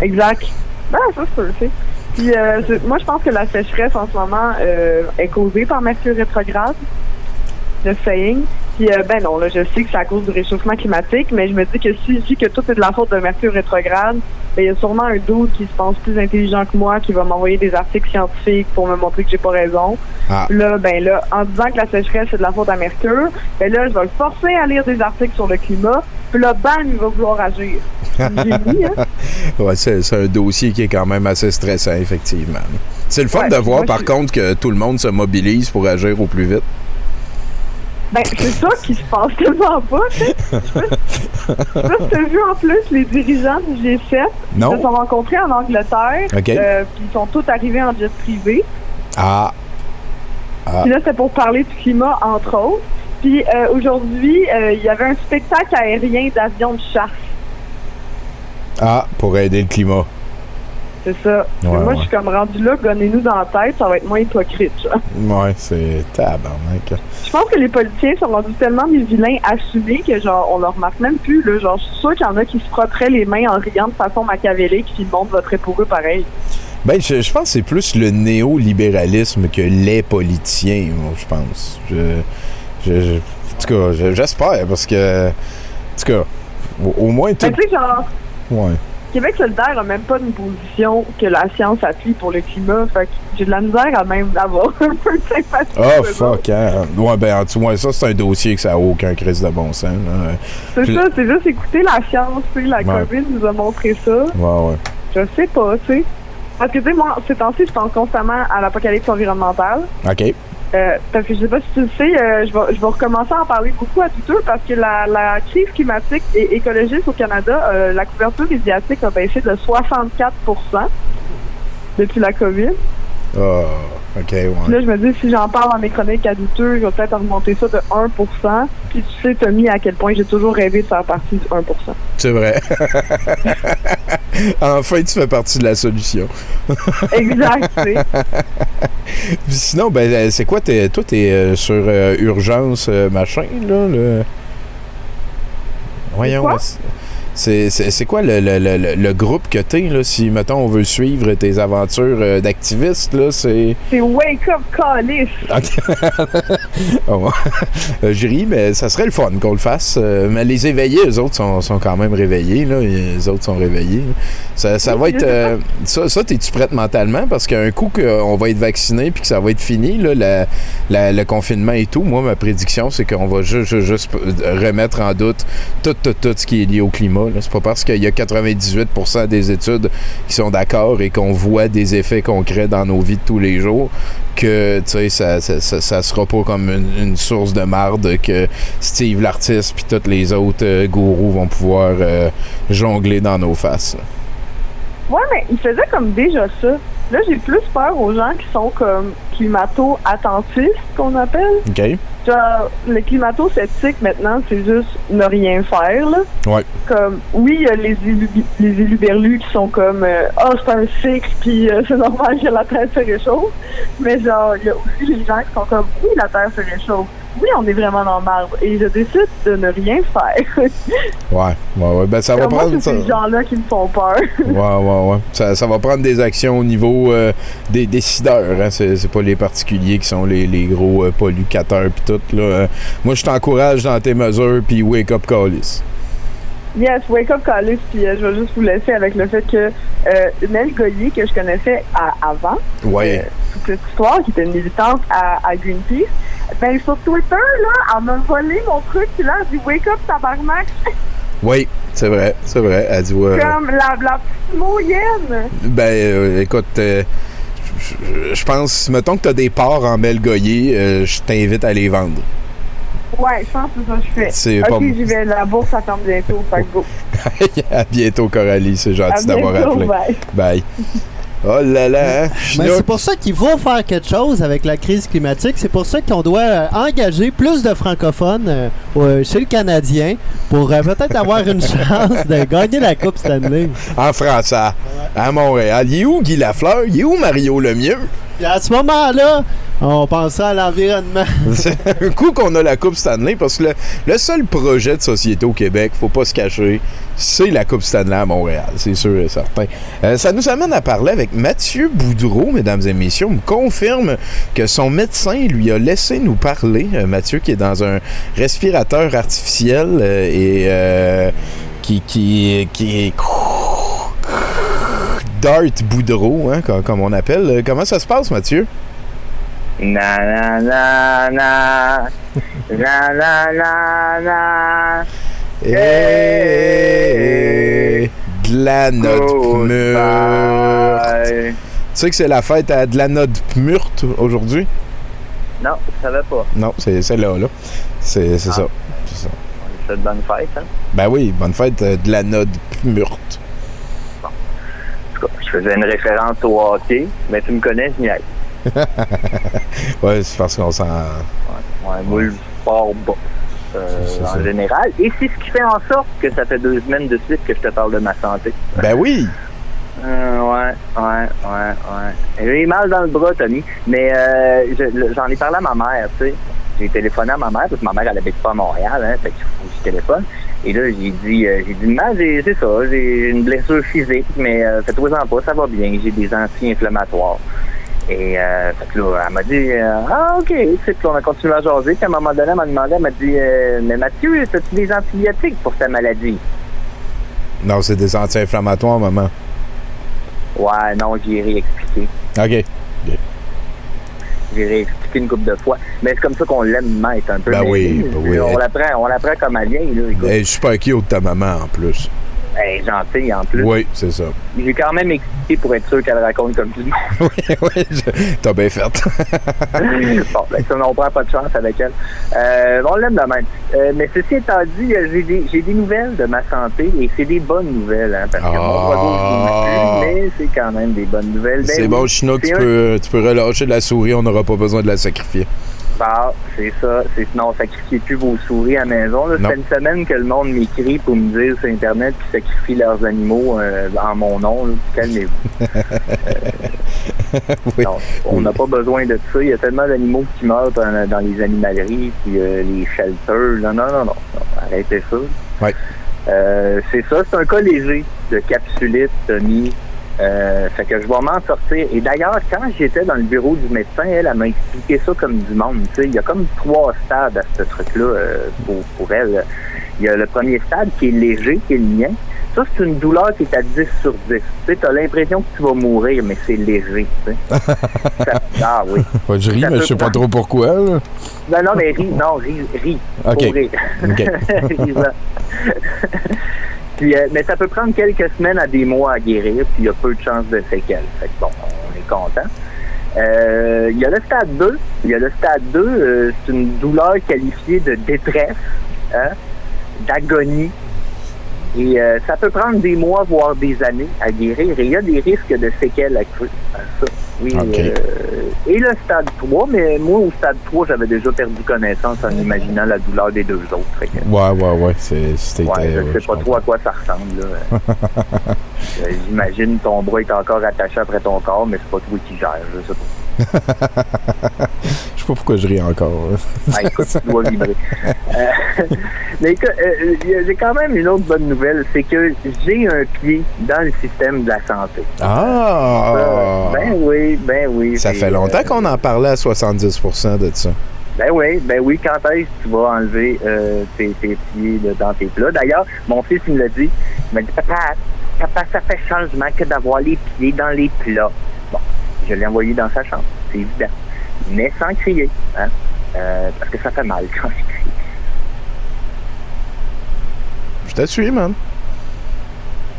Exact. Ben, ça, c'est sûr. Puis, euh, je- moi, je pense que la sécheresse en ce moment euh, est causée par Mercure rétrograde, le saying. Puis, euh, ben non, là, je sais que c'est à cause du réchauffement climatique, mais je me dis que si je dis que tout est de la faute de Mercure rétrograde, ben, il y a sûrement un doute qui se pense plus intelligent que moi, qui va m'envoyer des articles scientifiques pour me montrer que j'ai pas raison. Ah. Là, ben là, en disant que la sécheresse c'est de la faute à Mercure, ben là, je vais le forcer à lire des articles sur le climat. Puis là, bam, il va vouloir agir. Hein? [LAUGHS] ouais, c'est c'est un dossier qui est quand même assez stressant, effectivement. C'est le fun Ouais, de voir, moi, par je- contre, que tout le monde se mobilise pour agir au plus vite. Ben, c'est ça qui se passe tellement pas, tu sais. [LAUGHS] Je vu en plus les dirigeants du G7. Non. Ils se sont rencontrés en Angleterre. Euh, puis ils sont tous arrivés en jet privé. Ah. Ah. Puis là, c'était pour parler du climat, entre autres. Puis euh, aujourd'hui, euh, il y avait un spectacle aérien d'avions de chasse. Ah, pour aider le climat. C'est ça. Ouais, moi, ouais. je suis comme rendu là, gonnez-nous dans la tête, ça va être moins hypocrite, ça. Ouais, c'est tabarnak. Je pense que les politiciens sont rendus tellement des vilains assumés que genre on leur remarque même plus. Là. Genre, je suis sûr qu'il y en a qui se frotteraient les mains en riant de façon machiavélique puis le monde voterait pour eux pareil. Ben, je, je pense que c'est plus le néolibéralisme que les politiciens, moi, je pense. Je, je, je- en tout cas, je- j'espère, parce que, en tout cas, au, au moins tout... Mais tu sais, genre, Ouais. Québec solidaire a même pas une position que la science appuie pour le climat. Fait que j'ai de la misère à même avoir [LAUGHS] un peu de sympathie. Oh, fuck, hein. Ouais, ben, en tout cas, ça, c'est un dossier que ça a aucun crise de bon sens, là. C'est Puis- ça, c'est juste écouter la science. Tu sais, la Ouais. COVID nous a montré ça. Ouais, ouais. Je sais pas, tu sais. Parce que, tu sais, moi, ces temps-ci, je pense constamment à l'apocalypse environnementale. OK. Euh, parce que je sais pas si tu le sais, euh, je, vais, je vais recommencer à en parler beaucoup à Twitter parce que la, la crise climatique et écologiste au Canada, euh, la couverture médiatique a baissé de 64% depuis la COVID. Ah, OK, Puis ouais. Là, je me dis, si j'en parle dans mes chroniques à douteux, je vais peut-être remonter ça de 1% Puis tu sais, Tommy, à quel point j'ai toujours rêvé de faire partie du 1% C'est vrai. [LAUGHS] enfin, tu fais partie de la solution. Exact, [LAUGHS] sinon, ben, euh, c'est quoi, t'es, toi, t'es euh, sur euh, urgence, euh, machin, là, le... Voyons? C'est- c'est, c'est, c'est quoi le, le, le, le- groupe que t'es, là, si, mettons, on veut suivre tes aventures euh, d'activiste, là, c'est... C'est Wake Up Callis. [LAUGHS] Ok. Oh. Euh, je ris, mais ça serait le fun qu'on le fasse. Euh, mais les éveillés, eux autres, sont, sont quand même réveillés. Là. Les autres sont réveillés. Ça, ça va être. euh, ça, ça t'es-tu prête mentalement? Parce qu'un coup qu'on va être vacciné puis que ça va être fini, là, la- la- le confinement et tout, moi, ma prédiction, c'est qu'on va juste, juste, juste remettre en doute tout, tout, tout ce qui est lié au climat. C'est pas parce qu'il y a 98% des études qui sont d'accord et qu'on voit des effets concrets dans nos vies de tous les jours que ça, sera pas comme une, source de marde que Steve l'artiste puis tous les autres euh, gourous vont pouvoir euh, jongler dans nos faces. Ouais, mais il faisait comme déjà ça. Là, j'ai plus peur aux gens qui sont comme climato-attentistes, qu'on appelle. OK? Genre, le climato-sceptique, maintenant, c'est juste ne rien faire, là. Ouais. Comme, oui, il y a les élus, les élus berlus qui sont comme, euh, ah, c'est un cycle, puis euh, c'est normal que la Terre se réchauffe. Mais genre, il y a aussi les gens qui sont comme, oui, la Terre se réchauffe. Oui, on est vraiment dans marbre. Et je décide de ne rien faire. [LAUGHS] Ouais, ouais, ouais. Ben, ça va moi, prendre. c'est Ça... ces gens-là qui me font peur. [LAUGHS] Ouais, ouais, ouais. Ça, ça va prendre des actions au niveau euh, des décideurs. Hein. C'est, pas les particuliers qui sont les, les gros euh, pollucateurs pis tout. Là. Euh, moi, je t'encourage dans tes mesures, puis wake up, Callis. Yes, Wake Up Callis, puis euh, je vais juste vous laisser avec le fait que euh, Nell Goyer, que je connaissais à- avant, Ouais. euh, toute cette histoire, qui était une militante à, à Greenpeace, ben sur Twitter, là, elle m'a volé mon truc, puis là, elle dit Wake Up Tabarnak, [LAUGHS] Oui, c'est vrai, c'est vrai. Elle dit, ouais. comme la, la petite moyenne. Ben, euh, écoute, euh, je- pense, mettons que t'as des parts en Melgoyer, euh, je t'invite à les vendre. Ouais, je pense que c'est ça que je fais. C'est ok, pas- j'y vais, la bourse, ça ferme bientôt, [LAUGHS] fait go. à bientôt, Coralie, c'est gentil d'avoir bientôt, appelé. bye. Bye. Oh là là, hein? Mais Chinook. c'est pour ça qu'il faut faire quelque chose avec la crise climatique. C'est pour ça qu'on doit euh, engager plus de francophones euh, euh, chez le Canadien pour euh, peut-être avoir une [LAUGHS] chance de gagner la Coupe Stanley. En français, à Montréal. Il est où Guy Lafleur? Il est où Mario Lemieux? À ce moment-là, on pensait à l'environnement. [LAUGHS] C'est un coup qu'on a la Coupe Stanley parce que le, seul projet de société au Québec, faut pas se cacher, c'est la Coupe Stanley à Montréal, c'est sûr et certain. Euh, ça nous amène à parler avec Mathieu Boudreau, mesdames et messieurs. On me confirme que son médecin lui a laissé nous parler. Euh, Mathieu qui est dans un respirateur artificiel euh, et qui, qui, qui est Dart Boudreau, hein, comme, on appelle. Comment ça se passe, Mathieu? Na na na na na na na na Et de la note. Tu sais que c'est la fête à de la note murte aujourd'hui? Non, je savais pas. Non, c'est c'est là, là. C'est c'est Ah. ça. C'est ça. Souhaite bonne fête, hein? Ben oui, bonne fête euh, de la note murte. En tout cas, je faisais une référence au hockey, mais tu me connais, je niaise. Ouais, c'est parce qu'on s'en. Ouais, moi, le sport bas. euh, en ça. général. Et c'est ce qui fait en sorte que ça fait deux semaines de suite que je te parle de ma santé. Ben oui! Euh, ouais, ouais, ouais, ouais. J'ai mal dans le bras, Tommy. Mais euh, je- j'en ai parlé à ma mère, tu sais. J'ai téléphoné à ma mère, parce que ma mère, elle habite pas à Montréal, hein. Fait qu'il faut que je téléphone. Et là, j'ai dit, euh, j'ai dit, c'est ça, j'ai une blessure physique, mais euh, fais-toi en pas, ça va bien. J'ai des anti-inflammatoires. Et euh, fait que là, elle m'a dit, euh, ah, OK. Puis on a continué à jaser. Puis à un moment donné, elle m'a demandé, elle m'a dit, euh, mais Mathieu, as-tu des antibiotiques pour ta maladie? Non, c'est des anti-inflammatoires, maman. Ouais, non, j'ai réexpliqué. OK. J'ai réexpliqué une couple de fois. Mais c'est comme ça qu'on l'aime mettre un peu. Ben oui, ben oui. On l'apprend, on l'apprend comme vient, là. Écoute. Elle est super cute, ta maman, en plus. Elle est gentille, en plus. Oui, c'est ça. J'ai quand même expliqué pour être sûr qu'elle raconte comme tu dis. [LAUGHS] oui, oui, je- t'as bien fait. [LAUGHS] bon, ben, ça, on prend pas de chance avec elle. Euh, on l'aime de même. Euh, mais ceci étant dit, euh, j'ai des, j'ai des nouvelles de ma santé et c'est des bonnes nouvelles, hein, parce que Ah. mais c'est quand même des bonnes nouvelles. Ben c'est oui, bon, Chinook, tu un- peux, tu peux relâcher la souris, on n'aura pas besoin de la sacrifier. C'est ça. C'est sinon, sacrifiez plus vos souris à la maison. Là, fait une semaine que le monde m'écrit pour me dire sur Internet qu'ils sacrifient leurs animaux euh, en mon nom. là. Calmez-vous. [LAUGHS] Oui. Non, on n'a pas besoin de ça. Il y a tellement d'animaux qui meurent dans, dans les animaleries puis euh, les shelters. Non, non, non, non. Arrêtez ça. Euh, c'est ça, c'est un cas léger de capsulite, Tommy. Euh, fait que je vais m'en sortir. Et d'ailleurs, quand j'étais dans le bureau du médecin, elle, elle m'a expliqué ça comme du monde. Tu sais, il y a comme trois stades à ce truc-là euh, pour, pour elle. Il y a le premier stade qui est léger, qui est le mien. Ça, c'est une douleur qui est à 10 sur 10. Tu t'as l'impression que tu vas mourir, mais c'est léger. [LAUGHS] Ça- ah oui. Ouais, je ris, mais je sais pas trop pourquoi. là. Non, non, mais ris, non, ris, ris. Ok. Rire. [LAUGHS] Euh, mais ça peut prendre quelques semaines à des mois à guérir, puis il y a peu de chances de séquelles. Fait que bon, on est content. Euh, Il y a le stade 2. Il y a le stade 2, euh, c'est une douleur qualifiée de détresse, hein, d'agonie. Et ça peut prendre des mois, voire des années à guérir. Et il y a des risques de séquelles accrues à ça. Oui, euh, et le stade 3, mais moi, au stade 3, j'avais déjà perdu connaissance en imaginant la douleur des deux autres. Fait que, Ouais, ouais, ouais. C'était, ouais, euh, je sais pas trop à quoi ça ressemble. là. [LAUGHS] Euh, J'imagine ton bras est encore attaché après ton corps, mais c'est pas toi qui gères. Je sais pas. [LAUGHS] Je sais pas pourquoi je ris encore. Ah, écoute, tu dois vibrer. Euh, mais écoute, euh, j'ai quand même une autre bonne nouvelle, c'est que j'ai un pied dans le système de la santé. Ah! Euh, ben oui, ben oui. Ça fait longtemps qu'on en parlait à 70% de ça. Ben oui, ben oui, quand est-ce que tu vas enlever tes, tes pieds là, dans tes plats? D'ailleurs, mon fils il me l'a dit, il m'a dit, papa, papa, ça fait changement que d'avoir les pieds dans les plats. Je l'ai envoyé dans sa chambre, c'est évident. Mais sans crier, hein? Euh, parce que ça fait mal quand je crie. Je te suis, man.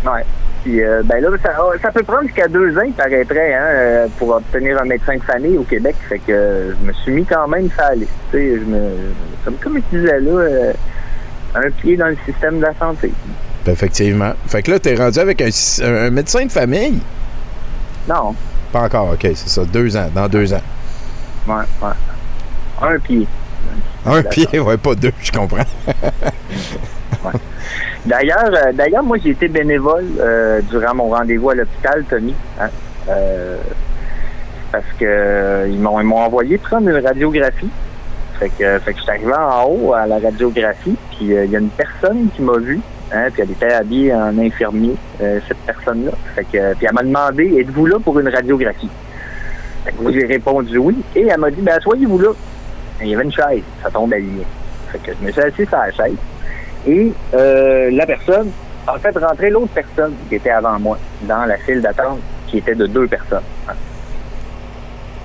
Ouais. Puis, euh, ben là, ça, ça peut prendre jusqu'à deux ans, il paraîtrait, hein, euh, pour obtenir un médecin de famille au Québec. Fait que euh, je me suis mis quand même sur la liste. Tu sais, je me, comme, comme je disais là, un pied dans le système de la santé. Effectivement. Fait que là, t'es rendu avec un- un médecin de famille? Non. Pas encore, ok, c'est ça. Deux ans, dans deux ans. Ouais, ouais. Un pied. Un pied, [LAUGHS] ouais, pas deux, je comprends. [LAUGHS] D'ailleurs, euh, d'ailleurs, moi, j'ai été bénévole euh, durant mon rendez-vous à l'hôpital, Tommy. hein. Euh, parce que euh, ils m'ont ils m'ont envoyé prendre une radiographie. Fait que, fait que je suis arrivé en haut à la radiographie, puis il y a une personne qui m'a vu, hein, puis elle était habillée en infirmier, euh, cette personne-là. Fait que, puis elle m'a demandé, êtes-vous là pour une radiographie? Fait que moi, j'ai répondu oui, et elle m'a dit, ben, soyez-vous là. Et il y avait une chaise, ça tombe à ligne. Fait que je me suis assis sur la chaise. Et euh, la personne a fait rentrer l'autre personne qui était avant moi dans la file d'attente, qui était de deux personnes.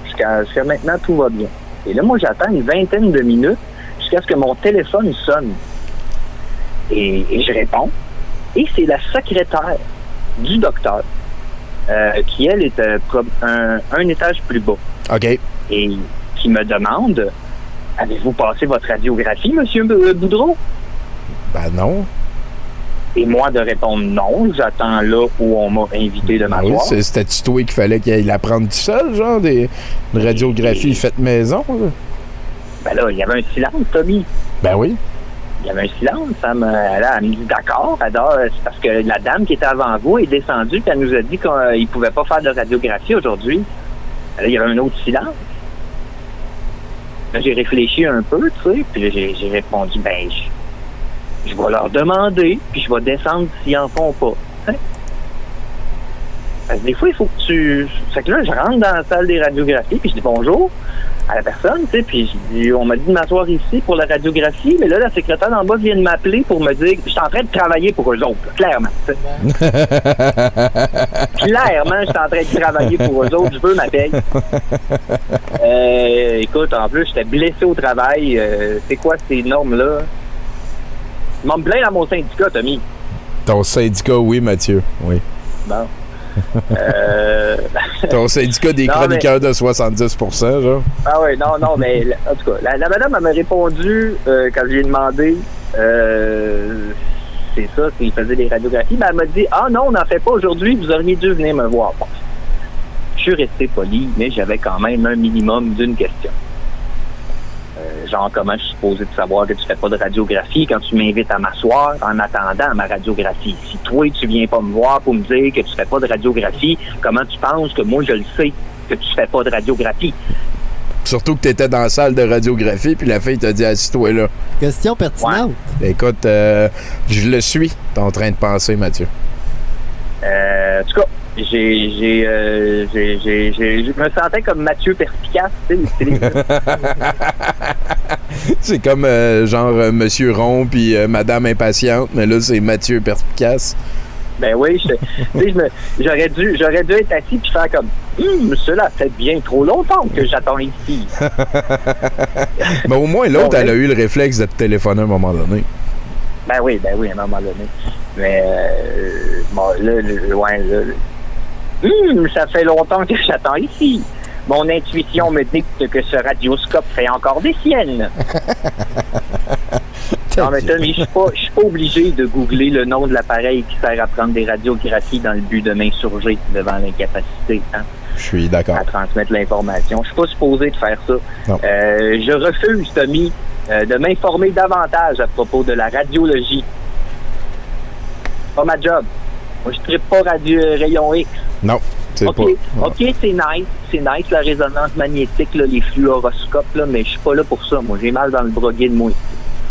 Jusqu'à jusqu'à maintenant, tout va bien. Et là, moi, j'attends une vingtaine de minutes jusqu'à ce que mon téléphone sonne. Et, et je réponds. Et c'est la secrétaire du docteur, euh, qui, elle, est euh, un, un étage plus bas. OK. Et qui me demande Avez-vous passé votre radiographie, Monsieur B- Boudreau? Ben non. Et moi de répondre non, j'attends là où on m'a invité de Oui, m'asseoir. c'est- C'était-tu toi qu'il fallait qu'il la prendre tout seul, genre, des, une radiographie faite maison? là? Ben là, il y avait un silence, Tommy. Ben oui. Il y avait un silence. Là, elle me dit d'accord. Ah, c'est parce que la dame qui était avant vous est descendue puis elle nous a dit qu'il ne pouvait pas faire de radiographie aujourd'hui. Là, il y avait un autre silence. Là, j'ai réfléchi un peu, tu sais, puis là, j'ai j'ai répondu, ben, je, je vais leur demander, puis je vais descendre s'ils en font pas. Hein? Parce que des fois, il faut que tu... Fait que là, je rentre dans la salle des radiographies, puis je dis bonjour à la personne, tu sais, puis je dis, on m'a dit de m'asseoir ici pour la radiographie, mais là, la secrétaire d'en bas vient de m'appeler pour me dire que je suis en train de travailler pour eux autres, clairement. [LAUGHS] clairement, je suis en train de travailler pour eux autres, je veux ma paye. Euh, écoute, en plus, j'étais blessé au travail. euh, c'est quoi ces normes-là? Ils m'ont plaint dans mon syndicat, Tommy. Ton syndicat, oui, Mathieu. Oui. Bon. Euh... [LAUGHS] Ton syndicat des Non, chroniqueurs de 70% genre. Ah oui, non, non, mais en tout cas, la, la madame m'a répondu euh, quand je lui ai demandé euh, c'est ça, s'il faisait des radiographies, ben, elle m'a dit Ah non, on n'en fait pas aujourd'hui, vous auriez dû venir me voir. Bon. Je suis resté poli, mais j'avais quand même un minimum d'une question. Genre, comment je suis supposé de savoir que tu fais pas de radiographie quand tu m'invites à m'asseoir en attendant ma radiographie? Si toi, tu viens pas me voir pour me dire que tu fais pas de radiographie, comment tu penses que moi, je le sais que tu fais pas de radiographie? Surtout que t'étais dans la salle de radiographie, puis la fille t'a dit assis-toi là. Question pertinente. Écoute, euh, je le suis, t'es en train de penser, Mathieu. Euh, en tout cas, j'ai, j'ai, euh, j'ai, j'ai, j'ai- je me sentais comme Mathieu Perspicace, tu sais, [LAUGHS] c'est comme euh, genre euh, Monsieur Rond puis Madame Impatiente, mais là, c'est Mathieu Perspicace. Ben oui, je, tu sais, je me- j'aurais dû, j'aurais dû être assis puis faire comme, hum, cela fait bien trop longtemps que j'attends ici. [LAUGHS] Mais au moins, l'autre, Bon, elle a eu le réflexe de te téléphoner à un moment donné. Ben oui, ben oui, à un moment donné. Mais euh, bon, là, ouais, là, Hum, ça fait longtemps que j'attends ici. Mon intuition me dicte que ce radioscope fait encore des siennes. [LAUGHS] non, mais Tommy, je suis pas, je suis pas obligé de googler le nom de l'appareil qui sert à prendre des radiographies dans le but de m'insurger devant l'incapacité hein, Je suis d'accord. à transmettre l'information. Je suis pas supposé de faire ça. Euh, je refuse, Tommy, euh, de m'informer davantage à propos de la radiologie. Pas ma job. Moi, je ne pas radio rayon X. Non, c'est OK, pas. OK, c'est nice. C'est nice, la résonance magnétique, là, les fluoroscopes, là, mais je suis pas là pour ça. Moi, j'ai mal dans le gay de moi.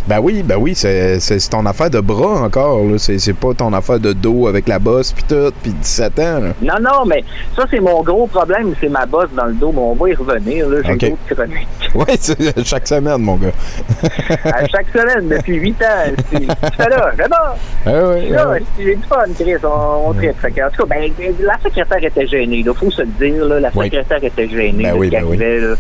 Ben oui, ben oui, c'est ton affaire de bras encore. C'est pas ton affaire de dos avec la bosse puis tout, puis 17 ans, là. Non, non, mais ça, c'est mon gros problème. C'est ma bosse dans le dos, mais on va y revenir. J'ai OK. d'autres chroniques. [LAUGHS] Ouais, c'est chaque semaine, mon gars. [LAUGHS] à chaque semaine, depuis 8 ans. c'est- là, j'adore. Ouais, Là, ouais. j'ai du fun, Chris, on, on que, en tout cas, ben, la secrétaire était gênée, il faut se le dire, là, la Oui. secrétaire était gênée Ben oui, ben oui. là.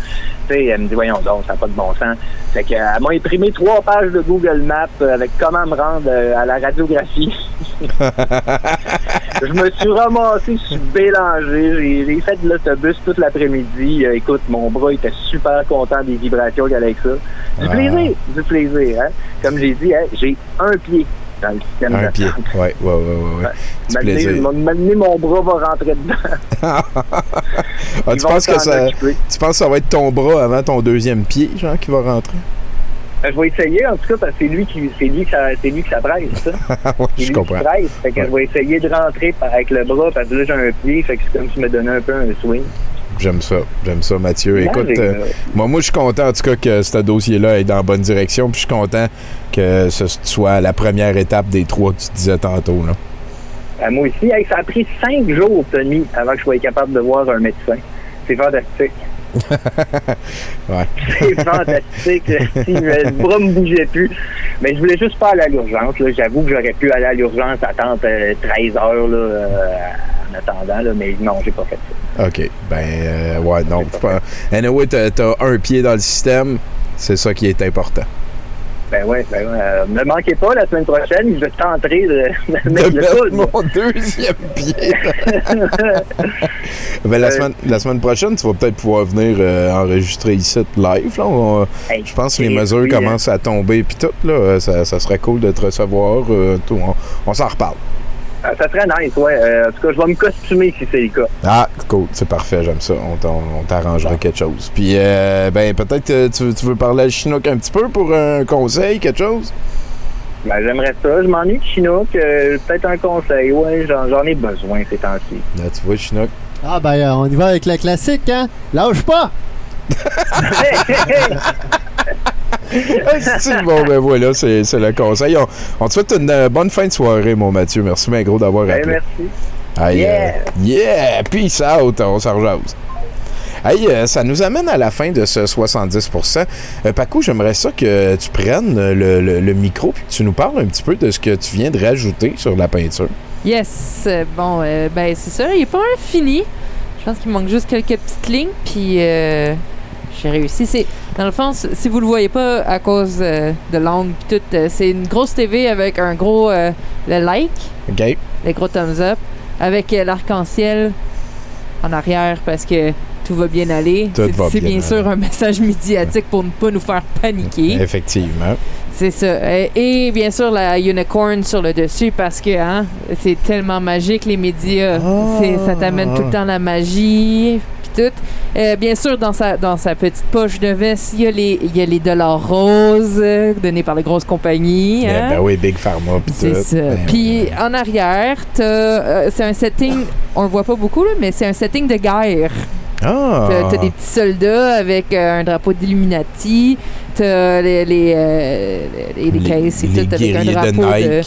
Sais, elle me dit, voyons donc, ça n'a pas de bon sens. Fait que, elle m'a imprimé trois pages de Google Maps euh, avec comment me rendre euh, à la radiographie. [LAUGHS] Je me suis ramassé sur Bélanger. J'ai j'ai fait de l'autobus toute l'après-midi. Euh, écoute, mon bras était super content des vibrations qu'il y avait avec ça. Du Ah. plaisir, du plaisir. Hein? Comme j'ai dit, hein, j'ai un pied. Dans le système Un de pied. tente. Ouais, ouais, ouais, ouais. ouais. Du M'amener- plaisir. m'amener, mon bras va rentrer dedans. [LAUGHS] Ah, tu penses que ça, occuper. tu penses que ça va être ton bras avant ton deuxième pied, genre, qui va rentrer? Euh, Je vais essayer, en tout cas, parce que c'est lui qui, c'est lui que ça, c'est lui que ça presse, ça. [LAUGHS] Ouais, C'est je lui comprends. qui presse. Fait que je vais essayer de rentrer avec le bras, parce que là, j'ai un pied, fait que c'est comme si je me donnais un peu un swing. J'aime ça, j'aime ça, Mathieu. Écoute, euh, moi, moi, je suis content en tout cas que ce dossier-là est dans la bonne direction, puis je suis content que ce soit la première étape des trois que tu disais tantôt. Là. Euh, moi aussi, hey, ça a pris cinq jours, Tony, avant que je sois capable de voir un médecin. C'est fantastique. [LAUGHS] Ouais. C'est fantastique. [LAUGHS] si le bras me bougeait plus. Mais je voulais juste pas aller à l'urgence. là. J'avoue que j'aurais pu aller à l'urgence, attendre euh, 13 heures là, euh, en attendant, là, mais non, j'ai pas fait ça. OK. Ben, euh, ouais, non. Anyway, t'as t'as un pied dans le système. C'est ça qui est important. Ben ouais, ben ouais. euh, ne manquez pas la semaine prochaine, je vais tenter de, de [LAUGHS] De mettre le coude. mon deuxième pied. [LAUGHS] Ben, la, Euh, semaine, la semaine prochaine, tu vas peut-être pouvoir venir euh, enregistrer ici live. Là. On- Hey, je pense que les mesures puis, commencent à tomber puis tout. Là, Euh, ça, ça serait cool de te recevoir. euh, tout. On, on s'en reparle. Euh, ça serait nice, ouais. Euh, en tout cas, je vais me costumer si c'est le cas. Ah, cool, c'est parfait, j'aime ça. On, t'en- on t'arrangera quelque chose. Puis, euh, ben, peut-être euh, tu, tu veux parler à Chinook un petit peu pour un conseil, quelque chose? Ben, j'aimerais ça. Je m'ennuie de Chinook. euh, Peut-être un conseil. Ouais, j'en j'en ai besoin ces temps-ci. Là, tu vois, Chinook. Ah, ben, euh, on y va avec la classique, hein? Lâche pas! [LAUGHS] [LAUGHS] C'est bon, ben voilà, c'est c'est le conseil. On, on te souhaite une euh, bonne fin de soirée, mon Mathieu. Merci, bien gros, d'avoir Ben, appelé. merci. Aïe, Yeah. euh, yeah! Peace out! On s'en rejase. Hey, euh, ça nous amène à la fin de ce 70% euh, Paco, j'aimerais ça que tu prennes euh, le, le- le micro et que tu nous parles un petit peu de ce que tu viens de rajouter sur la peinture. Yes. euh, Bon, euh, ben c'est ça. Il est pas mal fini. Je pense qu'il manque juste quelques petites lignes. Puis euh, j'ai réussi. C'est dans le fond, si vous le voyez pas à cause euh, de l'angle tout, euh, c'est une grosse TV avec un gros euh, le like, OK? le gros thumbs up, avec l'arc-en-ciel en arrière parce que tout va bien aller. Tout C'est- bien bien sûr un [LAUGHS] message médiatique pour ne pas nous faire paniquer. Effectivement. C'est ça. Et bien sûr, la unicorn sur le dessus parce que hein, c'est tellement magique, les médias. C'est- Ça t'amène tout le temps la magie. Puis tout. Euh, bien sûr, dans sa, dans sa petite poche de veste, il y a les, il y a les dollars roses euh, donnés par les grosses compagnies. Ben, hein. ben oui, Big Pharma C'est ça. Ben, Puis en arrière, t'as, euh, c'est un setting, on le voit pas beaucoup, là, mais c'est un setting de guerre. Ah! T'as, t'as des petits soldats avec euh, un drapeau d'Illuminati. T'as les, les, les, les caisses et tout avec un drapeau de. Nike. de-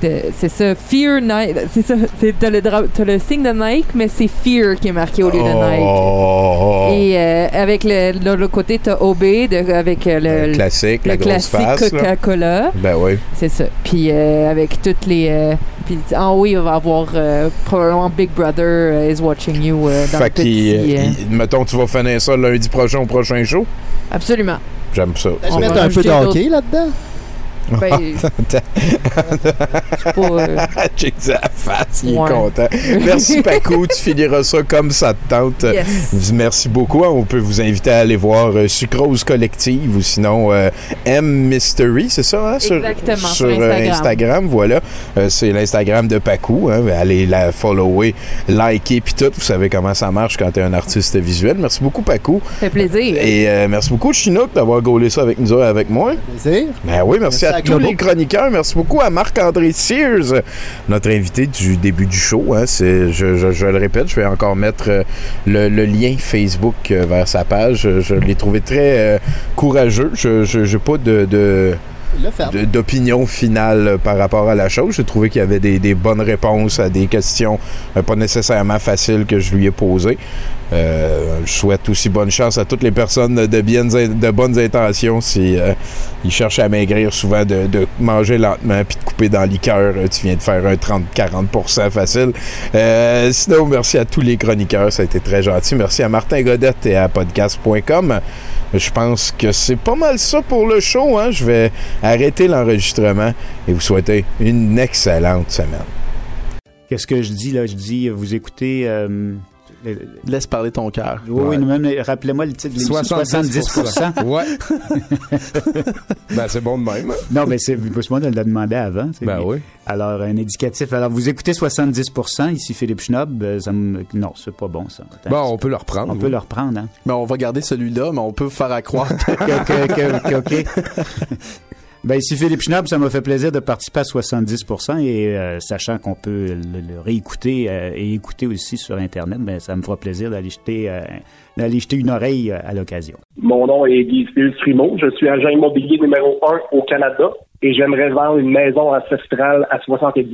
c'est ça, Fear Nike. C'est ça. T'as, le le signe de Nike, mais c'est Fear qui est marqué au lieu de Nike. Oh! Et euh, avec le, de l'autre côté, t'as OB de- avec euh, le, Le classique, le la grosse classique. Coca-Cola. Ben oui. C'est ça. Puis euh, avec toutes les. euh, puis en haut, il va y avoir euh, probablement Big Brother euh, is watching you euh, dans le Fait qu'il. petit. euh, il- mettons, tu vas finir ça lundi prochain au prochain show? Absolument. J'aime ça. On mettre va un peu de hockey là-dedans? Ben, c'est pas, euh, [LAUGHS] Check sa face, il est Ouais. content. Merci [LAUGHS] Paco, tu finiras ça comme ça te tente. Yes. Merci beaucoup. On peut vous inviter à aller voir euh, Sucrose Collective ou sinon euh, M Mystery, c'est ça? hein, sur- Exactement, Sur, sur euh, Instagram. Instagram, voilà. Euh, c'est l'Instagram de Paco. Hein. Allez la follower, liker, puis tout. Vous savez comment ça marche quand tu es un artiste visuel. Merci beaucoup Paco. ça fait plaisir. Et euh, merci beaucoup Chinook d'avoir gaulé ça avec nous avec moi. Plaisir. Ben oui, merci, Merci à, tous les chroniqueurs. Merci beaucoup à Marc-André Sears, notre invité du début du show. hein. Je, le répète, je vais encore mettre euh, le, lien Facebook euh, vers sa page. Je, l'ai trouvé très euh, courageux. Je n'ai pas de- d'opinion finale euh, par rapport à la chose. J'ai trouvé qu'il y avait des, des bonnes réponses à des questions euh, pas nécessairement faciles que je lui ai posées. Euh, je souhaite aussi bonne chance à toutes les personnes de, bien, de bonnes intentions si euh, ils cherchent à maigrir souvent de, de manger lentement puis de couper dans les cœurs. Tu viens de faire un 30-40% facile. Euh, sinon, merci à tous les chroniqueurs. Ça a été très gentil. Merci à Martin Godette et à podcast.com. Je pense que c'est pas mal ça pour le show. Hein? Je vais arrêter l'enregistrement et vous souhaiter une excellente semaine. Qu'est-ce que je dis là? Je dis, vous écoutez euh, Laisse parler ton cœur. Oui, oui, non, mais rappelez-moi le titre de l'émission. 70%. ouais. [LAUGHS] ben, c'est bon de même. Non, mais c'est moi de le demander avant. Ben oui. Alors, un indicatif. Alors, vous écoutez 70%, ici Philippe Schnob. euh, ça me- Non, c'est pas bon, ça. Bon, on peut le reprendre. On peut le reprendre, hein. Mais on va garder celui-là, mais on peut faire à croire [LAUGHS] que... que- que- que- OK. [LAUGHS] Ben, ici Philippe Schnob, ça m'a fait plaisir de participer à 70% et euh, sachant qu'on peut le, réécouter euh, et écouter aussi sur Internet, ben, ça me fera plaisir d'aller jeter, euh, d'aller jeter une oreille euh, à l'occasion. Mon nom est Guy Primo. Je suis agent immobilier numéro un au Canada et j'aimerais vendre une maison ancestrale à 70